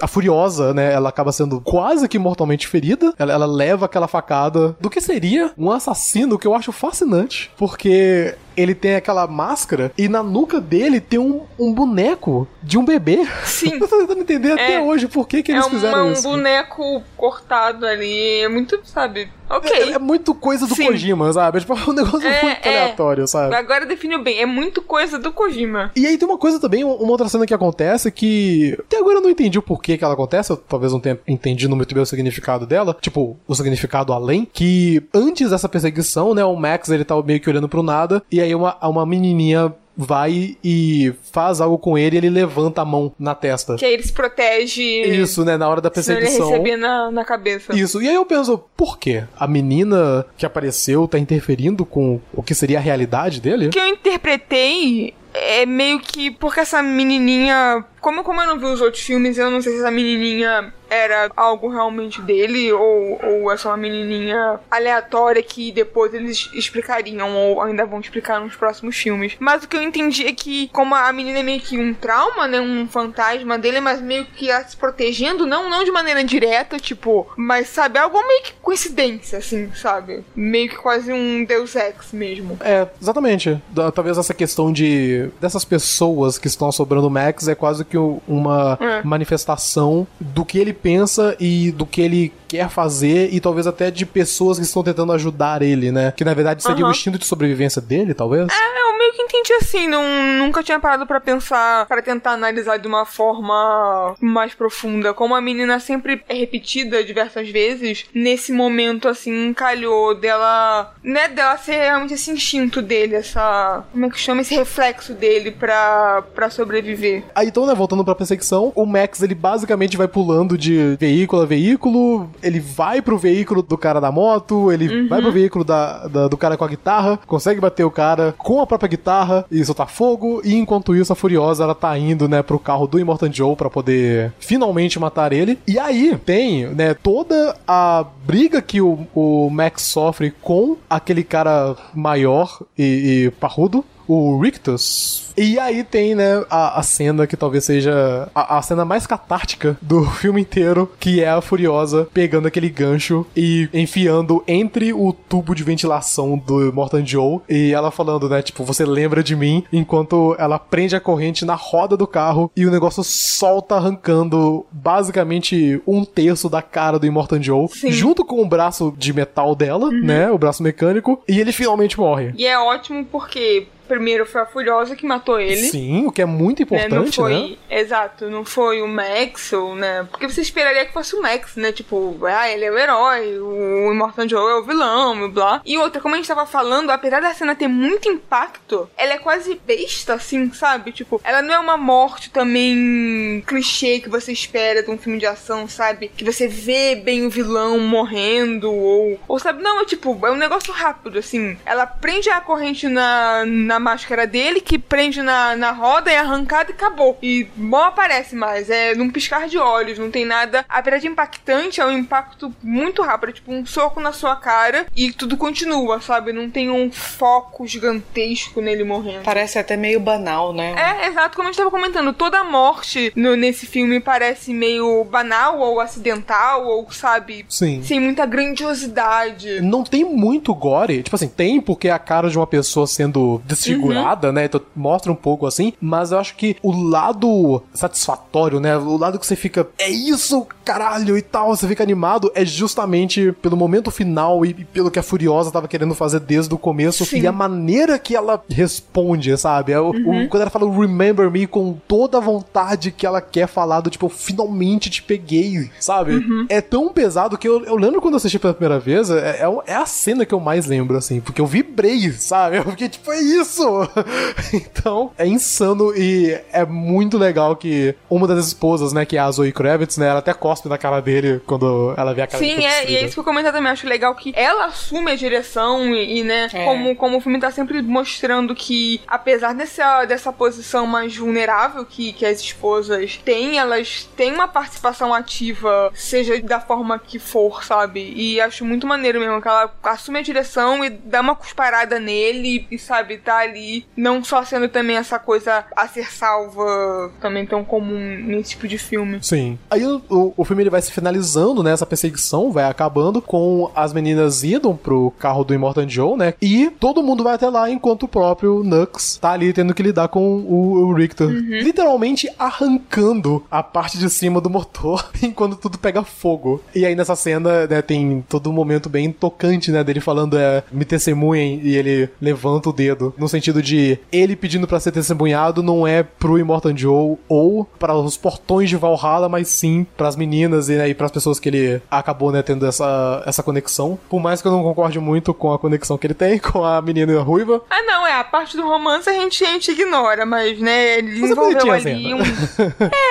[SPEAKER 1] A Furiosa, né? Ela acaba sendo quase que mortalmente ferida. Ela, ela leva aquela facada do que seria um assassino que eu acho fascinante, porque ele tem aquela máscara e na nuca dele tem um, um boneco de um bebê.
[SPEAKER 2] Sim.
[SPEAKER 1] Eu tô tentando entender até
[SPEAKER 2] É.
[SPEAKER 1] hoje por que, que
[SPEAKER 2] É
[SPEAKER 1] eles
[SPEAKER 2] uma-
[SPEAKER 1] fizeram
[SPEAKER 2] um
[SPEAKER 1] isso.
[SPEAKER 2] boneco cortado ali. É muito, sabe? Ok.
[SPEAKER 1] É, é muito coisa do
[SPEAKER 2] Sim.
[SPEAKER 1] Kojima, sabe? É tipo um negócio
[SPEAKER 2] É,
[SPEAKER 1] muito
[SPEAKER 2] é.
[SPEAKER 1] aleatório, sabe?
[SPEAKER 2] Agora definiu bem. É muito coisa do Kojima.
[SPEAKER 1] E aí tem uma coisa também, uma outra cena que acontece que até agora eu não entendi o porquê que ela acontece, eu talvez não tenha entendido muito bem o significado dela, tipo, o significado além, que antes dessa perseguição, né, o Max ele tá meio que olhando pro nada, e aí uma, uma menininha vai e faz algo com ele e ele levanta a mão na testa.
[SPEAKER 2] Que aí ele se protege.
[SPEAKER 1] Isso, né, na hora da
[SPEAKER 2] Senão ele
[SPEAKER 1] perseguição.
[SPEAKER 2] receber na, na cabeça.
[SPEAKER 1] Isso, e aí eu penso, por quê? A menina que apareceu tá interferindo com o que seria a realidade dele?
[SPEAKER 2] O que eu interpretei é meio que porque essa menininha. Como, como eu não vi os outros filmes, eu não sei se essa menininha era algo realmente dele ou, ou é só uma menininha aleatória que depois eles explicariam ou ainda vão explicar nos próximos filmes. Mas o que eu entendi é que, como a menina é meio que um trauma, né? Um fantasma dele, mas meio que ela se protegendo, não, não de maneira direta, tipo, mas sabe, algo meio que coincidência, assim, sabe? Meio que quase um Deus Ex mesmo.
[SPEAKER 1] É, exatamente. Talvez essa questão de dessas pessoas que estão sobrando o Max é quase que uma
[SPEAKER 2] É.
[SPEAKER 1] manifestação do que ele pensa e do que ele quer fazer e talvez até de pessoas que estão tentando ajudar ele, né? Que na verdade seria o
[SPEAKER 2] Aham.
[SPEAKER 1] instinto de sobrevivência dele, talvez.
[SPEAKER 2] É, eu meio que entendi assim, não, nunca tinha parado pra pensar, pra tentar analisar de uma forma mais profunda. Como a menina sempre é repetida diversas vezes, nesse momento, assim, calhou dela, né, dela ser realmente esse instinto dele, essa, como é que chama, esse reflexo dele pra, pra sobreviver.
[SPEAKER 1] Aí então, né, voltando pra perseguição, o Max ele basicamente vai pulando de veículo a veículo, ele vai pro veículo do cara da moto, ele vai pro veículo da, da- do cara com a guitarra, consegue bater o cara com a própria guitarra e soltar fogo, e enquanto isso a Furiosa ela tá indo, né, pro carro do Immortan Joe pra poder finalmente matar ele. E aí tem, né, toda a briga que o, o Max sofre com aquele cara maior e, e parrudo, o Rictus. E aí tem, né, a, a cena que talvez seja a, a cena mais catártica do filme inteiro, que é a Furiosa pegando aquele gancho e enfiando entre o tubo de ventilação do Morton Joe e ela falando, né, tipo, você lembra de mim, enquanto ela prende a corrente na roda do carro e o negócio solta arrancando basicamente um terço da cara do Immortan Joe,
[SPEAKER 2] Sim.
[SPEAKER 1] junto com o braço de metal dela, né, o braço mecânico, e ele finalmente morre.
[SPEAKER 2] E é ótimo porque primeiro foi a Furiosa que matou ele.
[SPEAKER 1] Sim, o que é muito importante,
[SPEAKER 2] né? Não foi,
[SPEAKER 1] né?
[SPEAKER 2] Exato, não foi o Max, ou, né? Porque você esperaria que fosse o Max, né? Tipo, ah, ele é o herói, o Immortal Joe é o vilão, e blá. E outra, como a gente tava falando, apesar da cena ter muito impacto, ela é quase besta, assim, sabe? Tipo, ela não é uma morte também clichê que você espera de um filme de ação, sabe? Que você vê bem o vilão morrendo, ou, ou sabe? Não, é tipo, é um negócio rápido, assim. Ela prende a corrente na, na máscara dele, que prende na, na roda, é arrancada e acabou. E mal aparece mais, é num piscar de olhos, não tem nada. Apesar de impactante, é um impacto muito rápido, é tipo um soco na sua cara e tudo continua, sabe? Não tem um foco gigantesco nele morrendo.
[SPEAKER 3] Parece até meio banal, né?
[SPEAKER 2] É, exato, como a gente tava comentando, toda morte no, nesse filme parece meio banal ou acidental, ou sabe,
[SPEAKER 1] Sim.
[SPEAKER 2] sem muita grandiosidade.
[SPEAKER 1] Não tem muito gore. Tipo assim, tem porque é a cara de uma pessoa sendo desfigurada, né? Então mostra um pouco assim. Mas eu acho que o lado satisfatório, né? O lado que você fica, é isso, caralho, e tal, você fica animado, é justamente pelo momento final e, e pelo que a Furiosa tava querendo fazer desde o começo.
[SPEAKER 2] Sim.
[SPEAKER 1] E a maneira que ela responde, sabe? É o- o- quando ela fala Remember Me com toda a vontade que ela quer falar do tipo, finalmente te peguei, sabe? É tão pesado que eu, eu lembro quando eu assisti pela primeira vez, é, é, é a cena que eu mais lembro, assim, porque eu vibrei, sabe? Eu fiquei tipo, é isso! então, é insano e é muito legal que uma das esposas, né, que é a Zoe Kravitz, né, ela até cospe na cara dele quando ela vê a cara
[SPEAKER 2] Sim, é, e é isso que eu comentei também. Acho legal que ela assume a direção e, e, né,
[SPEAKER 3] É.
[SPEAKER 2] como, como o filme tá sempre mostrando que, apesar dessa, dessa posição mais vulnerável que, que as esposas têm, elas têm uma participação ativa, seja da forma que for, sabe? E acho muito maneiro mesmo que ela assume a direção e dá uma cusparada nele e, sabe, tá ali, não só sendo também essa coisa a ser salva, também tão comum nesse tipo de filme.
[SPEAKER 1] Sim. Aí o, o, o filme ele vai se finalizando, né? Essa perseguição vai acabando com as meninas indo pro carro do Immortan Joe, né? E todo mundo vai até lá enquanto o próprio Nux tá ali tendo que lidar com o, o Richter. Literalmente arrancando a parte de cima do motor enquanto tudo pega fogo. E aí nessa cena, né, tem todo um momento bem tocante, né? Dele falando, é, me testemunhem, e ele levanta o dedo. No sentido de ele pedindo pra ser testemunhado não é pro Immortan Joe ou para os portões de Valhalla, mas sim pras meninas e, né, e pras pessoas que ele acabou, né, tendo essa, essa conexão. Por mais que eu não concorde muito com a conexão que ele tem com a menina ruiva.
[SPEAKER 2] Ah, não, é, a parte do romance a gente, a gente ignora, mas, né, ele
[SPEAKER 1] Mas é
[SPEAKER 2] desenvolveu
[SPEAKER 1] a
[SPEAKER 2] ali um...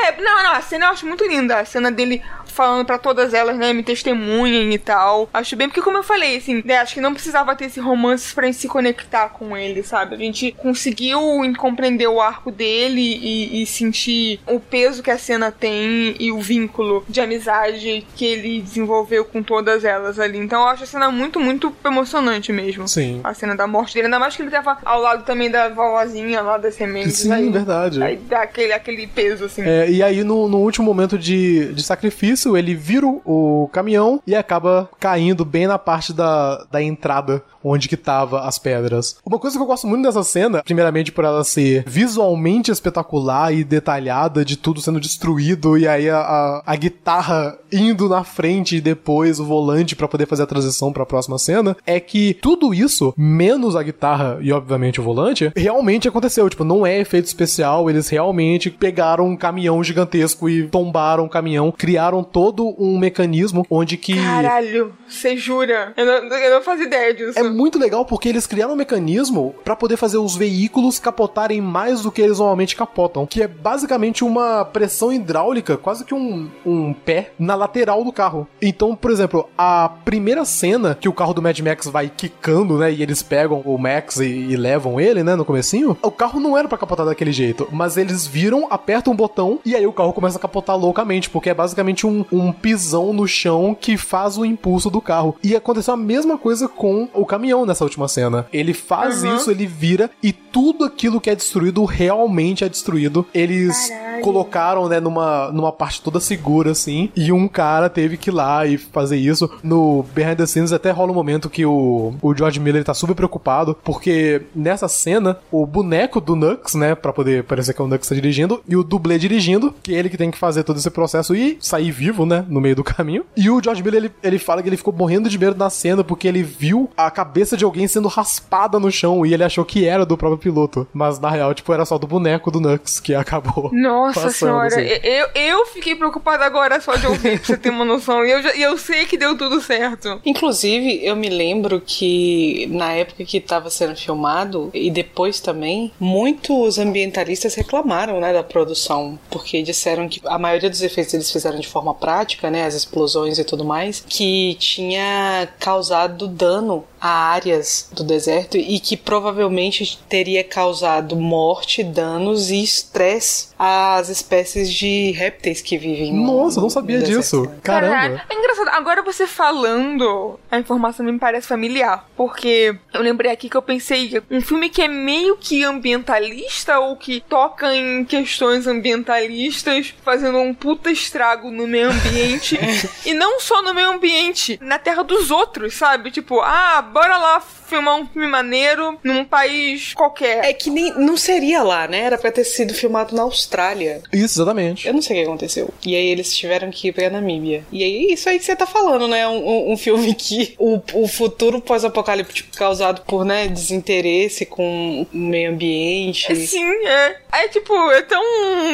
[SPEAKER 2] É, não, não, a cena eu acho muito linda, a cena dele falando pra todas elas, né, me testemunhem e tal. Acho bem, porque como eu falei, assim, né, acho que não precisava ter esse romance pra gente se conectar com ele, sabe? A gente conseguiu compreender o arco dele e, e sentir o peso que a cena tem e o vínculo de amizade que ele desenvolveu com todas elas ali. Então eu acho a cena muito, muito emocionante mesmo
[SPEAKER 1] Sim.
[SPEAKER 2] a cena da morte dele, ainda mais que ele tava ao lado também da vovozinha lá das sementes.
[SPEAKER 1] Sim,
[SPEAKER 2] aí,
[SPEAKER 1] verdade.
[SPEAKER 2] Aí dá aquele, aquele peso, assim.
[SPEAKER 1] É, e aí, no, no último momento de, de sacrifício, ele vira o, caminhão e acaba caindo bem na parte da, da entrada onde que tava as pedras. Uma coisa que eu gosto muito dessa cena, primeiramente por ela ser visualmente espetacular e detalhada, de tudo sendo destruído, e aí a, a, a guitarra indo na frente e depois o volante pra poder fazer a transição pra próxima cena, é que tudo isso, menos a guitarra e obviamente o volante, realmente aconteceu. Tipo, não é efeito especial, eles realmente pegaram um caminhão gigantesco e tombaram o caminhão, criaram todo um mecanismo onde que.
[SPEAKER 2] Caralho, você jura? Eu não, eu não fazia ideia disso.
[SPEAKER 1] É muito legal porque eles criaram um mecanismo pra poder fazer os veículos capotarem mais do que eles normalmente capotam, que é basicamente uma pressão hidráulica, quase que um, um pé na lateral do carro. Então, por exemplo, a primeira cena que o carro do Mad Max vai quicando, né, e eles pegam o Max e, e levam ele, né, no comecinho, o carro não era pra capotar daquele jeito, mas eles viram, apertam um botão e aí o carro começa a capotar loucamente, porque é basicamente um, um pisão no chão que faz o impulso do carro. E aconteceu a mesma coisa com o caminhão nessa última cena. Ele faz
[SPEAKER 2] Uhum.
[SPEAKER 1] isso, ele vira e tudo aquilo que é destruído realmente é destruído. Eles
[SPEAKER 2] Caralho.
[SPEAKER 1] colocaram, né, numa, numa parte toda segura, assim, e um cara teve que ir lá e fazer isso. No Behind the Scenes até rola um momento que o, o George Miller tá super preocupado, porque nessa cena, o boneco do Nux, né, pra poder parecer que é o Nux tá dirigindo, e o dublê dirigindo, que é ele que tem que fazer todo esse processo e sair vivo, né, no meio do caminho. E o George Miller, ele, ele fala que ele ficou morrendo de medo na cena porque ele viu a cabeça de alguém sendo raspada no chão e ele achou que era do próprio piloto. Mas na real, tipo, era só do boneco do Nux que acabou.
[SPEAKER 2] Nossa passando, senhora, assim. eu, eu fiquei preocupada agora só de ouvir, pra você ter uma noção. E eu, já, eu sei que deu tudo certo.
[SPEAKER 3] Inclusive, eu me lembro que na época que estava sendo filmado, e depois também, muitos ambientalistas reclamaram, né, da produção. Porque disseram que a maioria dos efeitos eles fizeram de forma prática, né, as explosões e tudo mais, que tinha causado dano a áreas do deserto e que provavelmente teria causado morte, danos e estresse às espécies de répteis que vivem
[SPEAKER 1] no Nossa, eu não sabia disso. Né? Caramba. Caraca.
[SPEAKER 2] É engraçado. Agora você falando, a informação me parece familiar. Porque eu lembrei aqui que eu pensei um filme que é meio que ambientalista ou que toca em questões ambientalistas, fazendo um puta estrago no meio ambiente. e não só no meio ambiente, na terra dos outros, sabe? Tipo, ah, bora lá filmar um filme maneiro num país qualquer.
[SPEAKER 3] É que nem não seria lá, né? Era pra ter sido filmado na Austrália.
[SPEAKER 1] Isso, exatamente.
[SPEAKER 3] Eu não sei o que aconteceu. E aí eles tiveram que ir pra Namíbia. E aí, isso aí que você tá falando, né? Um, um filme que o, o futuro pós-apocalíptico causado por, né, desinteresse com o meio ambiente.
[SPEAKER 2] Sim, é. É tipo, é tão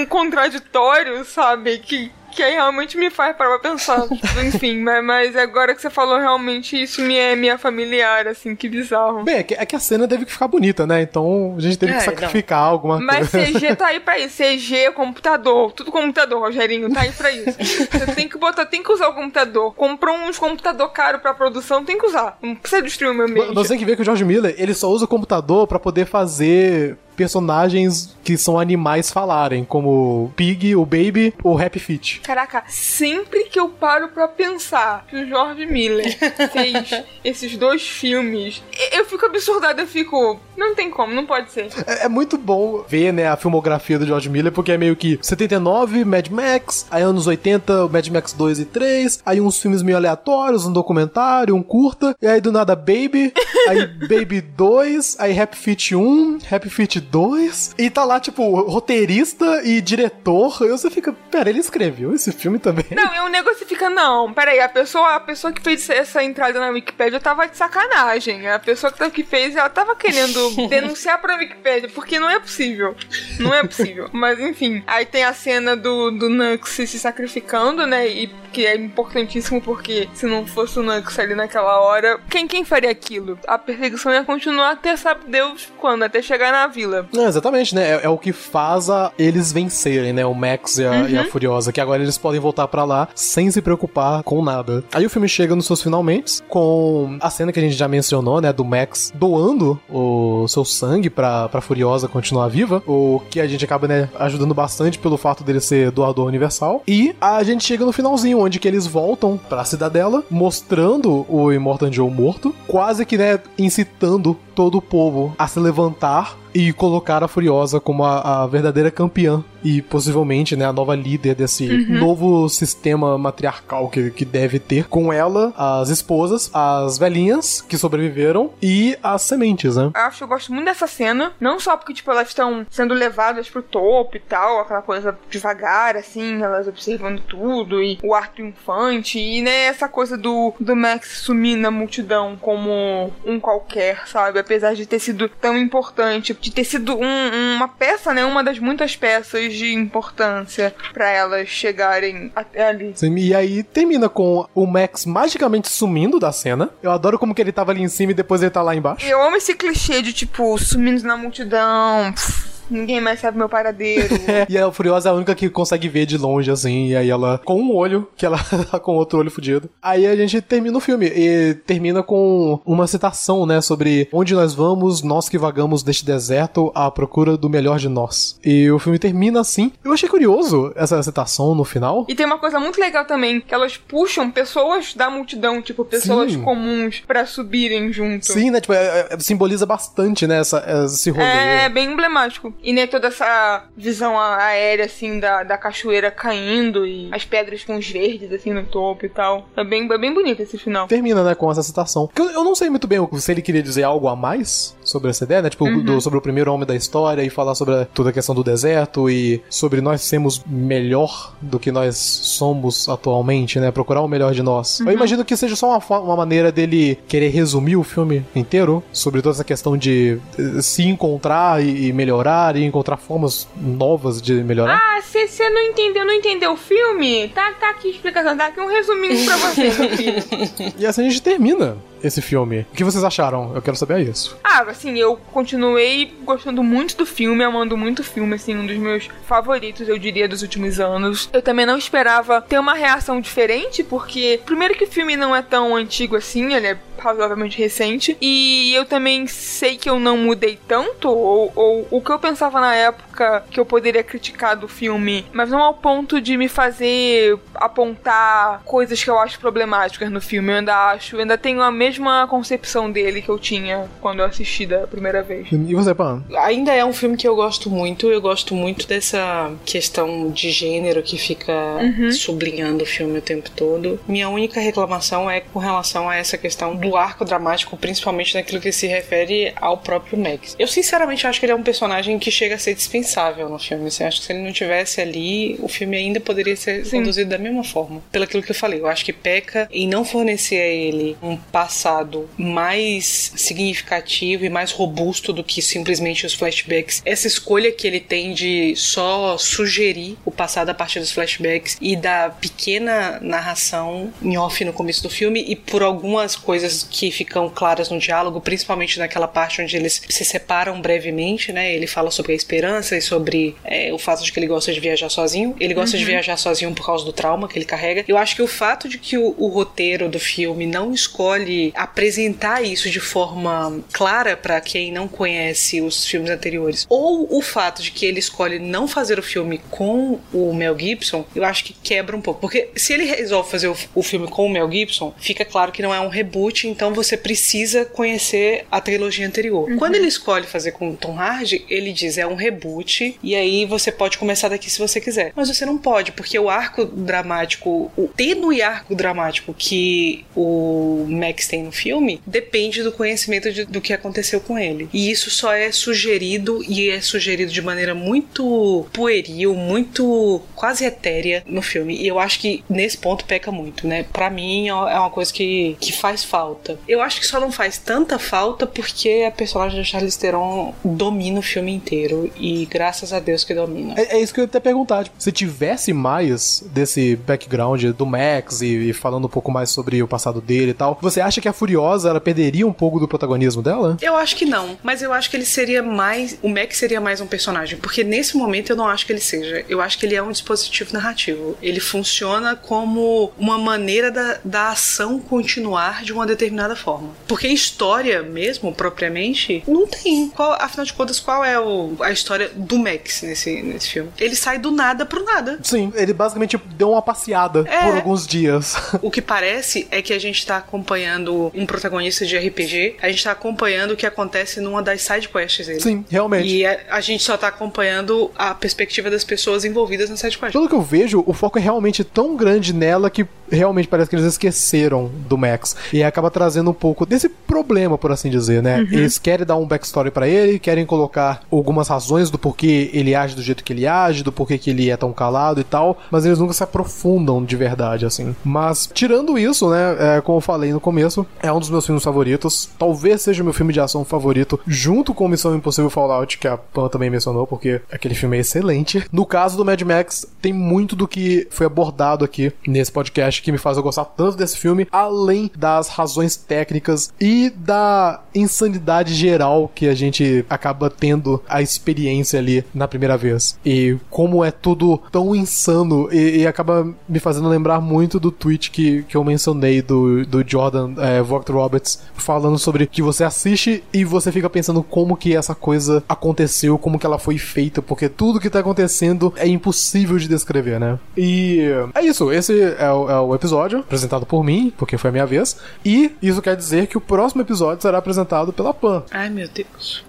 [SPEAKER 2] contraditório, sabe? Que que aí realmente me faz parar pra pensar. Enfim, mas, mas, agora que você falou, realmente isso me é minha familiar, assim, que bizarro.
[SPEAKER 1] Bem, é que, é que a cena teve que ficar bonita, né? Então a gente teve é, que sacrificar não. alguma
[SPEAKER 2] mas coisa. Mas CG tá aí pra isso. CG, computador, tudo computador, Rogerinho, tá aí pra isso. Você tem que botar, tem que usar o computador. Comprou uns computador caro pra produção, tem que usar. Não precisa destruir o meu meio.
[SPEAKER 1] Você tem que ver que o George Miller, ele só usa o computador pra poder fazer personagens que são animais falarem, como o Pig, o Baby, o Happy Feet.
[SPEAKER 2] Caraca, sempre que eu paro pra pensar que o George Miller fez esses dois filmes, eu fico absurdada, eu fico. Não tem como, não pode ser.
[SPEAKER 1] É, é, muito bom ver, né, a filmografia do George Miller, porque é meio que 79, Mad Max, aí anos 80, Mad Max 2 e 3, aí uns filmes meio aleatórios, um documentário, um curta, e aí do nada Baby, aí Baby 2, aí Happy Feet 1, Happy Feet 2, e tá lá, tipo, roteirista e diretor, e você fica, pera, ele escreveu esse filme também?
[SPEAKER 2] Não, e o negócio fica, não, peraí, a pessoa, a pessoa que fez essa entrada na Wikipedia tava de sacanagem, a pessoa que fez, ela tava querendo denunciar pra Wikipedia, porque não é possível, não é possível, mas enfim, aí tem a cena do, do Nux se sacrificando, né, e que é importantíssimo porque se não fosse o Nux ali naquela hora, quem, quem faria aquilo? A perseguição ia continuar até sabe Deus quando, até chegar na vila.
[SPEAKER 1] Não, exatamente, né? É, é, o que faz a eles vencerem, né? O Max e a, uhum. e a, uhum. Furiosa, que agora eles podem voltar para lá sem se preocupar com nada. Aí o filme chega nos seus finalmente, com a cena que a gente já mencionou, né? Do Max doando o seu sangue pra, pra Furiosa continuar viva, o que a gente acaba, né, ajudando bastante pelo fato dele ser doador universal. E a gente chega no finalzinho, onde que eles voltam pra cidadela, mostrando o Immortan Joe morto, quase que, né, incitando todo o povo a se levantar e colocar a Furiosa como a, a, verdadeira campeã e possivelmente né, a nova líder desse uhum. novo sistema matriarcal que, que deve ter com ela, as esposas, as velhinhas que sobreviveram e as sementes, né?
[SPEAKER 2] Eu acho que eu gosto muito dessa cena, não só porque tipo elas estão sendo levadas pro topo e tal, aquela coisa devagar assim, elas observando tudo e o ar triunfante e né, essa coisa do, do Max sumir na multidão como um qualquer, sabe? Apesar de ter sido tão importante de ter sido um, uma peça, né? Uma das muitas peças de importância para elas chegarem até ali.
[SPEAKER 1] Sim, e aí termina com o Max magicamente sumindo da cena. Eu adoro como que ele tava ali em cima e depois ele tá lá embaixo.
[SPEAKER 2] Eu amo esse clichê de tipo, sumindo na multidão. Pff ninguém mais sabe meu paradeiro.
[SPEAKER 1] e a Furiosa é a única que consegue ver de longe, assim, e aí ela, com um olho, que ela tá com outro olho fudido. Aí a gente termina o filme, e termina com uma citação, né, sobre onde nós vamos, nós que vagamos deste deserto à procura do melhor de nós. E o filme termina assim. Eu achei curioso essa citação no final.
[SPEAKER 2] E tem uma coisa muito legal também, que elas puxam pessoas da multidão, tipo, pessoas Sim. comuns, para subirem junto.
[SPEAKER 1] Sim, né, tipo, é, é, simboliza bastante, né, essa, esse rolê.
[SPEAKER 2] É, é bem emblemático. E nem toda essa visão aérea, assim, da, da cachoeira caindo e as pedras com os verdes, assim, no topo e tal. É bem, é bem bonito esse final.
[SPEAKER 1] Termina, né, com essa citação. Eu, eu não sei muito bem se ele queria dizer algo a mais sobre essa ideia, né? Tipo, uhum. do, sobre o primeiro homem da história e falar sobre toda a questão do deserto e sobre nós sermos melhor do que nós somos atualmente, né? Procurar o melhor de nós. Uhum. Eu imagino que seja só uma, uma maneira dele querer resumir o filme inteiro sobre toda essa questão de eh, se encontrar e melhorar e encontrar formas novas de melhorar.
[SPEAKER 2] Ah, você não entendeu, não entendeu o filme, tá, tá aqui explicação, tá aqui um resuminho pra você, meu filho.
[SPEAKER 1] e assim a gente termina esse filme. O que vocês acharam? Eu quero saber isso.
[SPEAKER 2] Ah, assim, eu continuei gostando muito do filme, amando muito o filme, assim, um dos meus favoritos, eu diria, dos últimos anos. Eu também não esperava ter uma reação diferente, porque, primeiro que o filme não é tão antigo assim, ele é razoavelmente recente, e eu também sei que eu não mudei tanto, ou, ou o que eu pensava na época que eu poderia criticar do filme, mas não ao ponto de me fazer apontar coisas que eu acho problemáticas no filme. Eu ainda acho, eu ainda tenho a mesma mesma concepção dele que eu tinha quando eu assisti da primeira vez.
[SPEAKER 1] E você, Pan?
[SPEAKER 3] Ainda é um filme que eu gosto muito. Eu gosto muito dessa questão de gênero que fica uhum. sublinhando o filme o tempo todo. Minha única reclamação é com relação a essa questão do arco dramático, principalmente naquilo que se refere ao próprio Max. Eu sinceramente acho que ele é um personagem que chega a ser dispensável no filme. Assim, acho que se ele não tivesse ali, o filme ainda poderia ser Sim. conduzido da mesma forma. Pelo aquilo que eu falei, eu acho que peca em não fornecer a ele um passado passado mais significativo e mais robusto do que simplesmente os flashbacks. Essa escolha que ele tem de só sugerir o passado a partir dos flashbacks e da pequena narração em off no começo do filme e por algumas coisas que ficam claras no diálogo, principalmente naquela parte onde eles se separam brevemente, né? Ele fala sobre a esperança sobre é, o fato de que ele gosta de viajar sozinho. Ele gosta uhum. de viajar sozinho por causa do trauma que ele carrega. Eu acho que o fato de que o, o roteiro do filme não escolhe apresentar isso de forma clara para quem não conhece os filmes anteriores, ou o fato de que ele escolhe não fazer o filme com o Mel Gibson, eu acho que quebra um pouco. Porque se ele resolve fazer o, o filme com o Mel Gibson, fica claro que não é um reboot, então você precisa conhecer a trilogia anterior. Uhum. Quando ele escolhe fazer com o Tom Hardy, ele diz é um reboot, e aí você pode começar daqui se você quiser. Mas você não pode, porque o arco dramático, o tênue arco dramático que o Max tem no filme depende do conhecimento de, do que aconteceu com ele. E isso só é sugerido e é sugerido de maneira muito pueril, muito quase etérea no filme. E eu acho que nesse ponto peca muito, né? Para mim é uma coisa que, que faz falta. Eu acho que só não faz tanta falta porque a personagem da Charlize Theron domina o filme inteiro e graças a Deus que domina.
[SPEAKER 1] É, é isso que eu ia até perguntar. Tipo, se tivesse mais desse background do Max e, e falando um pouco mais sobre o passado dele e tal, você acha que a Furiosa, ela perderia um pouco do protagonismo dela?
[SPEAKER 3] Eu acho que não, mas eu acho que ele seria mais. O Mac seria mais um personagem, porque nesse momento eu não acho que ele seja. Eu acho que ele é um dispositivo narrativo. Ele funciona como uma maneira da, da ação continuar de uma determinada forma. Porque história mesmo, propriamente, não tem. Qual, afinal de contas, qual é o, a história do Max nesse, nesse filme? Ele sai do nada pro nada.
[SPEAKER 1] Sim, ele basicamente deu uma passeada é, por alguns dias.
[SPEAKER 3] O que parece é que a gente tá acompanhando um protagonista de RPG, a gente tá acompanhando o que acontece numa das side quests dele.
[SPEAKER 1] Sim, realmente.
[SPEAKER 3] E a, a, gente só tá acompanhando a perspectiva das pessoas envolvidas na side quest.
[SPEAKER 1] Pelo que eu vejo, o foco é realmente tão grande nela que realmente parece que eles esqueceram do Max. E acaba trazendo um pouco desse problema, por assim dizer, né? Uhum. Eles querem dar um backstory para ele, querem colocar algumas razões do porquê ele age do jeito que ele age, do porquê que ele é tão calado e tal, mas eles nunca se aprofundam de verdade, assim. Mas, tirando isso, né, é, como eu falei no começo, é um dos meus filmes favoritos. Talvez seja o meu filme de ação favorito, junto com Missão Impossível Fallout, que a Pan também mencionou, porque aquele filme é excelente. No caso do Mad Max, tem muito do que foi abordado aqui nesse podcast que me faz eu gostar tanto desse filme, além das razões técnicas e da insanidade geral que a gente acaba tendo a experiência ali na primeira vez. E como é tudo tão insano e, e acaba me fazendo lembrar muito do tweet que, que eu mencionei do, do Jordan é, Vogt Roberts falando sobre que você assiste e você fica pensando como que essa coisa aconteceu, como que ela foi feita, porque tudo que tá acontecendo é impossível de descrever, né? E é isso, esse é o, é o episódio, apresentado por mim, porque foi a minha vez. E isso quer dizer que o próximo episódio será apresentado pela Pan.
[SPEAKER 3] Ai, meu Deus.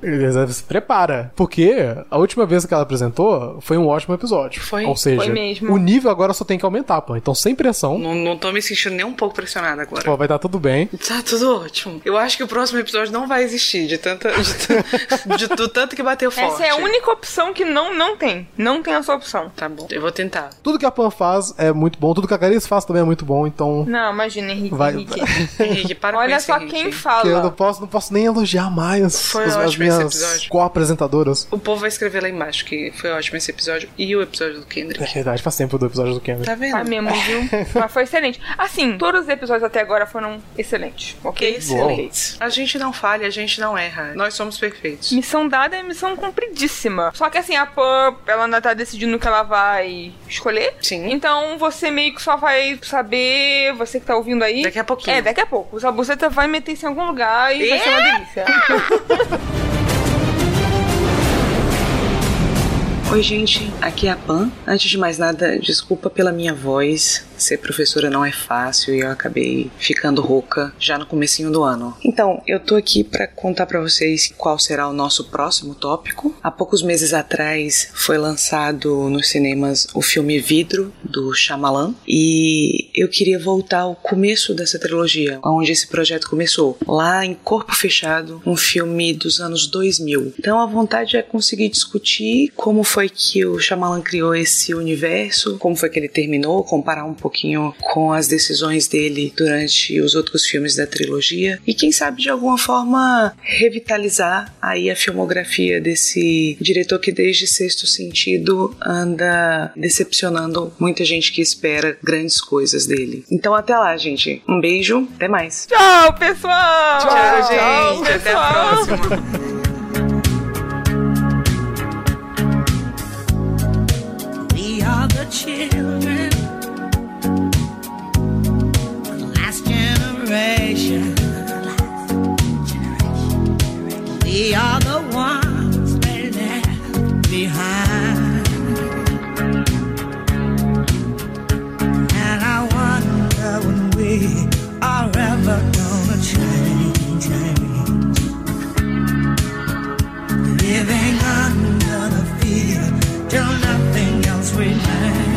[SPEAKER 1] Se prepara, porque a última vez que ela apresentou foi um ótimo episódio.
[SPEAKER 3] Foi.
[SPEAKER 1] Ou seja,
[SPEAKER 2] Foi mesmo.
[SPEAKER 1] o nível agora só tem que aumentar, Pan. Então, sem pressão,
[SPEAKER 3] Não, não tô me sentindo nem um pouco pressionada agora.
[SPEAKER 1] pô, vai estar tudo bem.
[SPEAKER 3] Tá tudo ótimo. Eu acho que o próximo episódio não vai existir, de tanta. De, de- do tanto que bateu forte.
[SPEAKER 2] Essa é a única opção que não, não tem. Não tem essa opção.
[SPEAKER 3] Tá bom, eu vou tentar.
[SPEAKER 1] Tudo que a Pan faz é muito bom, tudo que a Carice faz também é muito bom, então.
[SPEAKER 2] Não, imagina, Henrique.
[SPEAKER 1] Vai-
[SPEAKER 2] Henrique.
[SPEAKER 3] Henrique, para com
[SPEAKER 2] Olha só
[SPEAKER 3] Henrique.
[SPEAKER 2] quem
[SPEAKER 1] Que eu não
[SPEAKER 2] fala.
[SPEAKER 1] posso, não posso nem elogiar mais
[SPEAKER 3] Foi
[SPEAKER 1] as, as
[SPEAKER 3] ótimo esse
[SPEAKER 1] minhas
[SPEAKER 3] episódio.
[SPEAKER 1] co-apresentadoras.
[SPEAKER 3] O povo vai escrever lá embaixo que foi ótimo esse episódio e o episódio do Kendrick.
[SPEAKER 1] É verdade, faz tempo do episódio do Kendrick.
[SPEAKER 3] Tá vendo?
[SPEAKER 2] Ah, mesmo, viu? Mas foi excelente. Assim, todos os episódios até agora foram excelentes, ok?
[SPEAKER 3] Excelente. A gente não falha, a gente não erra. Nós somos perfeitos.
[SPEAKER 2] Missão dada é missão cumpridíssima. Só que assim, a Pan, ela ainda tá decidindo o que ela vai escolher.
[SPEAKER 3] Sim.
[SPEAKER 2] Então você meio que só vai saber, você que tá ouvindo aí.
[SPEAKER 3] Daqui a pouquinho.
[SPEAKER 2] É, daqui a pouco. O Zabuzeta vai meter isso em algum lugar e vai ser uma delícia.
[SPEAKER 3] Oi, gente, aqui é a Pan. Antes de mais nada, desculpa pela minha voz. Ser professora não é fácil e eu acabei ficando rouca já no comecinho do ano. Então, eu tô aqui para contar para vocês qual será o nosso próximo tópico. Há poucos meses atrás foi lançado nos cinemas o filme Vidro do Shyamalan e eu queria voltar ao começo dessa trilogia, onde esse projeto começou, lá em Corpo Fechado, um filme dos anos 2000. Então a vontade é conseguir discutir como foi que o Shyamalan criou esse universo, como foi que ele terminou, comparar um pouquinho com as decisões dele durante os outros filmes da trilogia e quem sabe de alguma forma revitalizar aí a filmografia desse diretor que desde Sexto Sentido anda decepcionando muita gente que espera grandes coisas dele. Então até lá, gente. Um beijo, até mais.
[SPEAKER 2] Tchau, pessoal!
[SPEAKER 3] Tchau, gente. Até a
[SPEAKER 2] pessoal.
[SPEAKER 3] próxima.
[SPEAKER 4] Living under the fear till nothing else remains.